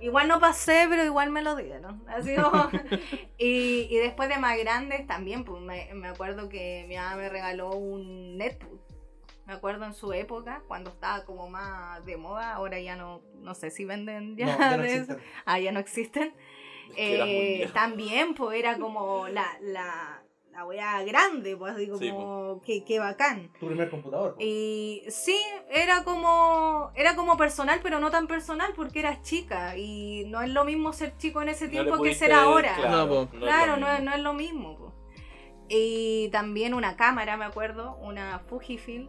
Igual no pasé, pero igual me lo dieron. Así como- y, y después de más grandes también, pues me, me acuerdo que mi mamá me regaló un netbook. Me acuerdo en su época, cuando estaba como más de moda, ahora ya no, no sé si venden ya, No, ya no de eso. existen. Ah, ya no existen. Eh, también, pues era como la, la, la wea grande, pues digo, Sí, como que, que bacán. Tu primer computador. po. Y sí, era como era como personal, pero no tan personal porque eras chica y no es lo mismo ser chico en ese No tiempo le que ser ahora. Claro, No, po. no es Claro, lo no, es, mismo. no es lo mismo. Y también una cámara, me acuerdo, una Fujifilm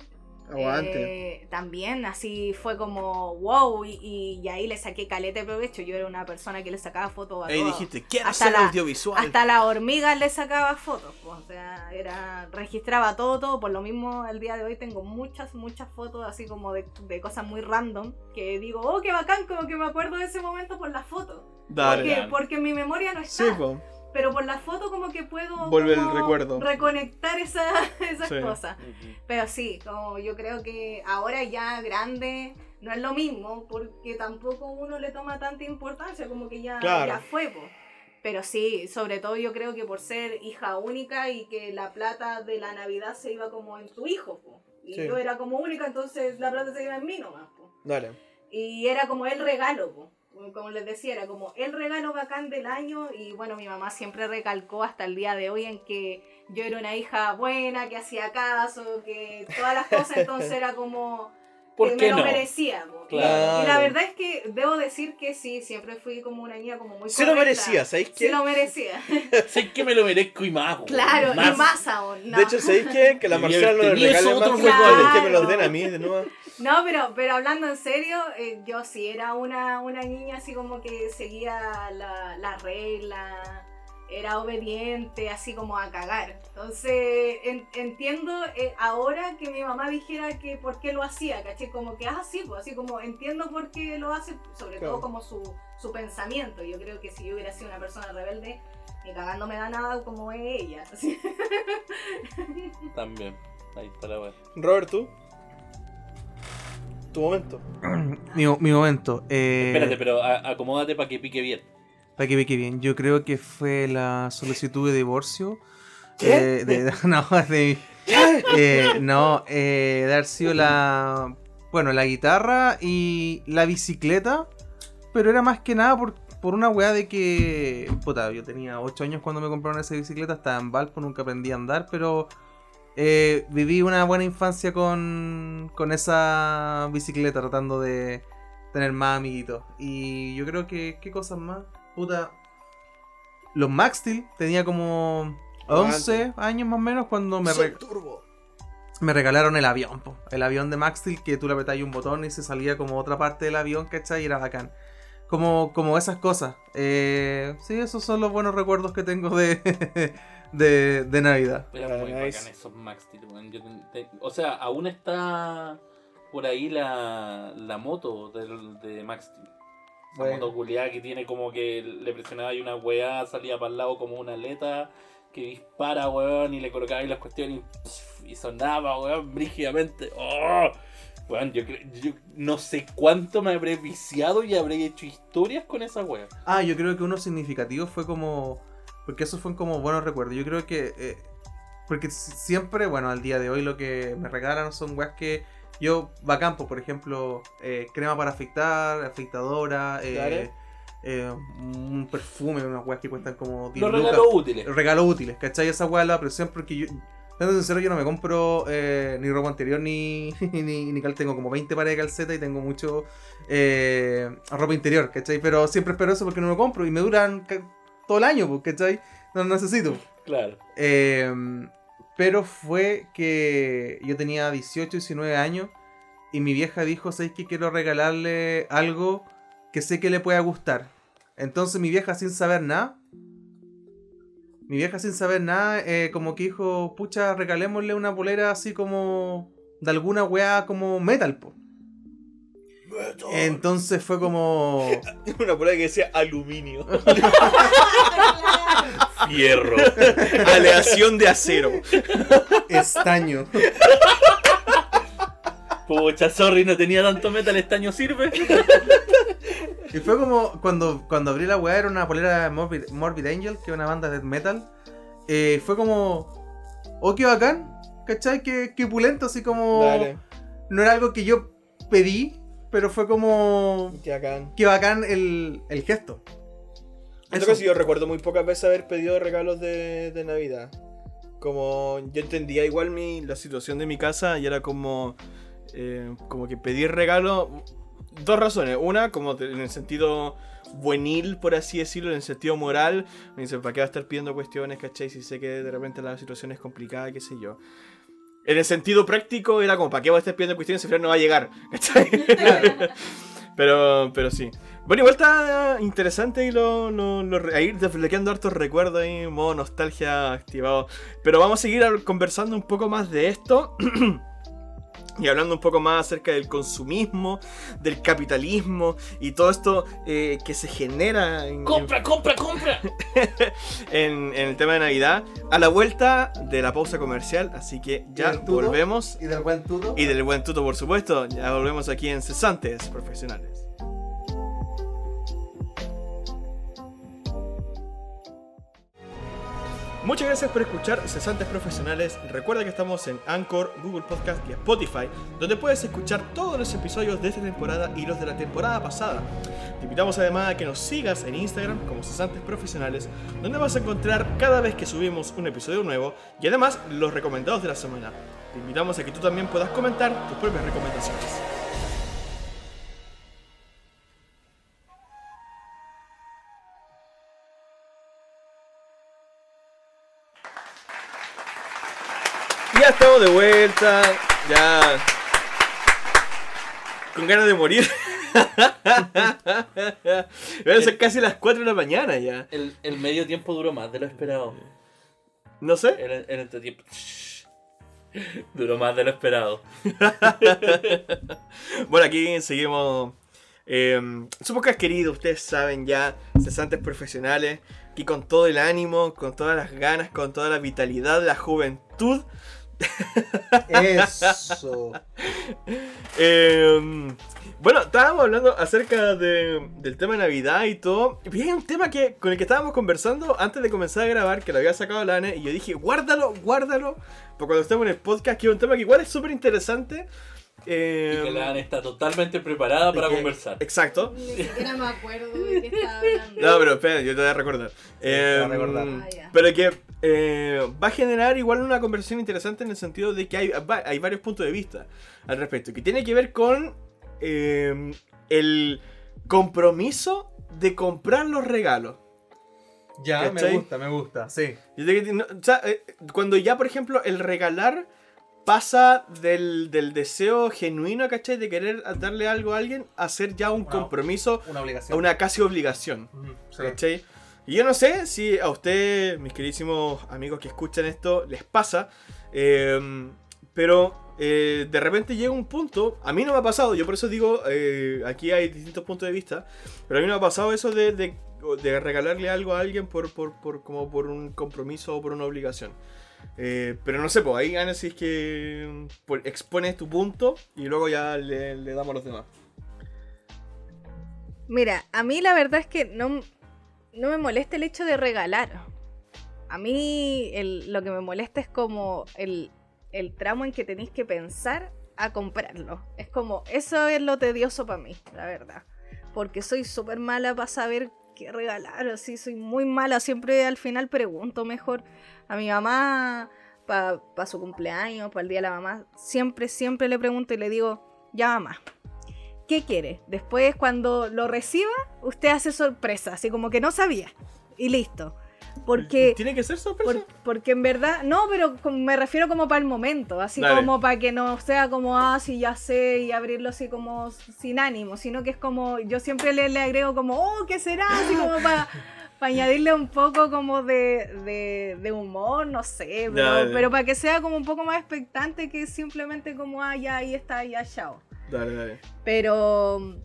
Eh, también así fue como wow y, y, ahí le saqué calete de provecho. Yo era una persona que le sacaba fotos a Ahí dijiste, quiero hasta hacer la, audiovisual. Hasta la hormiga le sacaba fotos. Pues, o sea, era, registraba todo, todo. Por lo mismo, el día de hoy tengo muchas, muchas fotos así como de, de cosas muy random. Que digo, oh, qué bacán, como que me acuerdo de ese momento por las fotos. Dale, porque, porque mi memoria no está. Sí. Pero por la foto como que puedo Volver el recuerdo. reconectar esa, esas Sí. cosas. Pero sí, como yo creo que ahora ya grande no es lo mismo, porque tampoco uno le toma tanta importancia, como que ya, Claro. ya fue. po. Pero sí, sobre todo yo creo que por ser hija única y que la plata de la Navidad se iba como en tu hijo. po. Y Sí. yo era como única, entonces la plata se iba en mí nomás. po. Dale. Y era como el regalo, po. Como les decía, era como el regalo bacán del año y bueno, mi mamá siempre recalcó hasta el día de hoy en que yo era una hija buena, que hacía caso, que todas las cosas, entonces era como ¿Por que qué me lo no? merecía. Claro. Y, la verdad es que debo decir que sí, siempre fui como una niña como muy Se lo merecía, ¿sabéis qué? lo merecía. Sé que me lo merezco y más, claro, y más aún. no. De hecho, ¿sabéis qué? Que la Marcela no le regale más regalos regalos. que me los den a mí de nuevo. No, pero, pero hablando en serio, eh, yo sí era una, una niña así como que seguía la, la regla, era obediente, así como a cagar. Entonces, en- entiendo eh, ahora que mi mamá dijera que por qué lo hacía, ¿caché? Como que, ah, sí, pues, así como entiendo por qué lo hace, sobre Claro. todo como su, su pensamiento. Yo creo que si yo hubiera sido una persona rebelde, ni cagando me da nada como es ella. También. Ahí está la weá. Robert, tú. Tu momento. Mi, mi momento. Eh, Espérate, pero a- acomódate para que pique bien. Para que ve que bien. Yo creo que fue la solicitud de divorcio. ¿Qué? eh, de- no, de, eh, no, eh, de haber sido la. Bueno, la guitarra y la bicicleta. Pero era más que nada por, por una weá de que. Puta, yo tenía 8 años cuando me compraron esa bicicleta. Estaba en Valpo, nunca aprendí a andar. Pero eh, viví una buena infancia con, con esa bicicleta, tratando de tener más amiguitos. Y yo creo que. ¿Qué cosas más? Puta. Los Max Steel tenía como 11 años más o menos cuando me, re- turbo. me regalaron el avión, po. el avión de Max Steel que tú le apretabas un botón y se salía como otra parte del avión, ¿cachai? Y era bacán. Como, como esas cosas. Eh, sí, esos son los buenos recuerdos que tengo de, de, de Navidad. Ah, muy nice. bacán esos Max Steel, weón. Yo ten- te- O sea, aún está por ahí la, la moto del, de Max Steel. Bueno. moto culiada que tiene como que le presionaba y una weá, salía para el lado como una aleta que dispara, weón, y le colocaba ahí las cuestiones y, pff, y sonaba, weón, brígidamente. ¡Oh! Weón, yo, creo- yo no sé cuánto me habré viciado y habré hecho historias con esa weá. Ah, yo creo que uno significativo fue como. Porque esos fueron como buenos recuerdos. Yo creo que. eh, porque si- siempre, bueno, al día de hoy lo que me regalan son weas que. Yo, bacán, pues, por ejemplo, eh, crema para afeitar, afeitadora, eh, eh, un perfume, unas weas que cuestan como 10 Los lucas. regalos útiles. regalos útiles, ¿cachai? Esa es la apreciación porque yo, siendo sincero, yo no me compro eh, ni ropa anterior ni, ni, ni cal. Tengo como 20 pares de calceta y tengo mucho eh, ropa interior, ¿cachai? Pero siempre espero eso porque no me compro y me duran todo el año, ¿cachai? No lo necesito. Claro. Eh, pero fue que yo tenía 18, 19 años y mi vieja dijo, ¿sabes que quiero regalarle algo que sé que le pueda gustar? Entonces mi vieja sin saber nada, mi vieja sin saber nada, eh, como que dijo, pucha, regalémosle una polera así como de alguna weá como metal, po. Entonces fue como... Una polera que decía aluminio. Fierro. Aleación de acero. Estaño. Pucha, sorry, no tenía tanto metal, estaño sirve. Y fue como cuando, cuando abrí la weá, era una polera de Morbid, Morbid Angel, que es una banda de metal. Eh, fue como, oh, qué bacán, ¿cachai? Qué, qué pulento, así como. Dale. No era algo que yo pedí, pero fue como, Qué bacán. qué bacán el, el gesto. Eso. que sí, yo recuerdo muy pocas veces haber pedido regalos de, de Navidad. Como yo entendía igual mi, la situación de mi casa y era como, eh, como que pedir regalo. Dos razones. Una, como en el sentido buenil, por así decirlo, en el sentido moral. Me dice, ¿para qué va a estar pidiendo cuestiones, cachai? Si sé que de repente la situación es complicada, qué sé yo. En el sentido práctico era como, ¿para qué voy a estar pidiendo cuestiones si final no va a llegar? Pero, pero sí. Bueno, igual está interesante y lo, lo, lo- ahí desbloqueando hartos recuerdos ahí, modo nostalgia activado. Pero vamos a seguir conversando un poco más de esto. Y hablando un poco más acerca del consumismo, del capitalismo y todo esto eh, que se genera en, ¡Compra, compra, compra! en- en el tema de Navidad, a la vuelta de la pausa comercial. Así que ya volvemos. Y del buen tuto. Y del buen tuto, por supuesto. Ya volvemos aquí en Cesantes Profesionales. Muchas gracias por escuchar Cesantes Profesionales. Recuerda que estamos en Anchor, Google Podcast y Spotify, donde puedes escuchar todos los episodios de esta temporada y los de la temporada pasada. Te invitamos además a que nos sigas en Instagram como Cesantes Profesionales, donde vas a encontrar cada vez que subimos un episodio nuevo y además los recomendados de la semana. Te invitamos a que tú también puedas comentar tus propias recomendaciones. Estamos de vuelta, ya con ganas de morir. Van a ser casi las 4 de la mañana ya. El, el medio tiempo duró más de lo esperado. No sé. El, el entretiempo. Duró más de lo esperado. Bueno, aquí seguimos. Eh, su podcast querido, ustedes saben ya, cesantes profesionales, aquí con todo el ánimo, con todas las ganas, con toda la vitalidad, la juventud. Eso. Eh, bueno, estábamos hablando acerca de- del tema de Navidad y todo. Y hay un tema que, con el que estábamos conversando antes de comenzar a grabar, que lo había sacado Lane, y yo dije, guárdalo, guárdalo, porque cuando estemos en el podcast, que es un tema que igual es súper interesante. Eh, Y que la Ana está totalmente preparada para que- conversar. Exacto. Ni siquiera me acuerdo de qué estaba hablando. No, pero espera, yo te voy a recordar. te va a recordar. Ah. Pero que eh, va a generar igual una conversación interesante en el sentido de que hay, hay varios puntos de vista al respecto. Que tiene que ver con eh, el compromiso de comprar los regalos. Ya, ¿Cachai? me gusta, me gusta. Sí. Eh, cuando ya, por ejemplo, el regalar pasa del, del deseo genuino, ¿cachai? De querer darle algo a alguien a ser ya un Una- compromiso, Una obligación. una casi obligación. Ujú, sí. ¿Cachai? Y yo no sé si a ustedes, mis queridísimos amigos que escuchan esto, les pasa. eh, pero eh, de repente llega un punto, a mí no me ha pasado, yo por eso digo, eh, aquí hay distintos puntos de vista, pero a mí no me ha pasado eso de, de- de regalarle algo a alguien por, por, por- como por un compromiso o por una obligación. Eh, pero no sé, pues ahí Ana, si es que expones tu punto y luego ya le, damos a los demás. Mira, a mí la verdad es que no, no me molesta el hecho de regalar. A mí lo que me molesta es como el, el tramo en que tenéis que pensar a comprarlo. Es como, eso es lo tedioso para mí, la verdad. Porque soy súper mala para saber qué regalar, así soy muy mala. Siempre al final pregunto mejor a mi mamá para su cumpleaños, para el día de la mamá. Siempre, siempre le pregunto y le digo, ya mamá, ¿qué quiere? Después cuando lo reciba, usted hace sorpresa, así como que no sabía. Y listo. Porque, ¿Tiene que ser sorpresa? por- porque en verdad, no, pero me refiero como para el momento, así Dale. como para que no sea como, ah, sí, ya sé, y abrirlo así como sin ánimo, sino que es como, yo siempre le, le agrego como, oh, ¿qué será? Así como para añadirle un poco como de, de, de humor, no sé, pero, Dale. pero para que sea como un poco más expectante que simplemente como, ah, ya, ahí está, ya, chao. Dale, dale. Pero.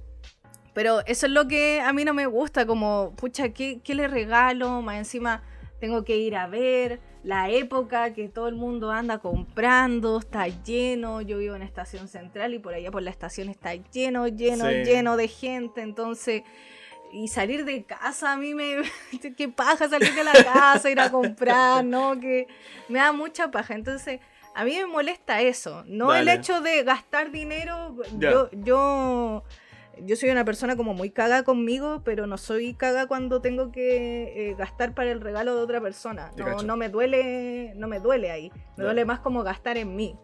Pero eso es lo que a mí no me gusta, como, pucha, ¿qué, qué le regalo? Más encima tengo que ir a ver la época que todo el mundo anda comprando, está lleno, yo vivo en Estación Central y por allá por la estación está lleno, lleno, Sí. lleno de gente, entonces... Y salir de casa a mí me... qué paja salir de la casa, ir a comprar, ¿no? Que me da mucha paja. Entonces, a mí me molesta eso, no el hecho de gastar dinero. Yo, yo, yo soy una persona como muy caga conmigo, pero no soy caga cuando tengo que eh, gastar para el regalo de otra persona. No, no me duele, no me duele ahí. Me duele más como gastar en mí.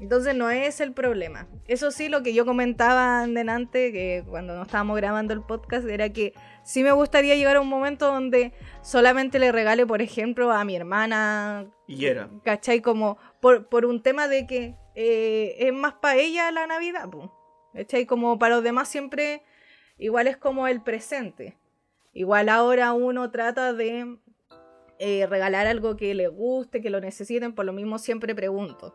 Entonces no es el problema. Eso sí, lo que yo comentaba delante, que cuando no estábamos grabando el podcast, era que sí me gustaría llegar a un momento donde solamente le regale, por ejemplo, a mi hermana. Y era. ¿Cachai? Como por, por un tema de que eh, es más para ella la Navidad, po. ¿cachai? Como para los demás siempre, igual es como el presente. Igual ahora uno trata de eh, regalar algo que le guste, que lo necesiten, por lo mismo siempre pregunto.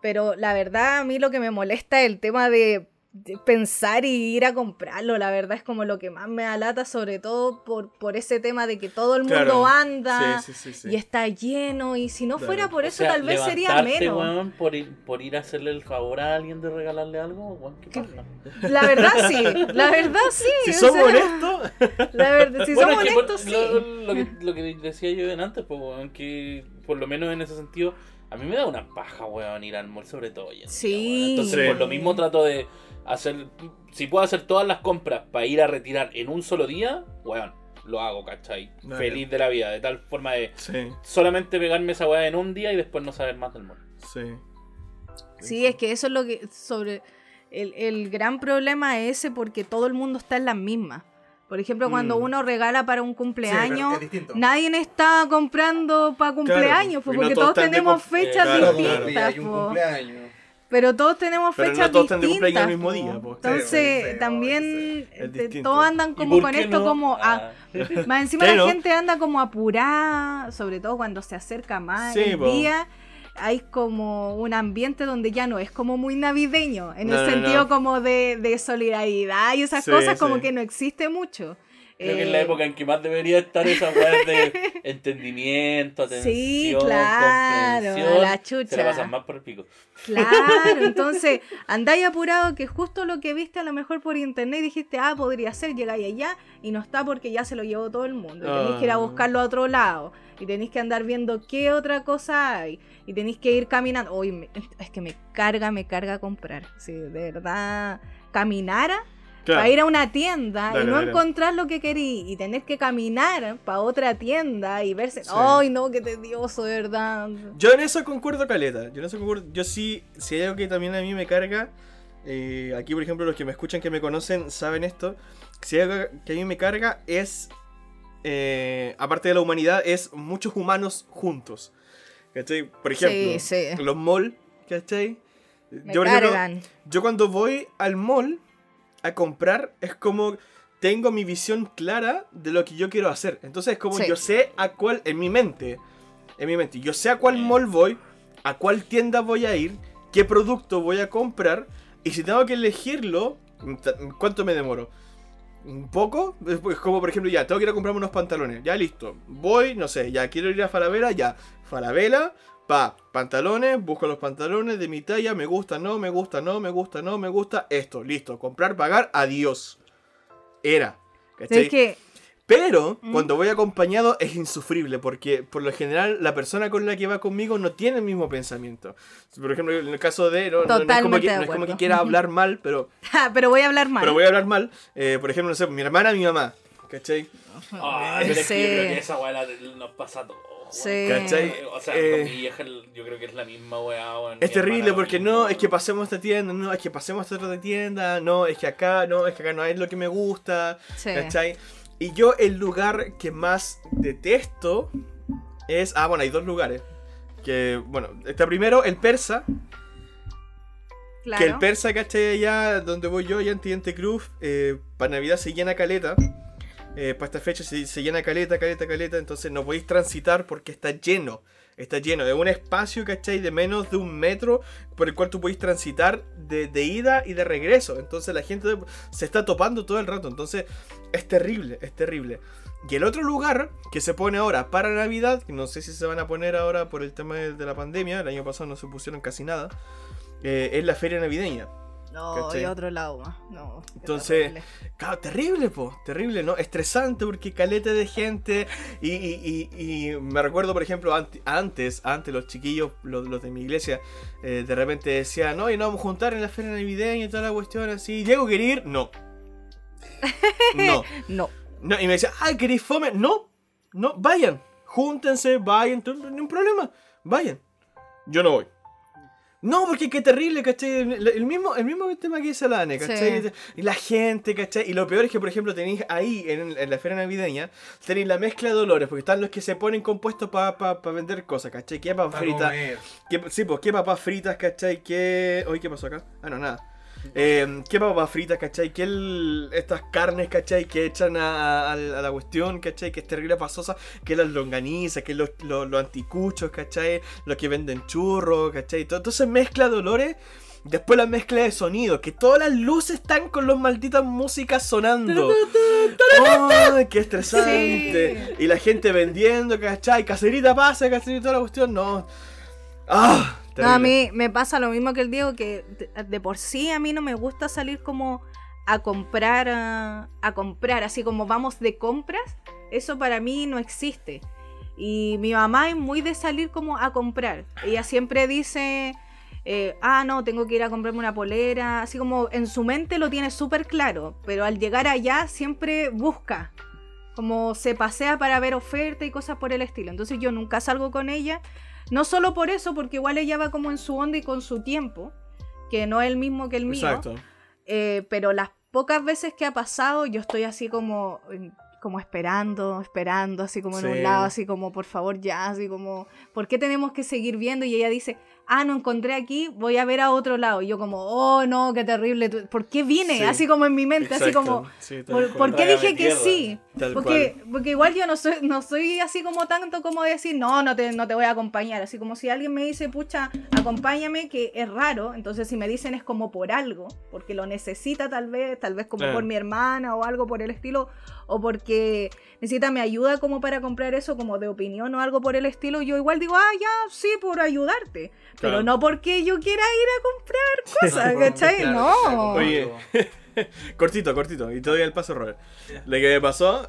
Pero la verdad, a mí lo que me molesta es el tema de, de pensar y ir a comprarlo. La verdad es como lo que más me alata, sobre todo por, por ese tema de que todo el mundo Claro. anda Sí, sí, sí, sí. y está lleno. Y si no Claro. fuera por O eso, sea, tal vez sería menos. weón, por, ir, por ir a hacerle el favor a alguien de regalarle algo, weón, ¿qué ¿Qué? pasa? La verdad sí, la verdad sí. Si o somos sea, honestos, La verdad, si Bueno, somos honestos, sí. lo, lo que, lo que decía yo antes, pues, weón, que por lo menos en ese sentido, a mí me da una paja, weón, ir al mall, sobre todo. hoy en día, Sí. weón. Entonces, Sí. por lo mismo trato de hacer, si puedo hacer todas las compras para ir a retirar en un solo día, weón, lo hago, ¿cachai? Dale. Feliz de la vida, de tal forma de sí, solamente pegarme esa weá en un día y después no saber más del mall. sí. Sí, es que eso es lo que sobre el, el gran problema es ese porque todo el mundo está en las mismas. Por ejemplo, cuando Mm. uno regala para un cumpleaños, es nadie está comprando para cumpleaños, pues, no porque todos tenemos fechas eh, claro, distintas. claro. Pero todos tenemos Pero fechas no todos están de distintas. cumpleaños el mismo día. Entonces, Sí, sí, también Es eh, todos andan ¿Y como con esto no? como a- Ah. Más encima la gente anda como apurada, sobre todo cuando se acerca más Sí, el po. día. Hay como un ambiente donde ya no es como muy navideño, en No, el no, sentido no. como de, de solidaridad y esas Sí, cosas como sí. que no existe mucho. Creo que Eh, es la época en que más debería estar esa weá de entendimiento, atención, Sí, claro, comprensión. la Se chucha. la pasan más por el pico. Claro, entonces andáis apurado que justo lo que viste a lo mejor por internet dijiste, ah, podría ser, llegáis allá y no está porque ya se lo llevó todo el mundo. Y tenéis que ir a Ah. buscarlo a otro lado. Y tenéis que andar viendo qué otra cosa hay. Y tenéis que ir caminando. Uy, me- es que me carga, me carga comprar. Si de verdad caminara Claro. para ir a una tienda Dale, y no dale. encontrar lo que querí y tener que caminar para otra tienda y verse. Sí. Ay, no, qué tedioso, de verdad. Yo en eso concuerdo, Caleta. Yo en eso concuerdo. Yo sí, si hay algo que también a mí me carga. eh, aquí, por ejemplo, los que me escuchan, que me conocen, saben esto. Si hay algo que a mí me carga es. eh, aparte de la humanidad, es muchos humanos juntos. ¿Cachai? Por ejemplo, Sí, sí. los malls, ¿cachai? Me Yo, por ejemplo, cargan. yo cuando voy al mall a comprar es como tengo mi visión clara de lo que yo quiero hacer. Entonces es como Sí. yo sé a cuál, en mi mente, en mi mente, yo sé a cuál mall voy, a cuál tienda voy a ir, qué producto voy a comprar y si tengo que elegirlo, ¿cuánto me demoro? ¿Un poco? Es como por ejemplo, ya, tengo que ir a comprarme unos pantalones, ya listo. Voy, no sé, ya quiero ir a Falabella, ya. Falabella, pa, pantalones, busco los pantalones de mi talla, me gusta, no, me gusta, no, me gusta, no, me gusta, esto, listo. Comprar, pagar, adiós. Era. ¿cachai? Que Pero Mm. cuando voy acompañado es insufrible porque por lo general la persona con la que va conmigo no tiene el mismo pensamiento. Por ejemplo, en el caso de... No, no- no es como que, no es como que quiera hablar mal, pero, Ja, pero voy a hablar mal. pero voy a hablar mal. Eh, por ejemplo, no sé, mi hermana, mi mamá. ¿Cachai? Ah, pero es que yo creo que esa weá nos pasa a todos. Sí. ¿Cachai? O sea, Eh, con mi vieja yo creo que es la misma weá. weón. Es terrible porque mismo, no, es que pasemos a esta tienda, no, es que pasemos a esta otra tienda, no, es que acá, no, es que acá no es lo que me gusta. Sí. ¿Cachai? Y yo el lugar que más detesto es... Ah, bueno, hay dos lugares. Que, bueno, está primero el persa. Claro. Que el persa, ¿cachai? Allá donde voy yo, allá en Teniente Cruz, eh, para Navidad se llena caleta. Eh, para esta fecha se, llena caleta, caleta, caleta. Entonces no podéis transitar porque está lleno. Está lleno. Es un espacio, ¿cachai? De menos de un metro por el cual tú podéis transitar de, ida y de regreso. Entonces la gente se está topando todo el rato. Entonces es terrible, es terrible. Y el otro lugar que se pone ahora para Navidad, que no sé si se van a poner ahora por el tema de, de la pandemia, el año pasado no se pusieron casi nada, eh, es la feria navideña. No, ¿cachai? y otro lado más. No. Entonces, terrible. Claro, terrible, po, terrible, ¿no? Estresante porque caleta de gente. Y, y- y- y me recuerdo, por ejemplo, ante- antes, antes los chiquillos, los, los de mi iglesia, eh, de repente decían, no, y nos vamos a juntar en la feria navideña y toda la cuestión así. Diego, ¿quería ir? No. No. No. no. Y me decía, ay, ¿queréis fome? No. No, vayan. Júntense, vayan, no hay problema. Vayan. Yo no voy. No, porque qué terrible, ¿cachai? El, el mismo, el mismo tema que dice la Ane, ¿cachai? Sí. Y la gente, ¿cachai? Y lo peor es que, por ejemplo, tenéis ahí, en, en la feria navideña, tenéis la mezcla de dolores, porque están los que se ponen compuestos para vender cosas, ¿cachai? ¿Qué papas fritas? comer. ¿Qué, sí, pues, ¿qué papas fritas, cachai? ¿Qué... Oye, ¿qué pasó acá? Ah, no, nada. Eh, ¿Qué papas fritas, cachai? ¿Qué el- estas carnes, cachai? Que echan a, a- a la cuestión, cachai? Que es terrible pasosa. ¿Qué las longanizas? ¿Qué los, los, los anticuchos, cachai? Los que venden churros, cachai? Todo, entonces mezcla de olores. Después la mezcla de sonido, que todas las luces están con los malditas músicas sonando. ¡Ay, qué estresante! Y la gente vendiendo, ¿cachai? Cacerita pasa, cacerita toda la cuestión, no. ¡Ah! No, a mí me pasa lo mismo que el Diego, que de, de por sí a mí no me gusta salir como a comprar, a, a comprar, así como vamos de compras, eso para mí no existe. Y mi mamá es muy de salir como a comprar. Ella siempre dice, eh, ah, no, tengo que ir a comprarme una polera, así como en su mente lo tiene súper claro, pero al llegar allá siempre busca, como se pasea para ver oferta y cosas por el estilo. Entonces yo nunca salgo con ella, no solo por eso, porque igual ella va como en su onda y con su tiempo, que no es el mismo que el mío. Exacto. Eh, pero las pocas veces que ha pasado, yo estoy así como, como esperando, esperando, así como en un lado, así como, por favor, ya, así como, ¿por qué tenemos que seguir viendo? Y ella dice, ah, no encontré aquí, voy a ver a otro lado. Y yo como, oh, no, qué terrible, ¿por qué vine? Sí. Así como en mi mente, así como, Sí, ¿por, qué dije que tierra. sí? Porque, porque igual yo no soy, no soy así como tanto como de decir, no, no te, no te voy a acompañar. Así como si alguien me dice, pucha, acompáñame, que es raro. Entonces si me dicen es como por algo, porque lo necesita tal vez, tal vez como por mi hermana o algo por el estilo, o porque necesita mi ayuda como para comprar eso, como de opinión o algo por el estilo, yo igual digo, ah, ya, sí, por ayudarte. Pero Claro. no porque yo quiera ir a comprar cosas, ¿cachai? Claro, no. claro. Oye. Cortito, cortito. Y te doy el paso, Robert. Lo que me pasó,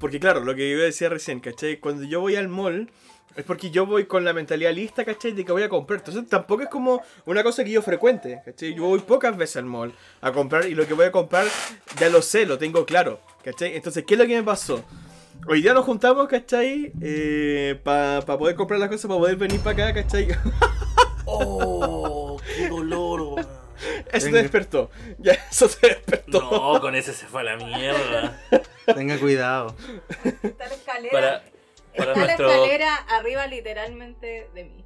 porque claro, lo que yo decía recién, ¿cachai? Cuando yo voy al mall, es porque yo voy con la mentalidad lista, ¿cachai? De que voy a comprar. Entonces tampoco es como una cosa que yo frecuente, ¿cachai? Yo voy pocas veces al mall a comprar y lo que voy a comprar ya lo sé, lo tengo claro, ¿cachai? Entonces, ¿qué es lo que me pasó? Hoy día nos juntamos, ¿cachai? Para poder comprar las cosas, para poder venir para acá, ¿cachai? Oh, qué dolor, weón. Eso te despertó. Ya, eso te despertó. No, con ese se fue a la mierda. Tenga cuidado. Está la escalera. Para, para Está nuestro. la escalera arriba literalmente de mí.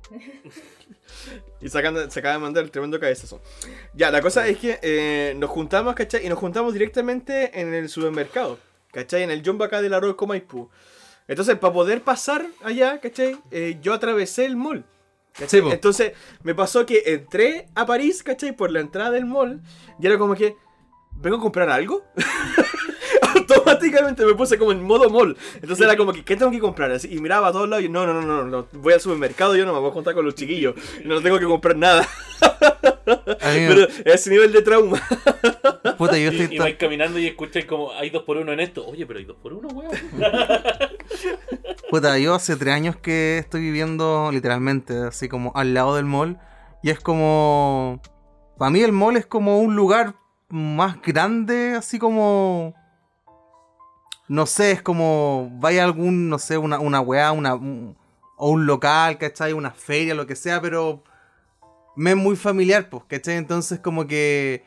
Y sacan- se acaba de mandar el tremendo cabezazo. Ya, la cosa es que eh, nos juntamos, ¿cachai? Y nos juntamos directamente en el supermercado, ¿cachai? En el Jumbo acá del Arroyo Maipú. Entonces, para poder pasar allá, ¿cachai? Eh, yo atravesé el mall. ¿cachai? Entonces, me pasó que entré a París, ¿cachai? Por la entrada del mall. Y era como que, ¿vengo a comprar algo? Automáticamente me puse como en modo mall. Entonces era como que, ¿qué tengo que comprar? Así, y miraba a todos lados y no, no, no, no, no, voy al supermercado, yo no me voy a juntar con los chiquillos. No tengo que comprar nada. Pero ese nivel de trauma. puta, yo Y, estoy y tan- vais caminando y escucháis como hay dos por uno en esto. Oye, pero hay dos por uno, weón. Puta, yo hace tres años que estoy viviendo literalmente así como al lado del mall. Y es como. Para mí el mall es como un lugar más grande, así como. No sé, es como. Vaya a algún, no sé, una, una weá, una, un- o un local, ¿cachai? Una feria, lo que sea, pero. Me es muy familiar, pues, ¿cachai? Entonces, como que.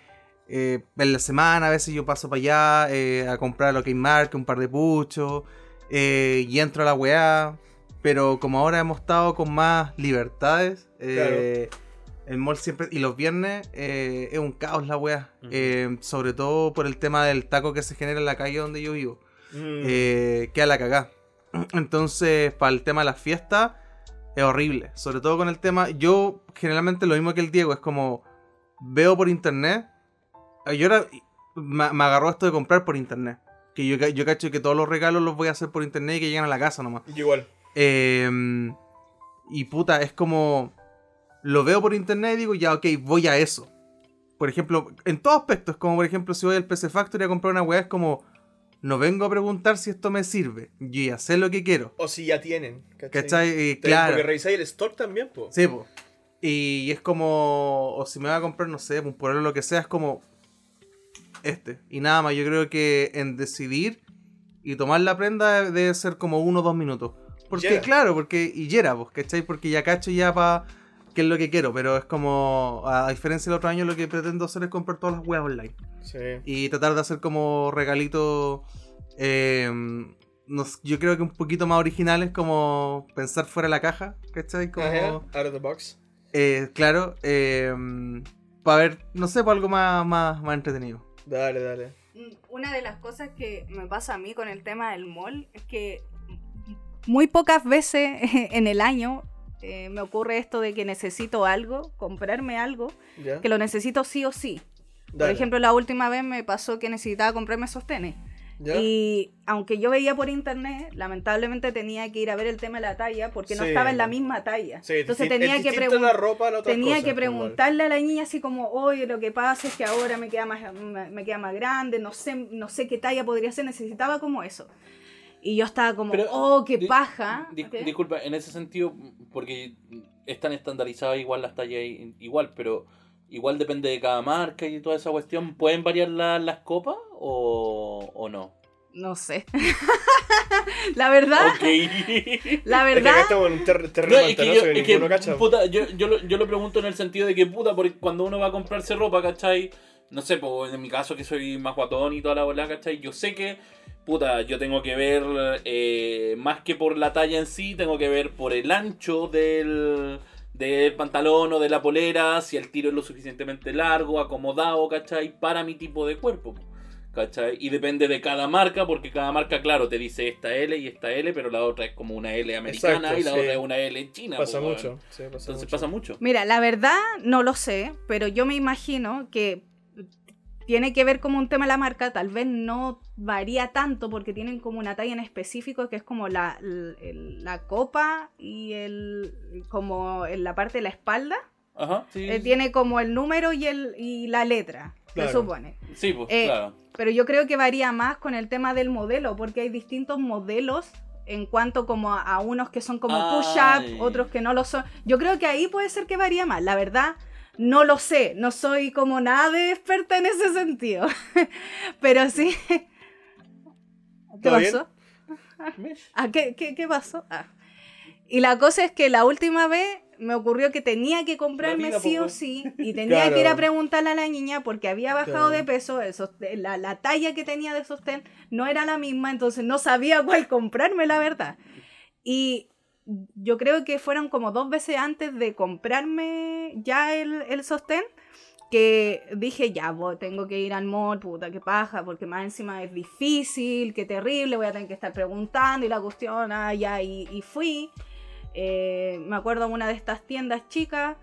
eh, en la semana a veces yo paso para allá eh, a comprar lo que hay marca, un par de puchos eh, y entro a la weá. Pero como ahora hemos estado con más libertades, eh, el mall siempre. Y los viernes eh, es un caos la weá. Sobre todo por el tema del taco que se genera en la calle donde yo vivo. Mm. Eh, queda la cagá. Entonces, para el tema de las fiestas, es horrible. Sobre todo con el tema. Yo, generalmente, lo mismo que el Diego, es como. Veo por internet. Yo ahora. Me, me agarró esto de comprar por internet. Que yo, yo cacho que todos los regalos los voy a hacer por internet y que llegan a la casa nomás. Yo igual. Eh, y puta, es como. Lo veo por internet y digo, ya, ok, voy a eso. Por ejemplo, en todos aspectos, como por ejemplo, si voy al PC Factory a comprar una weá, es como. No vengo a preguntar si esto me sirve. Yo ya sé lo que quiero. O si ya tienen. ¿Cachai? Y Te- claro. Porque revisáis el stock también, po. Sí, po. Y es como. O si me va a comprar, no sé, un lo que sea, es como. Este. Y nada más, yo creo que en decidir y tomar la prenda debe ser como uno o dos minutos. Porque, claro, porque. Y yera, pues, ¿cachai? Porque ya cacho ya para qué es lo que quiero, pero es como, a diferencia del otro año, lo que pretendo hacer es comprar todas las weas online. Sí. Y tratar de hacer como regalitos, eh, nos- yo creo que un poquito más originales, como pensar fuera de la caja, ¿cachai? Como, Ajá, Out of the box. eh, claro, para ver, no sé, para algo más, más, más entretenido. Dale, dale. Una de las cosas que me pasa a mí con el tema del mall es que muy pocas veces en el año eh, me ocurre esto de que necesito algo, comprarme algo, ¿Ya? que lo necesito sí o sí. Por ejemplo, la última vez me pasó que necesitaba comprarme sostenes. ¿Ya? Y aunque yo veía por internet, lamentablemente tenía que ir a ver el tema de la talla porque no estaba en la misma talla. Sí, Entonces tenía que la ropa la Tenía cosa, que igual. preguntarle a la niña así como, oye, lo que pasa es que ahora me queda más, me queda más grande, no sé, no sé qué talla podría ser, necesitaba como eso. Y yo estaba como, Pero, oh, qué di- paja. Disculpa, en ese sentido, porque están estandarizadas igual las tallas igual, pero igual depende de cada marca y toda esa cuestión. ¿Pueden variar la- las copas o, o no? No sé. la verdad, la Es que verdad, acá estamos en un ter- No, terreno es que, pantanoso yo, que es que, ninguno cacha. puta, yo, yo, lo, yo lo pregunto en el sentido de que, puta, porque cuando uno va a comprarse ropa, ¿cachai? No sé, pues en mi caso que soy más guatón y toda la bola, ¿cachai? Yo sé que, puta, yo tengo que ver, eh, más que por la talla en sí, tengo que ver por el ancho del, del pantalón o de la polera, si el tiro es lo suficientemente largo, acomodado, ¿cachai? Para mi tipo de cuerpo. ¿Cachai? Y depende de cada marca, porque cada marca, claro, te dice esta L y esta L, pero la otra es como una L americana Exacto, y la sí. otra es una L china. Pasa pues, mucho. Sí, pasa Entonces mucho. pasa mucho. mira, la verdad no lo sé, pero yo me imagino que tiene que ver como un tema de la marca, tal vez no varía tanto porque tienen como una talla en específico que es como la, la copa y el como en la parte de la espalda. Ajá, sí. Eh, tiene como el número y, el, y la letra, Claro. se supone. Sí, pues, eh, claro. Pero yo creo que varía más con el tema del modelo, porque hay distintos modelos en cuanto como a, a unos que son como push-up, otros que no lo son. Yo creo que ahí puede ser que varía más. La verdad, no lo sé. No soy como nada de experta en ese sentido. Pero sí. ¿Qué pasó? Ah, ¿qué, qué, qué pasó? Ah. Y la cosa es que la última vez me ocurrió que tenía que comprarme sí o weón. sí y tenía que ir a preguntarle a la niña porque había Claro. bajado de peso, el sostén- la, la talla que tenía de sostén no era la misma, entonces no sabía cuál comprarme, la verdad. Y yo creo que fueron como dos veces antes de comprarme ya el, el sostén que dije, ya, bo- tengo que ir al mall, puta, qué paja, porque más encima es difícil, qué terrible, voy a tener que estar preguntando y la cuestión, ah, y, fui. Eh, me acuerdo a una de estas tiendas chicas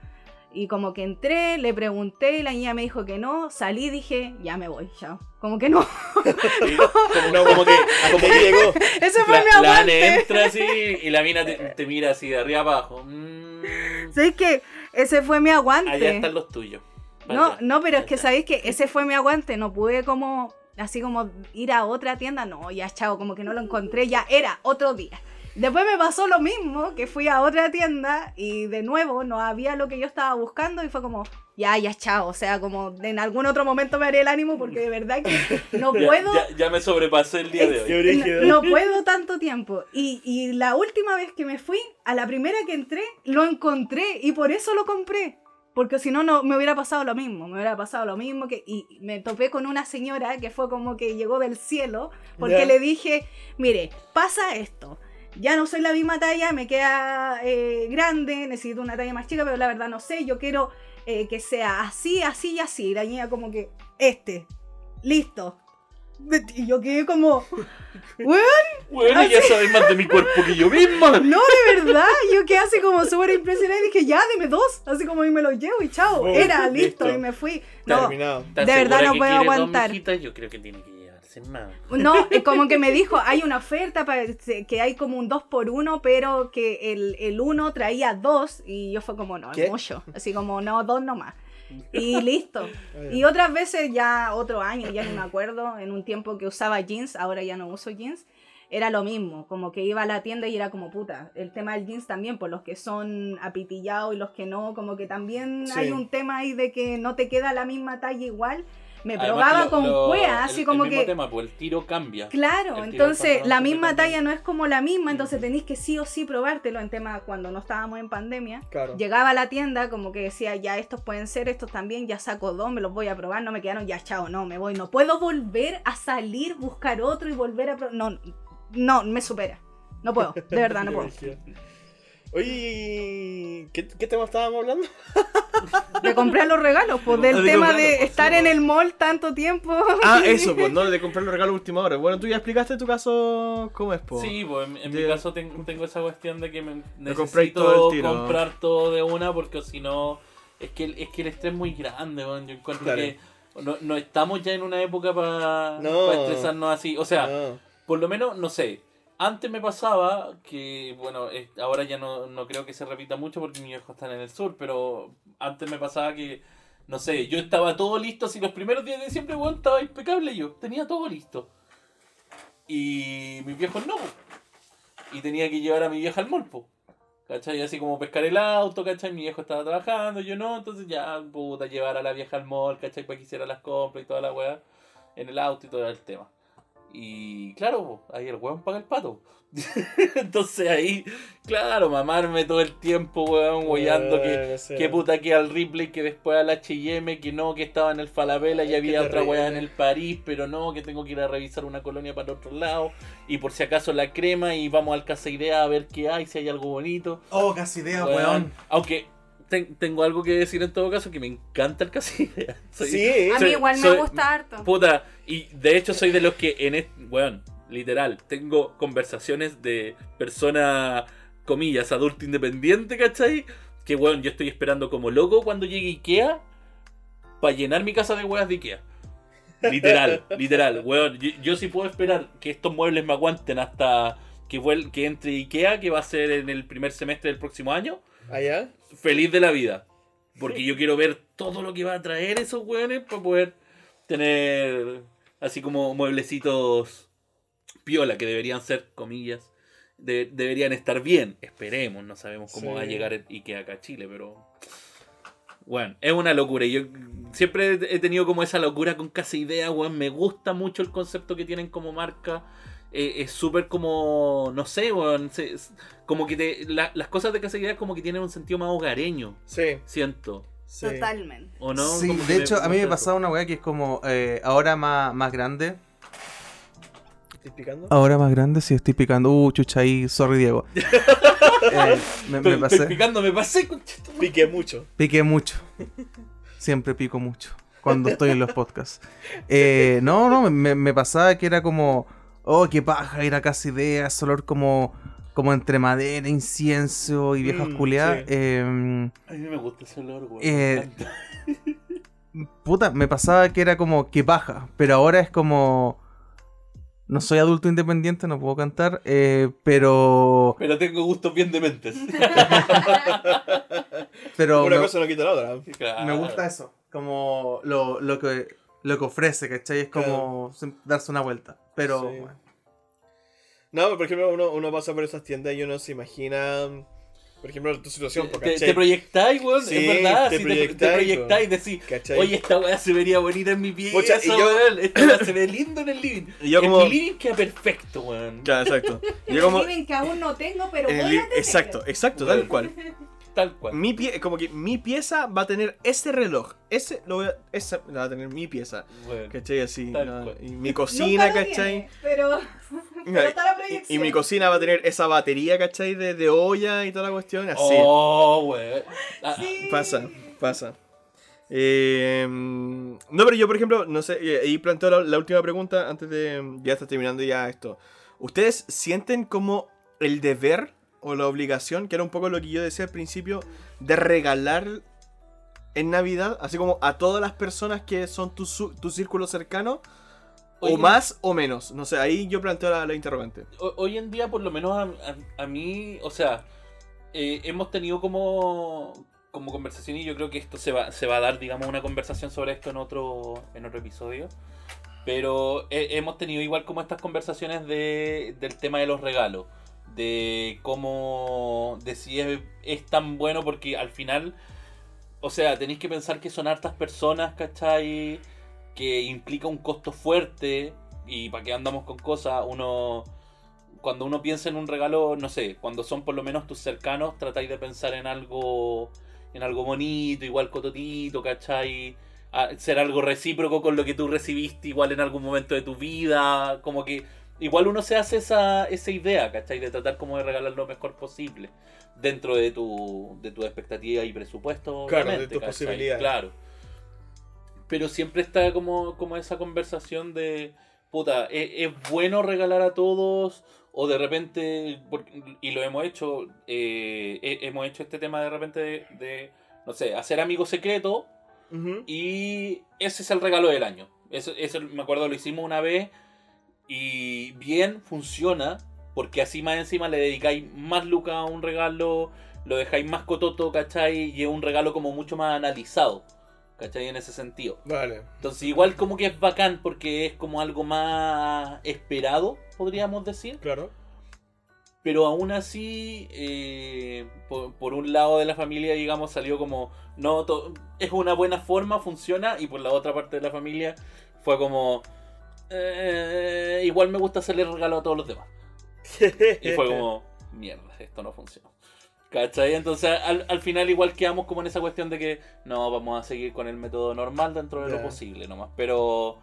y como que entré, le pregunté y la niña me dijo que no, salí dije, ya me voy, chao. Como que no, Sí, como, como que Hasta ahí llegó. ese fue la, mi la aguante. Ane entra así y la mina te, te mira así de arriba abajo. Mm, ¿Sabes qué? Ese fue mi aguante. allá están los tuyos. No, no, pero es que sabéis que ese fue mi aguante, no pude como, así como ir a otra tienda, no, ya chao, como que no lo encontré, ya era otro día. Después me pasó lo mismo, que fui a otra tienda y de nuevo no había lo que yo estaba buscando y fue como, ya, ya chao, o sea, como en algún otro momento me haré el ánimo porque de verdad que no puedo... Ya, ya me sobrepasé el día de hoy. No, no puedo tanto tiempo. Y, y la última vez que me fui, a la primera que entré, lo encontré y por eso lo compré. Porque si no, no me hubiera pasado lo mismo. Me hubiera pasado lo mismo. que Y me topé con una señora que fue como que llegó del cielo. Porque Ya. le dije, mire, pasa esto. Ya no soy la misma talla, me queda eh, grande, necesito una talla más chica, pero la verdad no sé, yo quiero eh, que sea así, así y así. La niña como que, este, listo. Y yo quedé como, weón, Bueno, ya sabes más de mi cuerpo que yo misma. no, de verdad, yo quedé así como súper impresionada y dije, ya, dime dos, así como y me los llevo y chao, Oh, era listo, listo. y me fui. No, Terminado. ¿Estás De verdad no puedo aguantar. Yo creo que tiene que llevarse más. no, como que me dijo, hay una oferta para que hay como un 2 por 1 pero que el, el uno traía dos y yo fue como, no, ¿Qué? es mucho, así como, no, dos nomás. Y listo. Y otras veces ya otro año, ya no me acuerdo, en un tiempo que usaba jeans, ahora ya no uso jeans, era lo mismo, como que iba a la tienda y era como puta. El tema del jeans también, por los que son apitillados y los que no, como que también Sí. hay un tema ahí de que no te queda la misma talla igual. Me Además probaba lo- con lo- cuea, el- así el como mismo que... tema, pues el tiro cambia. Claro, El tiro entonces la misma talla no es como la misma, entonces tenéis que sí o sí probártelo en tema cuando no estábamos en pandemia. Claro. Llegaba a la tienda como que decía, ya estos pueden ser, estos también, ya saco dos, me los voy a probar, no me quedaron, ya chao, no, me voy. No puedo volver a salir, buscar otro y volver a probar. No, no, me supera. No puedo, de verdad, no puedo. Oye, ¿qué, qué tema estábamos hablando? De comprar los regalos, pues del De tema de pues, estar sí, en pues. el mall tanto tiempo. Ah, eso, pues, no, de comprar los regalos a última hora. Bueno, tú ya explicaste tu caso, ¿cómo es, po? Sí, pues en, en De- mi caso ten- tengo esa cuestión de que me todo necesito comprar todo de una porque si no es que el- es que el estrés es muy grande, weón. Yo encuentro Claro. que no, no estamos ya en una época para No. estresarnos así. O sea, Ah, por lo menos, no sé. Antes me pasaba que, bueno, ahora ya no, no creo que se repita mucho porque mis hijos están en el sur, pero antes me pasaba que, no sé, yo estaba todo listo, así los primeros días de diciembre, weón, estaba impecable yo, tenía todo listo. Y mis viejos no. Y tenía que llevar a mi vieja al mall, po. ¿Cachai? Así como pescar el auto, ¿cachai? Mi viejo estaba trabajando, yo no, entonces ya, puta, llevar a la vieja al mall, ¿cachai? Para que hiciera las compras y toda la weá en el auto y todo el tema. Y claro, ahí el weón paga el pato. Entonces ahí, claro, mamarme todo el tiempo, weón, weyando que, que puta que al Ripley, que después al H&M, que no, que estaba en el Falabella y había otra weá en el París, pero no, que tengo que ir a revisar una colonia para el otro lado. Y por si acaso la crema y vamos al Casa Idea a ver qué hay, si hay algo bonito. Oh, casi idea, Weón. weón. Aunque ten- tengo algo que decir en todo caso, que me encanta el Casa Idea. Soy- Sí, A mí soy- igual me soy- gusta harto. Puta, y de hecho soy de los que en este, weón, literal, tengo conversaciones de persona, comillas, adulto independiente, ¿cachai? Que weón, yo estoy esperando como loco cuando llegue Ikea para llenar mi casa de weas de Ikea. Literal, literal, weón. Yo, yo sí puedo esperar que estos muebles me aguanten hasta que, vuel- que entre Ikea, que va a ser en el primer semestre del próximo año. allá. Feliz de la vida. Porque yo quiero ver todo lo que va a traer esos weones para poder tener así como mueblecitos piola, que deberían ser, comillas, de- deberían estar bien. Esperemos, no sabemos cómo Sí. va a llegar Ikea acá a Chile, pero... Bueno, es una locura. y Yo siempre he tenido como esa locura con Casa Idea, weón. Me gusta mucho el concepto que tienen como marca. Eh, es súper como, no sé, weón. se- como que te, la- las cosas de Casa Idea como que tienen un sentido más hogareño, Sí, siento. sí. Totalmente. ¿O no? sí, de hecho, a mí me pasaba una weá que es como eh, ahora más, más grande. ¿Estás picando? Ahora más grande, sí estoy picando. Uh, chucha ahí, sorry Diego. Eh, me, me Estoy, pasé. estoy picando, me pasé. Piqué mucho. Piqué mucho. Siempre pico mucho. Cuando estoy en los podcasts. Eh, no, no, me, me pasaba que era como. Oh, qué paja, ir a casa idea, ese olor como. Como entre madera, incienso y viejas Mm, culiadas. sí. Eh, A mí me gusta ese olor, weón. Eh, puta, me pasaba que era como que paja. Pero ahora es como. No soy adulto independiente, no puedo cantar. eh, pero. Pero tengo gustos bien dementes. Pero Una me, cosa no quita la otra. Claro. me gusta eso. Como lo, lo que. Lo que ofrece, ¿cachai? Es como sim- darse una vuelta. Pero. Sí. bueno. No, por ejemplo, uno, uno pasa por esas tiendas y uno se imagina, por ejemplo, tu situación, Te, ¿cachai? te proyectáis, weón, Sí, es verdad. te sí, te, te proyectáis, decís, ¿cachai? oye, esta weá se vería bonita en mi pieza, Pucha, y yo- weón. Esta weá se ve lindo en el living. Y yo en como- mi living queda perfecto, weón. Claro, exacto. Yo como... el living que aún no tengo, pero el voy a tener. Exacto, exacto, tal cual. Tal cual. Mi pie, como que mi pieza va a tener ese reloj. Ese lo voy a, esa la va a tener mi pieza. Weón. ¿Cachai? Así. Y mi cocina, Nunca lo ¿cachai? tiene, pero, pero está la Y, proyección. y mi cocina va a tener esa batería, ¿cachai? De, de olla y toda la cuestión. Así. Oh, weón. Ah, Sí. Pasa, pasa. Eh, no, pero yo, por ejemplo, no sé, eh, ahí planteo la, la última pregunta antes de ya estar terminando ya esto. ¿Ustedes sienten como el deber o la obligación, que era un poco lo que yo decía al principio, de regalar en Navidad, así como a todas las personas que son tu, tu círculo cercano, Oye. o más o menos? No sé, ahí yo planteo la, la interrogante. ho- hoy en día, por lo menos a, a- a mí, o sea, eh, hemos tenido como, como conversación y yo creo que esto se va, se va a dar, digamos, una conversación sobre esto en otro, en otro episodio. Pero eh, hemos tenido igual como estas conversaciones de, del tema de los regalos. De cómo, de si es, tan bueno porque al final, o sea, tenéis que pensar que son hartas personas, ¿cachai? que implica un costo fuerte y para qué andamos con cosas, uno cuando uno piensa en un regalo, no sé, cuando son por lo menos tus cercanos, tratáis de pensar en algo en algo bonito, igual cototito, ¿cachai? ser algo recíproco con lo que tú recibiste igual en algún momento de tu vida, como que igual uno se hace esa, esa idea, ¿cachai? De tratar como de regalar lo mejor posible dentro de tu, de tu expectativa y presupuesto. Claro, de tus posibilidades. Claro. Pero siempre está como, como esa conversación de, puta, ¿es, bueno regalar a todos? O de repente, y lo hemos hecho, eh, hemos hecho este tema de repente de, no sé, hacer amigos secretos y ese es el regalo del año. Eso, eso me acuerdo, lo hicimos una vez y bien funciona, porque así más encima le dedicáis más lucas a un regalo, lo dejáis más cototo, ¿cachai? Y es un regalo como mucho más analizado, ¿cachai? En ese sentido. Vale. Entonces igual como que es bacán porque es como algo más esperado, podríamos decir. Claro. Pero aún así, eh, por, un lado de la familia, digamos, salió como, no, es una buena forma, funciona, y por la otra parte de la familia fue como, eh, igual me gusta hacerle regalo a todos los demás. y fue como, mierda, esto no funciona. ¿Cachai? Entonces al, final igual quedamos como en esa cuestión de que no, vamos a seguir con el método normal dentro de lo posible nomás. Pero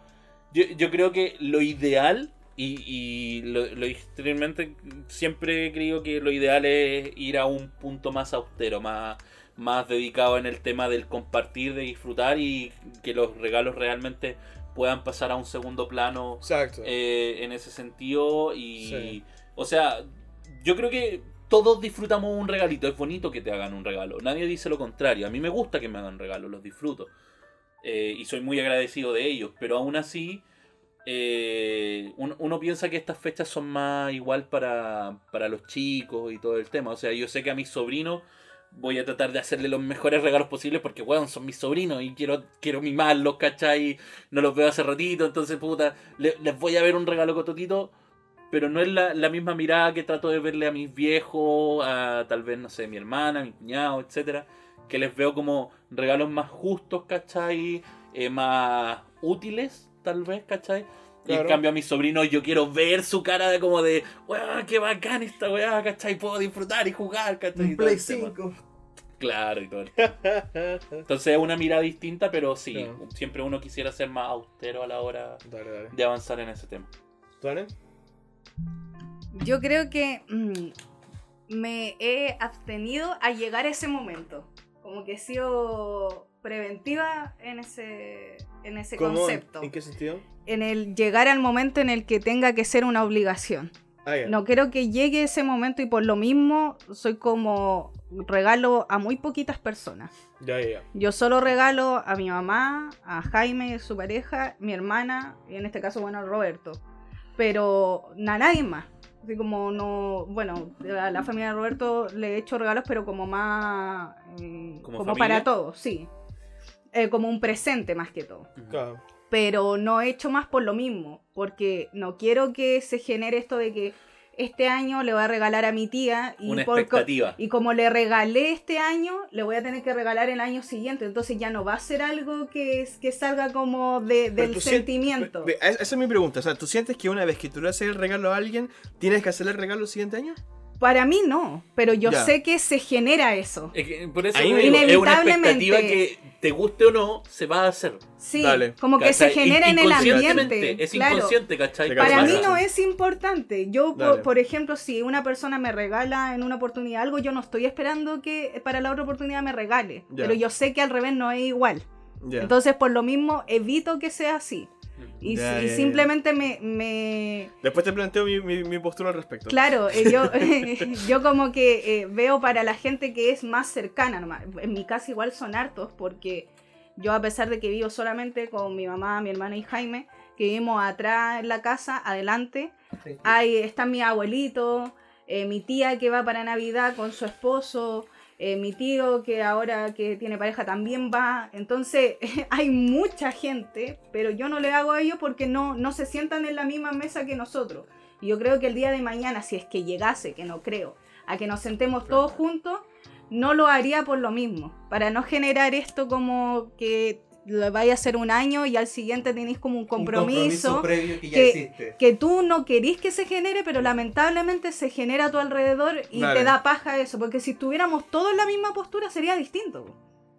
yo, yo creo que lo ideal y, lo, lo, extremadamente siempre creo que lo ideal es ir a un punto más austero, más, más dedicado en el tema del compartir, de disfrutar y que los regalos realmente puedan pasar a un segundo plano eh, en ese sentido. Y, o sea, yo creo que todos disfrutamos un regalito. Es bonito que te hagan un regalo. Nadie dice lo contrario. A mí me gusta que me hagan regalos, los disfruto. Eh, y soy muy agradecido de ellos. Pero aún así, eh, uno, piensa que estas fechas son más igual para, para los chicos y todo el tema. O sea, yo sé que a mis sobrinos voy a tratar de hacerle los mejores regalos posibles porque, weón, son mis sobrinos y quiero, quiero mimarlos, ¿cachai? No los veo hace ratito, entonces, puta, les voy a ver un regalo cototito, pero no es la, misma mirada que trato de verle a mis viejos, a tal vez, no sé, mi hermana, mi cuñado, etcétera, que les veo como regalos más justos, ¿cachai? Eh, más útiles tal vez, ¿cachai? Y en cambio a mi sobrino yo quiero ver su cara de como de, weá, qué bacán esta weá, ¿cachai? Puedo disfrutar y jugar, ¿cachai? Play 5. Claro, y todo. Entonces es una mirada distinta, pero sí, siempre uno quisiera ser más austero a la hora de avanzar en ese tema. ¿Dale? Yo creo que mm, me he abstenido a llegar a ese momento. Como que he sido preventiva en ese, en ese concepto. ¿En qué sentido? En el llegar al momento en el que tenga que ser una obligación. Ah, no quiero que llegue ese momento y por lo mismo soy como regalo a muy poquitas personas. Ya, ya. Yo solo regalo a mi mamá, a Jaime, su pareja, mi hermana y en este caso, bueno, a Roberto. Pero a nadie más. Así como no, bueno, a la familia de Roberto le he hecho regalos, pero como más, eh, como para todos, sí. Eh, como un presente más que todo. Pero no he hecho más por lo mismo, porque no quiero que se genere esto de que este año le voy a regalar a mi tía y, Una expectativa. y como le regalé este año, le voy a tener que regalar el año siguiente. Entonces ya no va a ser algo que, que salga como de, del sentimiento. esa es mi pregunta. O sea, ¿tú sientes que una vez que tú le haces el regalo a alguien, tienes que hacerle el regalo el siguiente año? Para mí no, pero yo sé que se genera eso. por eso es una expectativa que te guste o no, se va a hacer. Sí, como que se genera en el ambiente. Es inconsciente, ¿cachai? Para mí no es importante. Yo, por, ejemplo, si una persona me regala en una oportunidad algo, yo no estoy esperando que para la otra oportunidad me regale. Pero yo sé que al revés no es igual. Entonces, por lo mismo, evito que sea así. Y, simplemente Me, Después te planteo mi, postura al respecto. Claro, eh, yo, yo como que eh, veo para la gente que es más cercana, nomás. en mi casa igual son hartos, porque yo a pesar de que vivo solamente con mi mamá, mi hermana y Jaime, que vivimos atrás en la casa, adelante, ahí está mi abuelito, eh, mi tía que va para Navidad con su esposo, eh, mi tío que ahora que tiene pareja también va. Entonces hay mucha gente, pero yo no le hago a ellos porque no, no se sientan en la misma mesa que nosotros. Y yo creo que el día de mañana, si es que llegase, que no creo, a que nos sentemos todos juntos, no lo haría por lo mismo, para no generar esto como que lo vaya a hacer un año y al siguiente tenéis como un compromiso, Un compromiso previo que ya que- existe. que tú no querís que se genere, pero lamentablemente se genera a tu alrededor y Vale. te da paja eso, porque si estuviéramos todos en la misma postura sería distinto.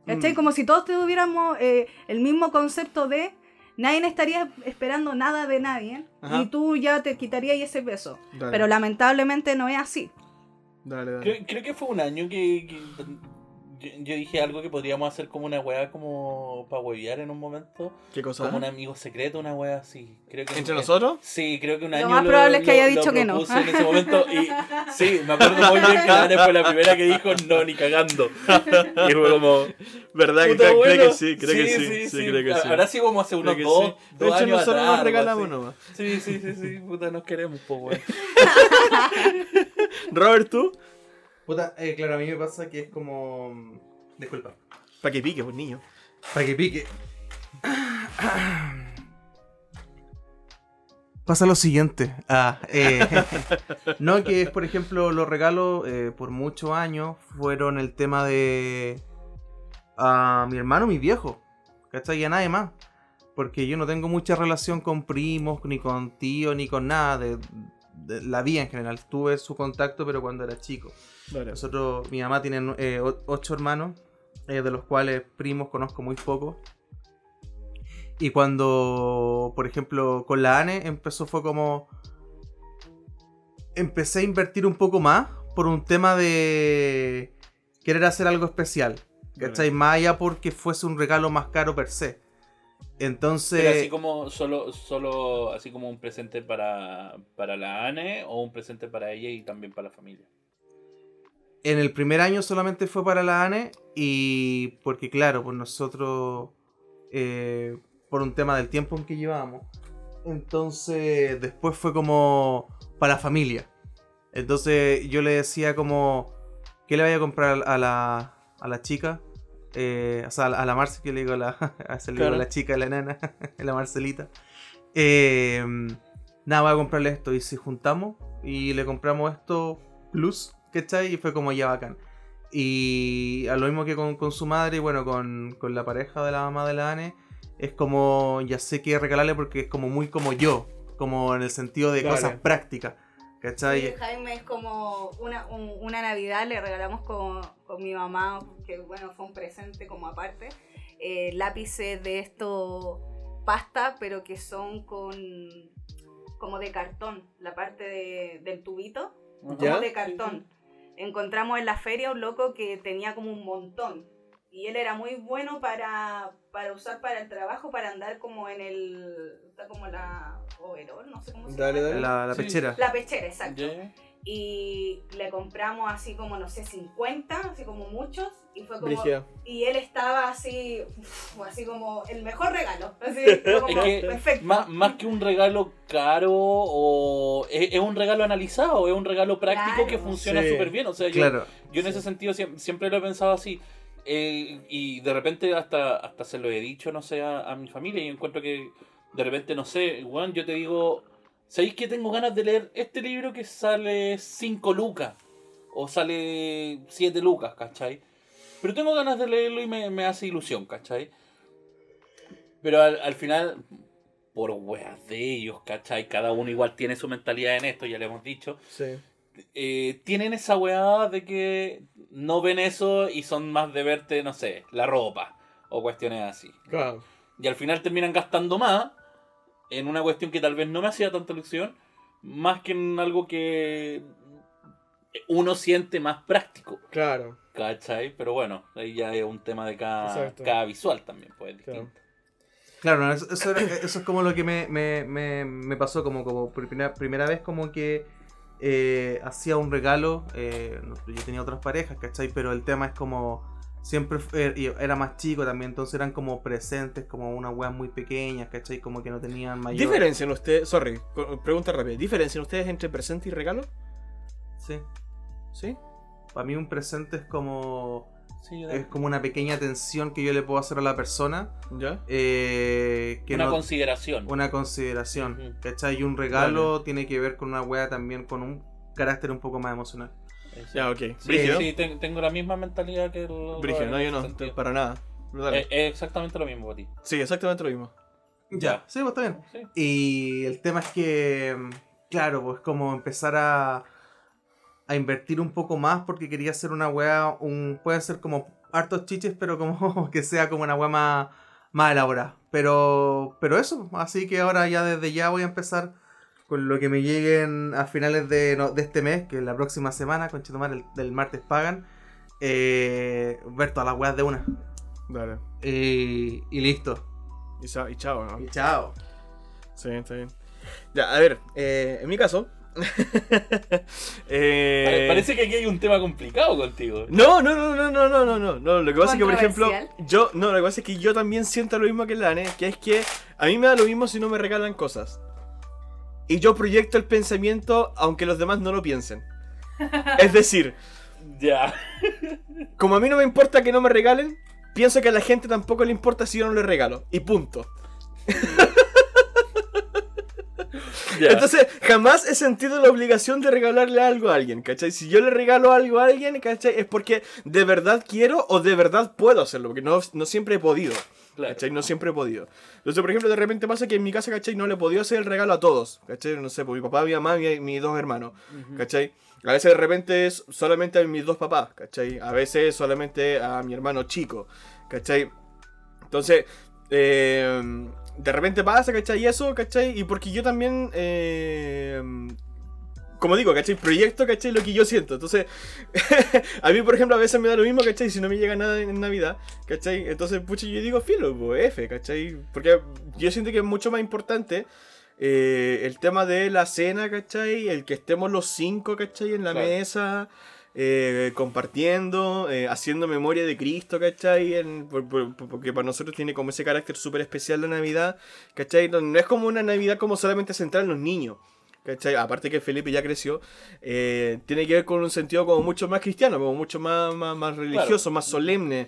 ¿Cachai? Mm. Como si todos tuviéramos eh, el mismo concepto de nadie estaría esperando nada de nadie Ajá. y tú ya te quitarías ese peso. Dale, Pero lamentablemente no es así. dale, dale. Creo, creo que fue un año que, que yo, yo dije algo que podríamos hacer como una weá como para huevear en un momento. ¿Qué cosa? Como un amigo secreto, una weá así. Creo que ¿Entre que- nosotros? Sí, creo que un Lo año. más probable es que haya dicho que no. propuse en ese momento y sí, me acuerdo muy bien que Ana fue la primera que dijo no, ni cagando. Y fue como. ¿Verdad? que puta, creo, creo que sí, creo que sí. Sí, creo que sí. Ahora sí como hace unos dos, sí. dos De hecho, años nosotros atrás, nos regalamos nomás. Sí, sí, sí, sí, puta, nos queremos, po, weón. Robert, ¿tú? Puta, eh, claro, a mí me pasa que es como. Disculpa. Para que pique, pues niño. Para que pique. Pasa lo siguiente. Ah, eh, no, que es, por ejemplo, los regalos eh, por muchos años fueron el tema de. A mi hermano, mi viejo. ¿Cachai? Y a nadie más. Porque yo no tengo mucha relación con primos, ni con tíos, ni con nada de, de la vida en general. Tuve su contacto, pero cuando era chico. Dale. Nosotros, mi mamá tiene eh, ocho hermanos, eh, de los cuales primos conozco muy pocos. Y cuando, por ejemplo, con la ANE empezó fue como... Empecé a invertir un poco más por un tema de querer hacer algo especial. ¿Cachai? Más allá porque fuese un regalo más caro per se. Entonces... Pero así como solo, solo así como un presente para, para la ANE o un presente para ella y también para la familia. En el primer año solamente fue para la ANE y porque claro, pues nosotros, eh, por un tema del tiempo en que llevábamos, entonces después fue como para la familia. Entonces yo le decía como, ¿qué le voy a comprar a la, a la chica? Eh, o sea, a la Marce, que le digo a la, a esa le digo a la chica, a la nana, a la Marcelita. Eh, nada, voy a comprarle esto. Y si juntamos y le compramos esto plus, ¿cachai? Y fue como ya bacán. Y a lo mismo que con, con su madre, y bueno, con, con la pareja de la mamá de la Ane, es como, ya sé qué regalarle porque es como muy como yo, como en el sentido de Dale. cosas prácticas, ¿cachai? Sí, Jaime es como una, un- una Navidad, le regalamos con, con mi mamá, que bueno, fue un presente como aparte, eh, lápices de esto, pasta, pero que son con como de cartón, la parte de- del tubito, ¿Ya? como de cartón. Encontramos en la feria un loco que tenía como un montón. Y él era muy bueno para, para usar para el trabajo, para andar como en el. Está como la overall, no sé cómo se Dale, llama. dale. La, la Sí. pechera. La pechera, exacto. Y le compramos así como, no sé, 50, así como muchos. Y fue como. Brígida. Y él estaba así, uf, así como el mejor regalo. Así, como, Es que perfecto. Más, más que un regalo caro o es, es un regalo analizado, es un regalo práctico Claro. que funciona Sí. súper bien. O sea, yo, Claro. yo en ese sentido siem- siempre, lo he pensado así. Eh, y de repente hasta, hasta se lo he dicho, no sé, a, a mi familia y encuentro que de repente, no sé, Juan, yo te digo, ¿sabéis que tengo ganas de leer este libro que sale 5 lucas? O sale 7 lucas, ¿cachai? Pero tengo ganas de leerlo y me, me hace ilusión, ¿cachai? Pero al, al final, por weas de ellos, ¿cachai? Cada uno igual tiene su mentalidad en esto, ya le hemos dicho. Sí. Eh, tienen esa weá de que no ven eso y son más de verte, no sé, la ropa o cuestiones así. Claro. Y al final terminan gastando más en una cuestión que tal vez no me hacía tanta ilusión, más que en algo que uno siente más práctico, Claro. ¿cachai? Pero bueno, ahí ya es un tema de cada, cada visual también, pues, es Claro. distinto. Claro, no, eso, eso era- eso es como lo que me, me, me, me pasó, como, como por primera, primera vez como que eh, hacía un regalo, eh, yo tenía otras parejas, ¿cachai? Pero el tema es como, siempre fue- y era más chico también, entonces eran como presentes, como unas weas muy pequeñas, ¿cachai? Como que no tenían mayor... ¿Diferencian ustedes, sorry, pregunta rápida, ¿diferencian ustedes entre presente y regalo? Sí, ¿Sí? para mí un presente es como, Sí, es como una pequeña atención que yo le puedo hacer a la persona, ¿Ya? eh, que una no- consideración. una consideración, Ujú. ¿cachai? Y un regalo tiene que ver con una wea también con un carácter un poco más emocional. Ya, ok. Sí, Brígido. sí, ten- tengo la misma mentalidad que el... Brígido, no, yo no, sentido. para nada. Dale. Es, exactamente lo mismo para ti. Sí, exactamente lo mismo. Ya, sí, pues está bien. Sí. Y el tema es que, mm, claro, pues como empezar a, a invertir un poco más porque quería hacer una weá, un, pueden ser como hartos chiches, pero como que sea como una weá más, más elaborada. Pero, pero eso, así que ahora ya desde ya voy a empezar con lo que me lleguen a finales de, no, de este mes, que es la próxima semana, con Chetumar, el, del martes pagan, eh, ver todas las weas de una. Dale. Y, y listo. Y, y, chao, ¿no? Y chao. Sí, está bien. Ya, a ver, eh, en mi caso, eh... Parece que aquí hay un tema complicado contigo. No, no, no, no, no, no, no, no. no lo que pasa es que, por ejemplo, yo, no, lo que pasa es que yo también siento lo mismo que Lane, que es que a mí me da lo mismo si no me regalan cosas. Y yo proyecto el pensamiento aunque los demás no lo piensen. Es decir, Ya. como a mí no me importa que no me regalen, pienso que a la gente tampoco le importa si yo no le regalo. Y punto. ya. Entonces, jamás he sentido la obligación de regalarle algo a alguien, ¿cachai? Si yo le regalo algo a alguien, ¿cachai? Es porque de verdad quiero o de verdad puedo hacerlo, porque no, no siempre he podido. Claro. ¿Cachai? No siempre he podido. Entonces, por ejemplo, de repente pasa que en mi casa, ¿cachai? No le he podido hacer el regalo a todos, ¿cachai? No sé, por mi papá, mi mamá y mis dos hermanos. ¿cachai? A veces de repente es solamente a mis dos papás, ¿cachai? A veces solamente a mi hermano chico, ¿cachai? Entonces, eh, de repente pasa, ¿cachai? Y eso, ¿cachai? Y porque yo también, eh, como digo, ¿cachai? Proyecto, ¿cachai? Lo que yo siento. Entonces, a mí, por ejemplo, a veces me da lo mismo, ¿cachai? Si no me llega nada en Navidad, ¿cachai? Entonces, pucha, yo digo, filo, pues, F, ¿cachai? Porque yo siento que es mucho más importante eh, el tema de la cena, ¿cachai? El que estemos los cinco, ¿cachai? En la Claro. mesa, eh, compartiendo, eh, haciendo memoria de Cristo, ¿cachai? En- por- por- por- porque para nosotros tiene como ese carácter súper especial la Navidad, ¿cachai? No, no es como una Navidad como solamente centrada en los niños. ¿Cachai? Aparte que Felipe ya creció, eh, tiene que ver con un sentido como mucho más cristiano, como mucho más, más, más religioso, más solemne.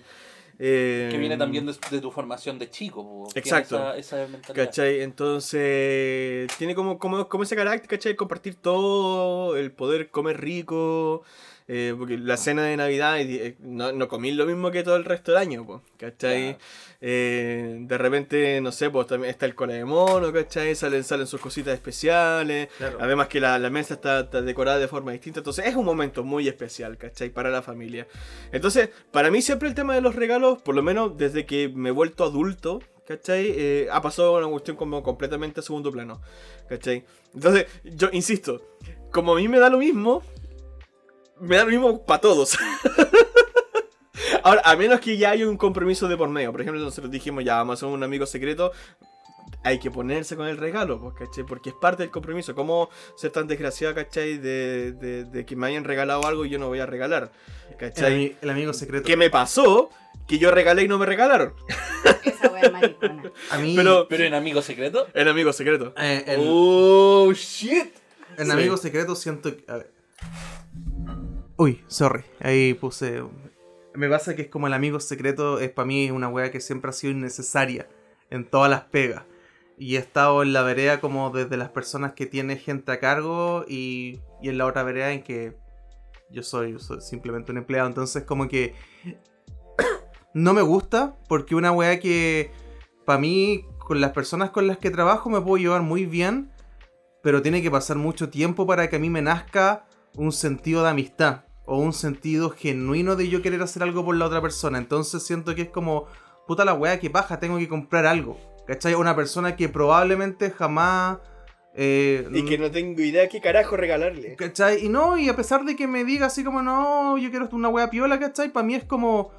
eh, Que viene también de, de tu formación de chico. Exacto. Esa, esa mentalidad. ¿Cachai? Entonces, tiene como, como, como ese carácter, ¿cachai? Compartir todo, el poder comer rico, eh, porque la cena de Navidad eh, no, no comí lo mismo que todo el resto del año, po, ¿cachai? Claro. Eh, de repente, no sé, pues también está el cola de mono, ¿cachai? Salen, salen sus cositas especiales, Claro. además que la, la mesa está, está decorada de forma distinta, entonces es un momento muy especial, ¿cachai? Para la familia. Entonces, para mí siempre el tema de los regalos, por lo menos desde que me he vuelto adulto, ¿cachai? Eh, ha pasado una cuestión como completamente a segundo plano, ¿cachai? Entonces, yo insisto, como a mí me da lo mismo, me da lo mismo para todos. Ahora, a menos que ya haya un compromiso de por medio. Por ejemplo, nosotros dijimos, ya vamos a hacer un amigo secreto. Hay que ponerse con el regalo, pues, ¿cachai? Porque es parte del compromiso. ¿Cómo ser tan desgraciado, ¿cachai? De, de- de que me hayan regalado algo y yo no voy a regalar. El, ¿Cachai? ami- el amigo secreto. ¿Qué me pasó? Que yo regalé y no me regalaron. Esa wea maricona. A mí, Pero Pero en Amigo Secreto. el amigo secreto. eh, el- Oh, shit. En Sí. Amigos Secretos siento que... a ver. Uy, sorry. Ahí puse... Me pasa que es como el amigo secreto, es para mí una wea que siempre ha sido innecesaria en todas las pegas. Y he estado en la vereda como desde las personas que tiene gente a cargo y, y en la otra vereda en que yo soy, soy simplemente un empleado. Entonces como que no me gusta porque una wea que para mí con las personas con las que trabajo me puedo llevar muy bien pero tiene que pasar mucho tiempo para que a mí me nazca un sentido de amistad o un sentido genuino de yo querer hacer algo por la otra persona. Entonces siento que es como, puta la weá, que paja, tengo que comprar algo. ¿Cachai? Una persona que probablemente jamás... eh, Y que no tengo idea qué carajo regalarle. ¿Cachai? Y no, y a pesar de que me diga así como, no, yo quiero una wea piola, ¿cachai? Para mí es como,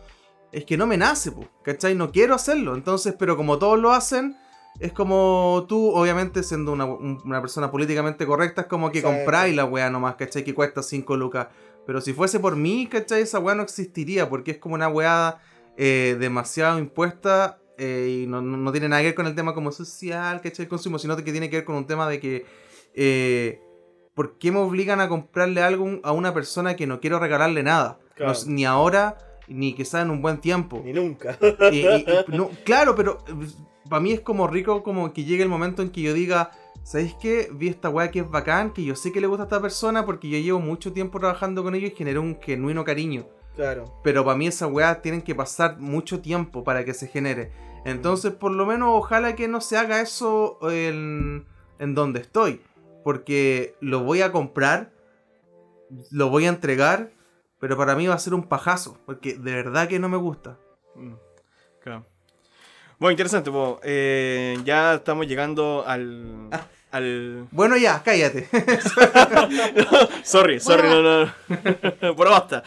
es que no me nace, po, ¿cachai? No quiero hacerlo. Entonces, pero como todos lo hacen, es como tú, obviamente, siendo una, un- una persona políticamente correcta, es como que compráis la wea nomás, ¿cachai? Que cuesta 5 lucas. Pero si fuese por mí, ¿cachai? Esa wea no existiría, porque es como una wea eh, demasiado impuesta eh, y no, no- no tiene nada que ver con el tema como social, ¿cachai? El consumo, sino que tiene que ver con un tema de que... eh, ¿Por qué me obligan a comprarle algo a una persona que no quiero regalarle nada? Claro. No- ni ahora, ni quizá en un buen tiempo. Ni nunca. Y- y- y- no, claro, pero para mí es como rico como que llegue el momento en que yo diga, ¿sabéis qué? Vi esta weá que es bacán, que yo sé que le gusta a esta persona porque yo llevo mucho tiempo trabajando con ellos y generé un genuino cariño. Claro. Pero para mí esas weas tienen que pasar mucho tiempo para que se genere. Entonces, por lo menos, ojalá que no se haga eso en, en donde estoy. Porque lo voy a comprar, lo voy a entregar, pero para mí va a ser un pajazo. Porque de verdad que no me gusta. Mm, claro. Bueno, interesante. eh, ya estamos llegando al, ah. Bueno, ya, cállate. sorry, sorry, no, no. Pero basta.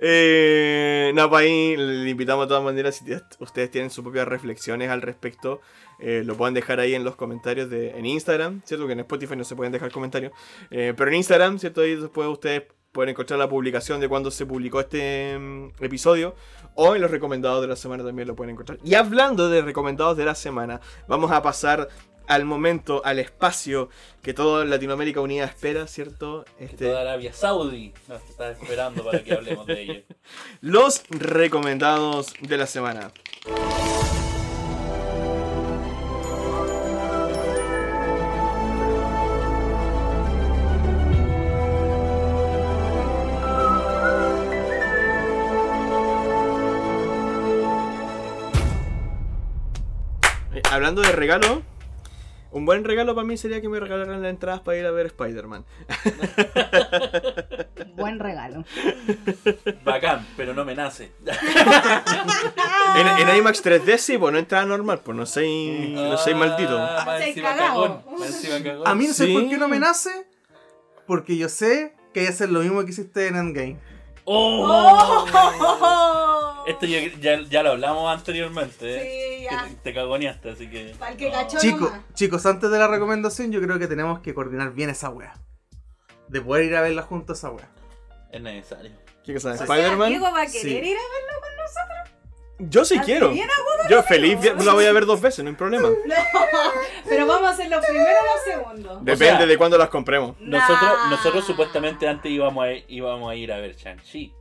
eh, no, para ahí le invitamos de todas maneras, si ustedes tienen sus propias reflexiones al respecto, eh, lo pueden dejar ahí en los comentarios de, en Instagram, ¿cierto? Que en Spotify no se pueden dejar comentarios. Eh, pero en Instagram, ¿cierto? Ahí después ustedes pueden encontrar la publicación de cuando se publicó este mm, episodio o en los recomendados de la semana también lo pueden encontrar. Y hablando de recomendados de la semana, vamos a pasar al momento, al espacio que toda Latinoamérica Unida espera, ¿cierto? Este... Toda Arabia Saudí nos está esperando para que hablemos de ello. Los recomendados de la semana. Hablando de regalo, un buen regalo para mí sería que me regalaran las entradas para ir a ver Spider-Man. buen regalo. Bacán, pero no me nace. en, IMAX 3D sí, pues no entrada normal, pues no soy, no soy maldito. Ah, a mí no sé por qué no me nace, porque yo sé que hay que hacer lo mismo que hiciste en Endgame. ¡Oh! oh. Esto ya, ya, lo hablamos anteriormente. ¿eh? Sí, ya. te, cagoneaste, así que. Chicos, chicos, antes de la recomendación, yo creo que tenemos que coordinar bien esa wea. De poder ir a verla junto a esa wea. Es necesario. ¿Qué cosa? ¿Spider-Man? Diego va a querer ir a verla con nosotros. Yo sí quiero. Yo feliz la voy a ver dos veces, no hay problema. pero vamos a hacerlo primero o segundo. Depende de cuándo las compremos. Nosotros, nosotros supuestamente antes íbamos a, íbamos a ir a ver Shang-Chi.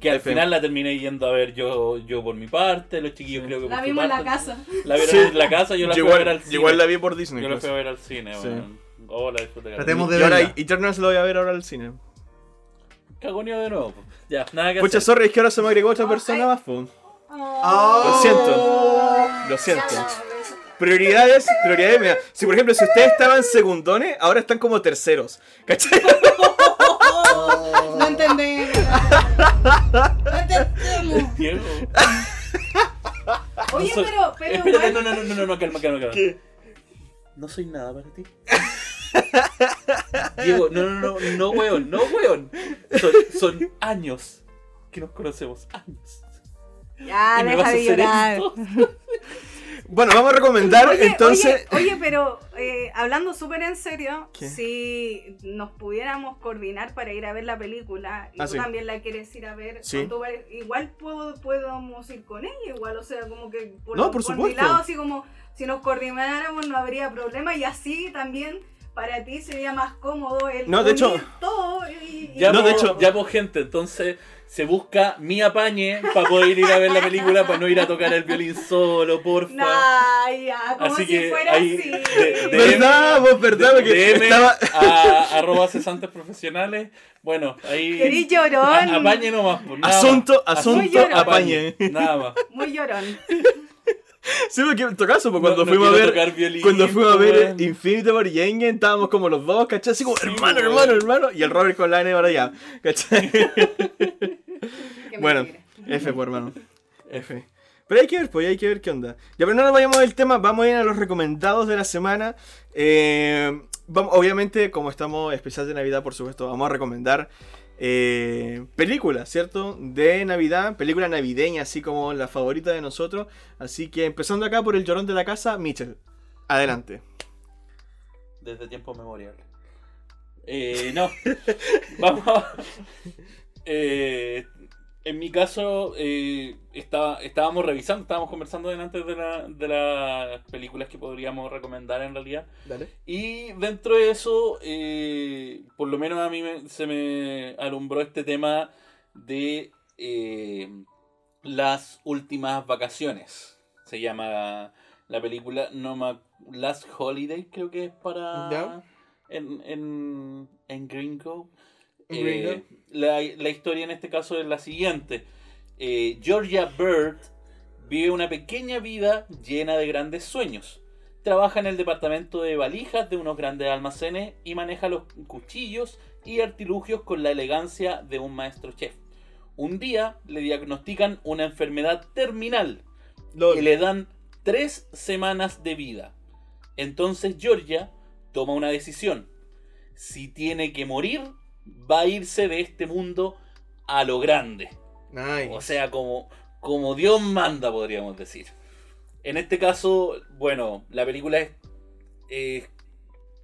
Que al final la terminé yendo a ver yo, yo por mi parte, los chiquillos creo que por La vimos en la casa. La vieron en la casa, yo la fui a ver al cine. Igual la vi por Disney. Yo la fui a ver al cine, sí. Oh, la disfruté. Tratemos de verla. Y Eternals lo voy a ver ahora al cine. Cagonio de nuevo. Ya, nada que Pucha, sorry, es que ahora se me agregó otra persona más, pues. Lo siento. Lo siento. Prioridades, prioridades, mira. Si por ejemplo, si ustedes estaban segundones, ahora están como terceros. ¿Cachai? No entendemos. No entendemos. Diego. Oye, pero, pero. Espérate, no, no, no, no, no, calma, calma, calma. ¿Qué? No soy nada para ti. Diego, no, no, no, no, weón, no, weón. Son, son años que nos conocemos, años. Ya, deja de llorar. Bueno, vamos a recomendar entonces. Oye, pero eh, hablando súper en serio, si nos pudiéramos coordinar para ir a ver la película y ah, tú también la quieres ir a ver, igual puedo, podemos ir con ella, igual, o sea, como que por, no, por, supuesto. mi lado, así como si nos coordináramos no habría problema y así también para ti sería más cómodo el no, de hecho, todo ya no, de hecho, ya gente, entonces se busca mi apañe para poder ir a ver la película, para no ir a tocar el violín solo, porfa. Nah, ya, como así si que fuera así. ¿Verdad? Vos, verdad, que estaba... a arroba cesantes profesionales. Bueno, ahí. Querí llorón. apañe nomás. Pues, asunto, asunto, apañe. Nada más. Muy llorón. Sí, porque en tu caso, pues, cuando fuimos a ver. Violín, cuando fuimos a ver Infinity War y Endgame, estábamos como los dos, ¿cachai? Así como, hermano, hermano, hermano. Y el Robert con la N para allá, ¿cachai? bueno, F, pues, hermano. F. Pero hay que ver, pues hay que ver qué onda. Ya, pero no nos vayamos del tema, vamos a ir a los recomendados de la semana. Eh, vamos, obviamente, como estamos especial de Navidad, por supuesto, vamos a recomendar eh, película, ¿cierto? De Navidad, película navideña, así como la favorita de nosotros. Así que empezando acá por el llorón de la casa, Mitchell. Adelante. Desde tiempo memorial. Eh, no. Vamos. Eh, en mi caso, eh, estábamos revisando, estábamos conversando delante de, de las películas que podríamos recomendar en realidad. Y dentro de eso, eh, por lo menos a mí se me alumbró este tema de eh, las últimas vacaciones. Se llama la película No Last Holiday, creo que es para. En, en, en Gringo. Eh, la, la historia en este caso es la siguiente. Eh, Georgia Bird vive una pequeña vida llena de grandes sueños. Trabaja en el departamento de valijas de unos grandes almacenes y maneja los cuchillos y artilugios con la elegancia de un maestro chef. Un día le diagnostican una enfermedad terminal Lol. y le dan tres semanas de vida. Entonces Georgia toma una decisión. Si tiene que morir, va a irse de este mundo a lo grande. Nice. O sea, como, como Dios manda, podríamos decir. En este caso, bueno, la película es eh,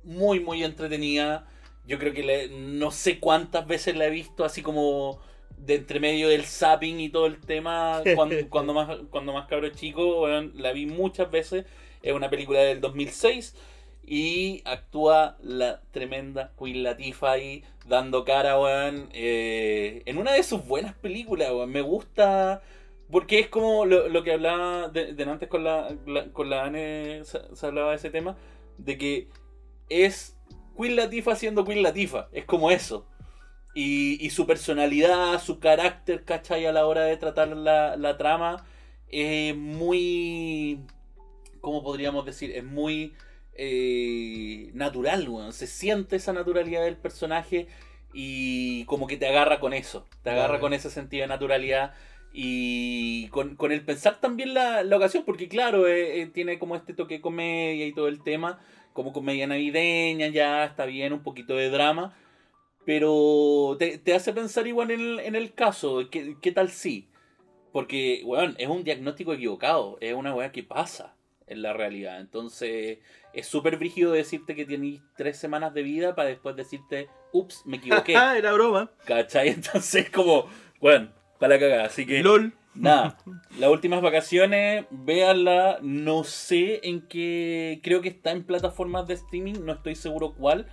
muy, muy entretenida. Yo creo que le- no sé cuántas veces la he visto, así como de entre medio del zapping y todo el tema. Cuando, cuando más, cuando más cabro chico, la vi muchas veces. Es una película del 2006 y actúa la tremenda Queen Latifah ahí dando cara, weón, eh, en una de sus buenas películas, weón. Me gusta porque es como lo, lo que hablaba de, antes con la, la- con la Anne, se, se hablaba de ese tema, de que es Queen Latifah siendo Queen Latifah, es como eso. Y, y su personalidad, su carácter, ¿cachai? A la hora de tratar la, la trama, es muy... ¿Cómo podríamos decir? Es muy eh, natural, weón. Se siente esa naturalidad del personaje y como que te agarra con eso. Te agarra Vale. con ese sentido de naturalidad y con, con el pensar también la, la ocasión, porque claro, eh, eh, tiene como este toque de comedia y todo el tema, como comedia navideña, ya está bien, un poquito de drama, pero te, te hace pensar igual en el, en el caso, ¿qué, qué tal si? Porque, weón, es un diagnóstico equivocado, es una weá que pasa en la realidad, entonces es súper brígido decirte que tienes tres semanas de vida para después decirte, ups, me equivoqué. Ah, era broma. ¿Cachai? Entonces, como, bueno, para la cagada. Así que, LOL. nada, las últimas vacaciones, véanla. No sé en qué. Creo que está en plataformas de streaming, no estoy seguro cuál.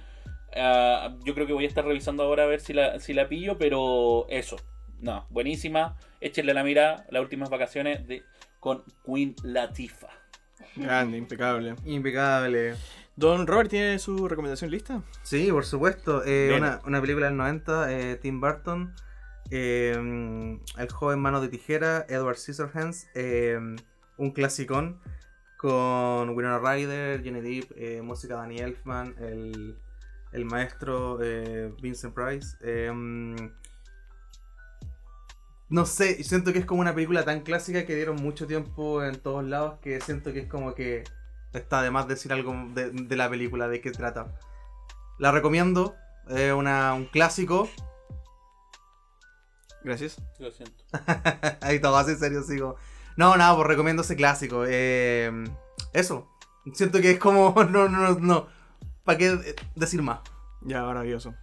Ah, yo creo que voy a estar revisando ahora a ver si la, si la pillo, pero eso. No, buenísima. Échenle la mira, las últimas vacaciones de, con Queen Latifah. Grande, impecable. Impecable. Don Robert, ¿tiene su recomendación lista? Sí, por supuesto. Eh, una, una película del 90, eh, Tim Burton. eh, el joven mano de tijera, Edward Scissorhands. un clasicón con Winona Ryder, Jenny Depp, música Danny Elfman, el, el maestro Vincent Price. Eh, no sé, siento que es como una película tan clásica que dieron mucho tiempo en todos lados que siento que es como que está de más decir algo de, de la película, de qué trata. La recomiendo, es una, un clásico. Gracias. Lo siento. Ahí todo así serio sigo. No, nada, pues recomiendo ese clásico. eh, eso. Siento que es como. No, no, no. no. ¿Para qué eh, decir más? Ya, maravilloso.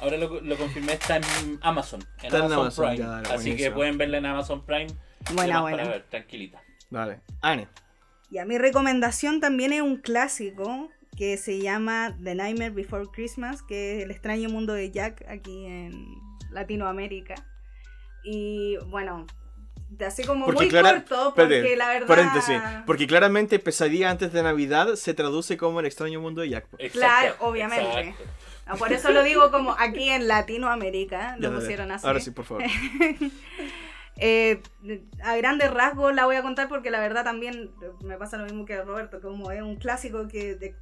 Ahora lo, lo confirmé, está en Amazon. En Está en Amazon, Amazon, Prime. ya, dale, Así que pueden verla en Amazon Prime. Buena, buena. Para ver, tranquilita. Dale. Anne. Y a mi recomendación también es un clásico que se llama The Nightmare Before Christmas, que es el extraño mundo de Jack aquí en Latinoamérica. Y bueno, así como Porque muy clara- corto, porque espérate, la verdad... Paréntesis. Porque claramente Pesadilla antes de Navidad se traduce como el extraño mundo de Jack. Claro, obviamente. exacto. Ah, Por eso lo digo como aquí en Latinoamérica, lo pusieron así. Ahora sí, por favor. Eh, a grandes rasgos la voy a contar porque la verdad también me pasa lo mismo que Roberto, como es un clásico que de-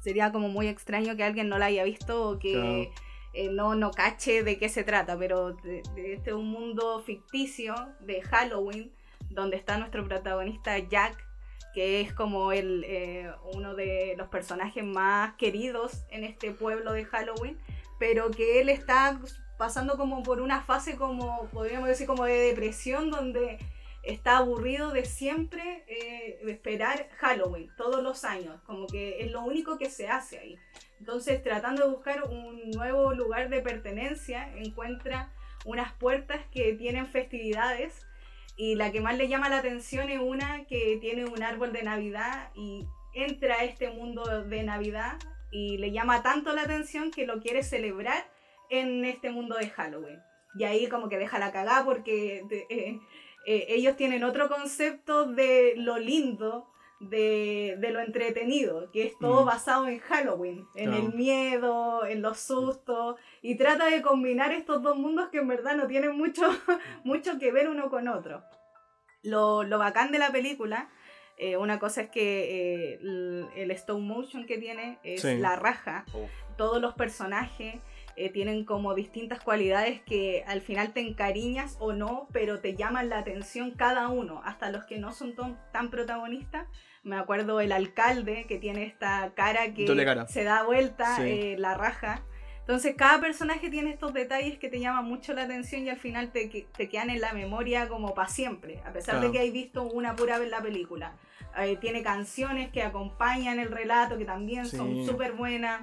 sería como muy extraño que alguien no la haya visto o que Claro. eh, no, no cache de qué se trata, pero de- de este es un mundo ficticio de Halloween donde está nuestro protagonista Jack, que es como el, eh, uno de los personajes más queridos en este pueblo de Halloween, pero que él está pasando como por una fase como, podríamos decir, como de depresión, donde está aburrido de siempre eh, esperar Halloween, todos los años, como que es lo único que se hace ahí. Entonces, tratando de buscar un nuevo lugar de pertenencia, encuentra unas puertas que tienen festividades y la que más le llama la atención es una que tiene un árbol de Navidad y entra a este mundo de Navidad y le llama tanto la atención que lo quiere celebrar en este mundo de Halloween. Y ahí como que deja la cagada porque eh, eh, ellos tienen otro concepto de lo lindo de, de lo entretenido, que es todo Mm. basado en Halloween, en Claro. el miedo, en los sustos, y trata de combinar estos dos mundos que en verdad no tienen mucho, mucho que ver uno con otro. Lo, lo bacán de la película, eh, una cosa es que eh, el, el stop motion que tiene es Sí. la raja, todos los personajes eh, tienen como distintas cualidades que al final te encariñas o no, pero te llaman la atención cada uno, hasta los que no son tan protagonistas. Me acuerdo el alcalde que tiene esta cara que cara. se da vuelta, Sí. eh, la raja. Entonces cada personaje tiene estos detalles que te llaman mucho la atención y al final te, te quedan en la memoria como para siempre, a pesar Claro. de que hay visto una pura vez la película. Eh, tiene canciones que acompañan el relato que también Sí. son súper buenas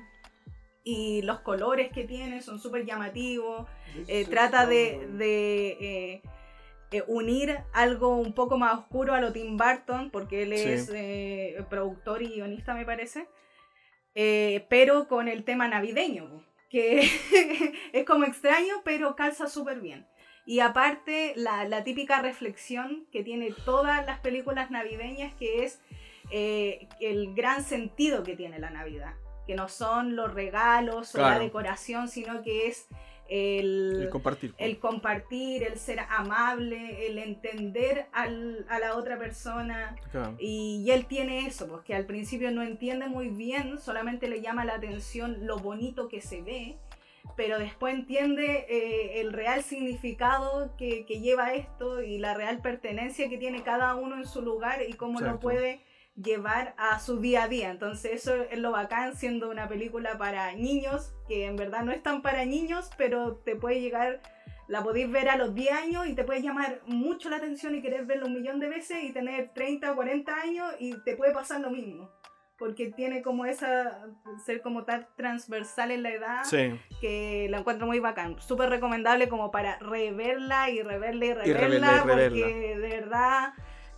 y los colores que tiene son súper llamativos. Eh, trata de, de, eh, unir algo un poco más oscuro a lo Tim Burton, porque él Sí. es eh, productor y guionista, me parece, eh, pero con el tema navideño, que es como extraño, pero calza súper bien. Y aparte, la, la típica reflexión que tiene todas las películas navideñas, que es el gran sentido que tiene la Navidad. Que no son los regalos o la decoración, sino que es el, El compartir. el compartir, el ser amable, el entender al- a la otra persona. Claro. Y, y él tiene eso, pues que al principio no entiende muy bien, solamente le llama la atención lo bonito que se ve, pero después entiende eh, el real significado que, que lleva esto y la real pertenencia que tiene cada uno en su lugar y cómo lo Exacto. puede llevar a su día a día. Entonces eso es lo bacán siendo una película para niños, que en verdad no es tan para niños, pero te puede llegar, la podéis ver a los 10 años y te puede llamar mucho la atención y querer verlo un millón de veces y tener 30 o 40 años y te puede pasar lo mismo. Porque tiene como esa, ser como tan transversal en la edad Sí. que la encuentro muy bacán. Súper recomendable como para reverla y reverla y reverla, reverla y reverla. porque de verdad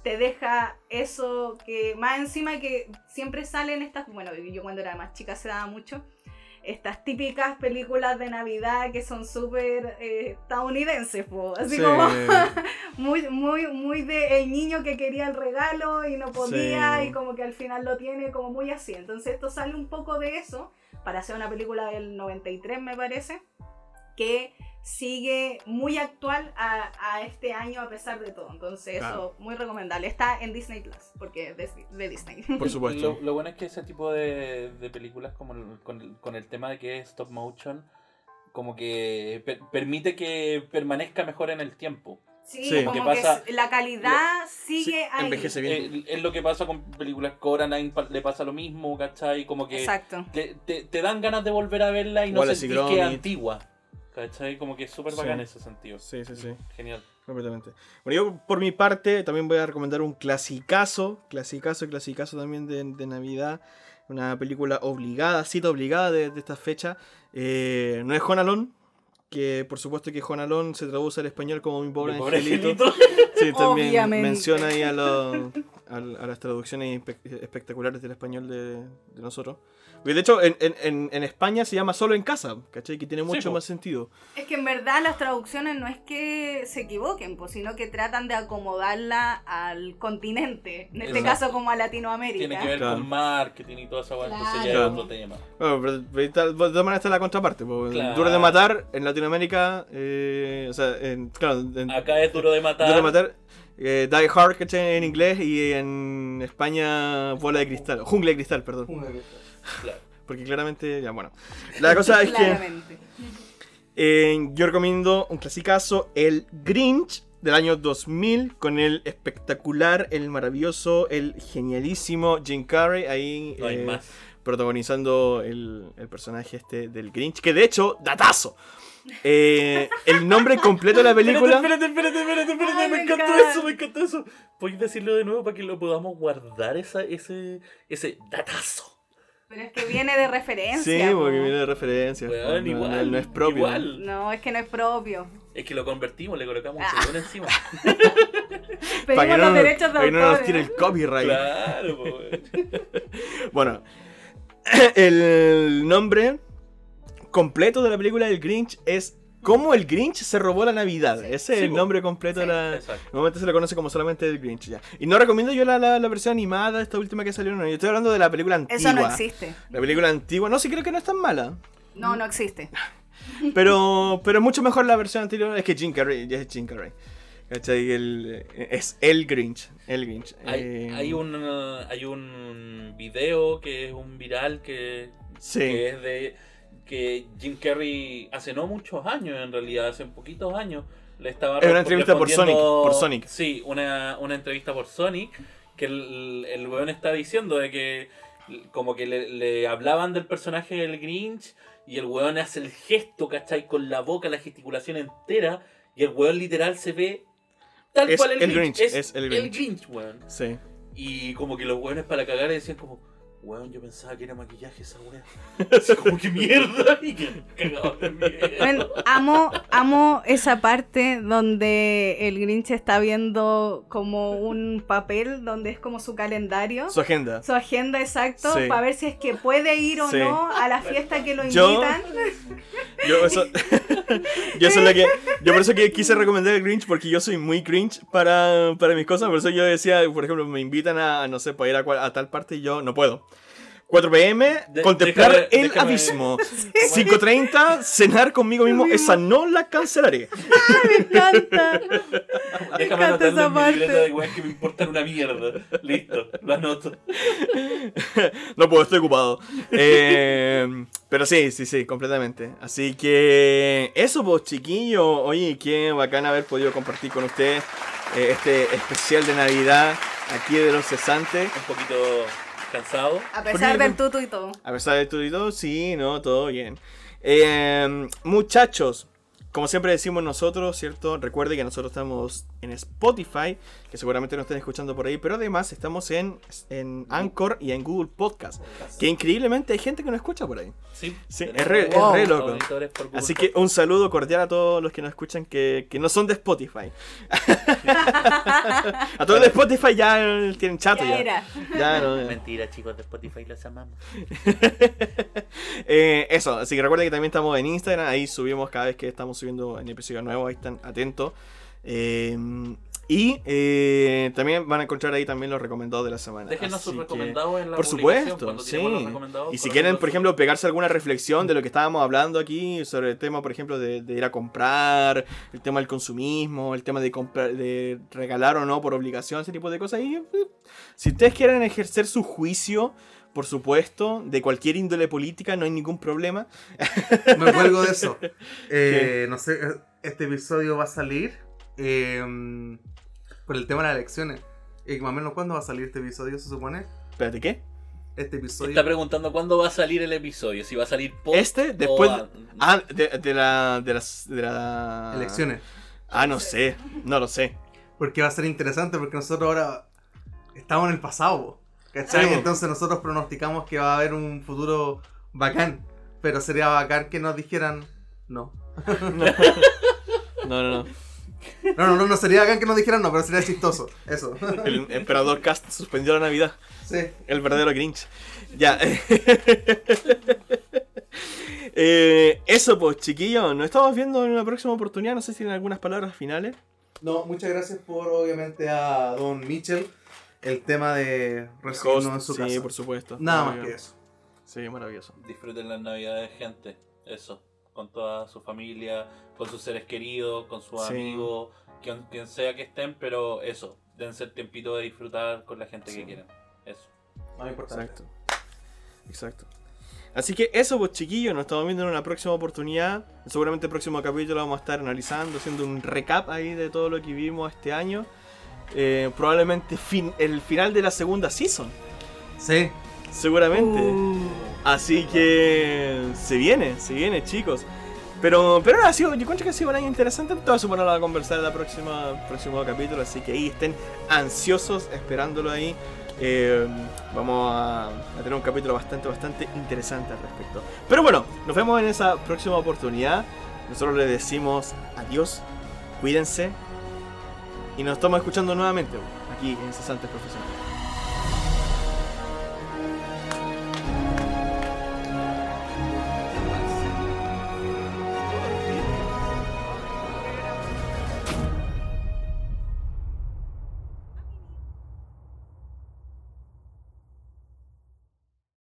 te deja eso que más encima que siempre salen estas, bueno, yo cuando era más chica se daba mucho, estas típicas películas de Navidad que son súper eh, estadounidenses, po. así Sí. como muy, muy, muy de el niño que quería el regalo y no podía Sí. y como que al final lo tiene como muy así. Entonces esto sale un poco de eso para hacer una película del 93 me parece, que sigue muy actual a, a este año a pesar de todo. Entonces Claro. eso muy recomendable. Está en Disney Plus porque es de, de Disney. Por supuesto. Lo, lo bueno es que ese tipo de, de películas, como el- con, el, con el tema de que es stop motion, como que per- permite que permanezca mejor en el tiempo. Sí, Sí. como ¿Qué que pasa? la calidad sigue Sí, ahí. envejece bien. Eh, es lo que pasa con películas Coraline, pa- le pasa lo mismo, ¿cachai? Como que Exacto. te, te- te dan ganas de volver a verla y no y sentís que es antigua. ¿Cachai? Como que es súper bacán en ese sentido. Sí, sí, sí. Genial. Completamente. Bueno, yo por mi parte también voy a recomendar un clasicazo, clasicazo, clasicazo también de, de Navidad. Una película obligada, cita obligada de, de esta fecha. Eh, no es Home Alone, que por supuesto que Home Alone se traduce al español como mi pobre, Mi pobre angelito. angelito. Sí, también Obviamente. menciona ahí a, los- a, a las traducciones espe- espectaculares del español de, de nosotros. Y de hecho, en, en- en- en España se llama Solo en Casa, ¿cachai? Que tiene mucho más sentido. Es que en verdad las traducciones no es que se equivoquen, pues, sino que tratan de acomodarla al continente. En este Exacto. caso como a Latinoamérica. Tiene que ver Claro. con marketing y toda esa weá, entonces ya Claro. es otro tema. Bueno, pero, pero ahí está- de todas maneras está la contraparte. Claro. Duro de matar en Latinoamérica, eh, o sea, en, claro, en, Acá es duro de matar. Duro de matar, eh, Die Hard, ¿cachai? En inglés y en España, Bola de Cristal, Jungla de Cristal, perdón. Claro. Porque claramente, ya bueno. La cosa es que eh, yo recomiendo un clasicazo, El Grinch del año 2000, con el espectacular, el maravilloso, el genialísimo Jim Carrey ahí No hay eh, más. protagonizando el, el personaje este del Grinch, que de hecho, datazo. Eh, el nombre completo de la película. Espérate, espérate, espérate, espérate, Ay, me, encantó encanta. eso, me encantó eso. ¿Puedes decirlo de nuevo para que lo podamos guardar esa, ese, ese datazo? Pero es que viene de referencia. Sí, po. porque viene de referencia. No, igual, no es propio. Igual. No, es que no es propio. Es que lo convertimos, le colocamos Ah. un segundo encima. Pedimos Para que, no, los derechos de para que no nos autor. tire el copyright. Claro. Bueno, el nombre completo de la película del Grinch es cómo el Grinch se robó la Navidad. Ese es Sí, el nombre completo Sí. de la... Exacto. Normalmente se le conoce como solamente el Grinch ya. Y no recomiendo yo la, la, la versión animada, esta última que salió. No, yo estoy hablando de la película antigua. Eso no existe. La película antigua, no, sí creo que no es tan mala. No, no existe. Pero, pero mucho mejor la versión anterior. Es que Jim Carrey, ya es Jim Carrey. ¿Cachai? El- es el Grinch. El Grinch. Hay, Eh, hay un hay un video que es un viral que, Sí. que es de que Jim Carrey hace no muchos años en realidad, hace poquitos años le estaba Es una entrevista por Sonic, por Sonic. Sí, una, una entrevista por Sonic que el, el weón está diciendo de que como que le, le hablaban del personaje del Grinch y el weón hace el gesto, ¿cachai? Con la boca, la gesticulación entera y el weón literal se ve tal Es cual el, el Grinch. Grinch, es el Grinch. weón. Sí. Y como que los weones para cagar decían como, weón, yo pensaba que era maquillaje esa weá. Así como que mierda. Y que cagados de miedo. Bueno, amo, amo esa parte donde el Grinch está viendo como un papel donde es como su calendario. Su agenda. Su agenda exacto Sí. para ver si es que puede ir o Sí. no a la fiesta que lo Yo- invitan. Yo eso, yo eso es lo que, yo por eso que quise recomendar el Grinch porque yo soy muy Grinch para, para mis cosas, por eso yo decía, por ejemplo, me invitan a, no sé, para ir a, cual- a tal parte y yo no puedo. 4 pm, De- contemplar déjame- el déjame- abismo. 5.30, cenar conmigo mismo, esa no la cancelaré. Me encanta. Déjame encanta esa en mi parte. libreta de weas que me importan una mierda. Listo, lo anoto. No puedo, estoy ocupado. Eh, pero sí, sí, sí, completamente. Así que eso, pues, chiquillo. Oye, qué bacán haber podido compartir con ustedes eh, este especial de Navidad aquí de los cesantes. Un poquito cansado. A pesar del tutu y todo. A pesar de todo y todo, sí, no, todo bien. Eh, muchachos, como siempre decimos nosotros, ¿cierto? Recuerde que nosotros estamos en Spotify, que seguramente nos estén escuchando por ahí, pero además estamos en, en Anchor y en Google Podcast, que increíblemente hay gente que nos escucha por ahí. Sí, es re- es wow. re loco. Así que un saludo cordial a todos los que nos escuchan que, que no son de Spotify. a todos de Spotify ya tienen chato Ya ya. era. Ya, no, ya. Mentira, chicos de Spotify, los amamos. Eh, eso, así que recuerden que también estamos en Instagram, ahí subimos cada vez que estamos subiendo un episodio nuevo, ahí están atentos. Eh, y eh, también van a encontrar ahí también los recomendados de la semana. Déjenos sus recomendados en la Por supuesto, sí. Y si quieren, por ejemplo, pegarse alguna reflexión de lo que estábamos hablando aquí sobre el tema, por ejemplo, de, de ir a comprar, el tema del consumismo, el tema de comprar, de regalar o no por obligación, ese tipo de cosas. Y, eh, si ustedes quieren ejercer su juicio, por supuesto, de cualquier índole política, no hay ningún problema. Me cuelgo de eso. Eh, no sé, este episodio va a salir eh, por el tema de las elecciones. Eh, más o menos, ¿cuándo va a salir este episodio, se supone? Espérate, ¿qué? Este episodio. Está preguntando cuándo va a salir el episodio. Si va a salir post Este, después. o a- Ah, de, de la. De las. De la... Elecciones. Ah, no sé. No lo sé. Porque va a ser interesante, porque nosotros ahora estamos en el pasado. ¿Cachai? Sí. Entonces nosotros pronosticamos que va a haber un futuro bacán. Pero sería bacán que nos dijeran no. No, no, no. No, no, no, no sería bacán que nos dijeran no, pero sería chistoso. Eso. El emperador Cast suspendió la Navidad. Sí. El verdadero Grinch. Ya. Eh, eso, pues, chiquillos. Nos estamos viendo en una próxima oportunidad. No sé si tienen algunas palabras finales. No, muchas gracias por obviamente a Don Mitchell el tema de recibirnos en su sí, casa. por supuesto. Nada más que Maravilloso. eso. Sí, maravilloso. Disfruten las navidades, gente. Eso. Con toda su familia, con sus seres queridos, con sus Sí. amigos, quien, quien sea que estén, pero eso. Dense el tiempito de disfrutar con la gente Sí. que quieran. Eso. Más importante. Exacto. Exacto. Así que eso, pues chiquillos, nos estamos viendo en una próxima oportunidad. Seguramente el próximo capítulo vamos a estar analizando, haciendo un recap ahí de todo lo que vivimos este año. Eh, probablemente fin- el final de la segunda season. Sí. Seguramente. Uh, Así que se viene, se viene, chicos. Pero, pero ha sido, yo encuentro que ha sido un año interesante. Todo eso bueno, lo vamos a conversar en el próximo capítulo. Así que ahí estén ansiosos esperándolo ahí. Eh, vamos a, a tener un capítulo bastante, bastante interesante al respecto. Pero bueno, nos vemos en esa próxima oportunidad. Nosotros les decimos adiós, cuídense. Y nos estamos escuchando nuevamente aquí en Cesantes Profesionales.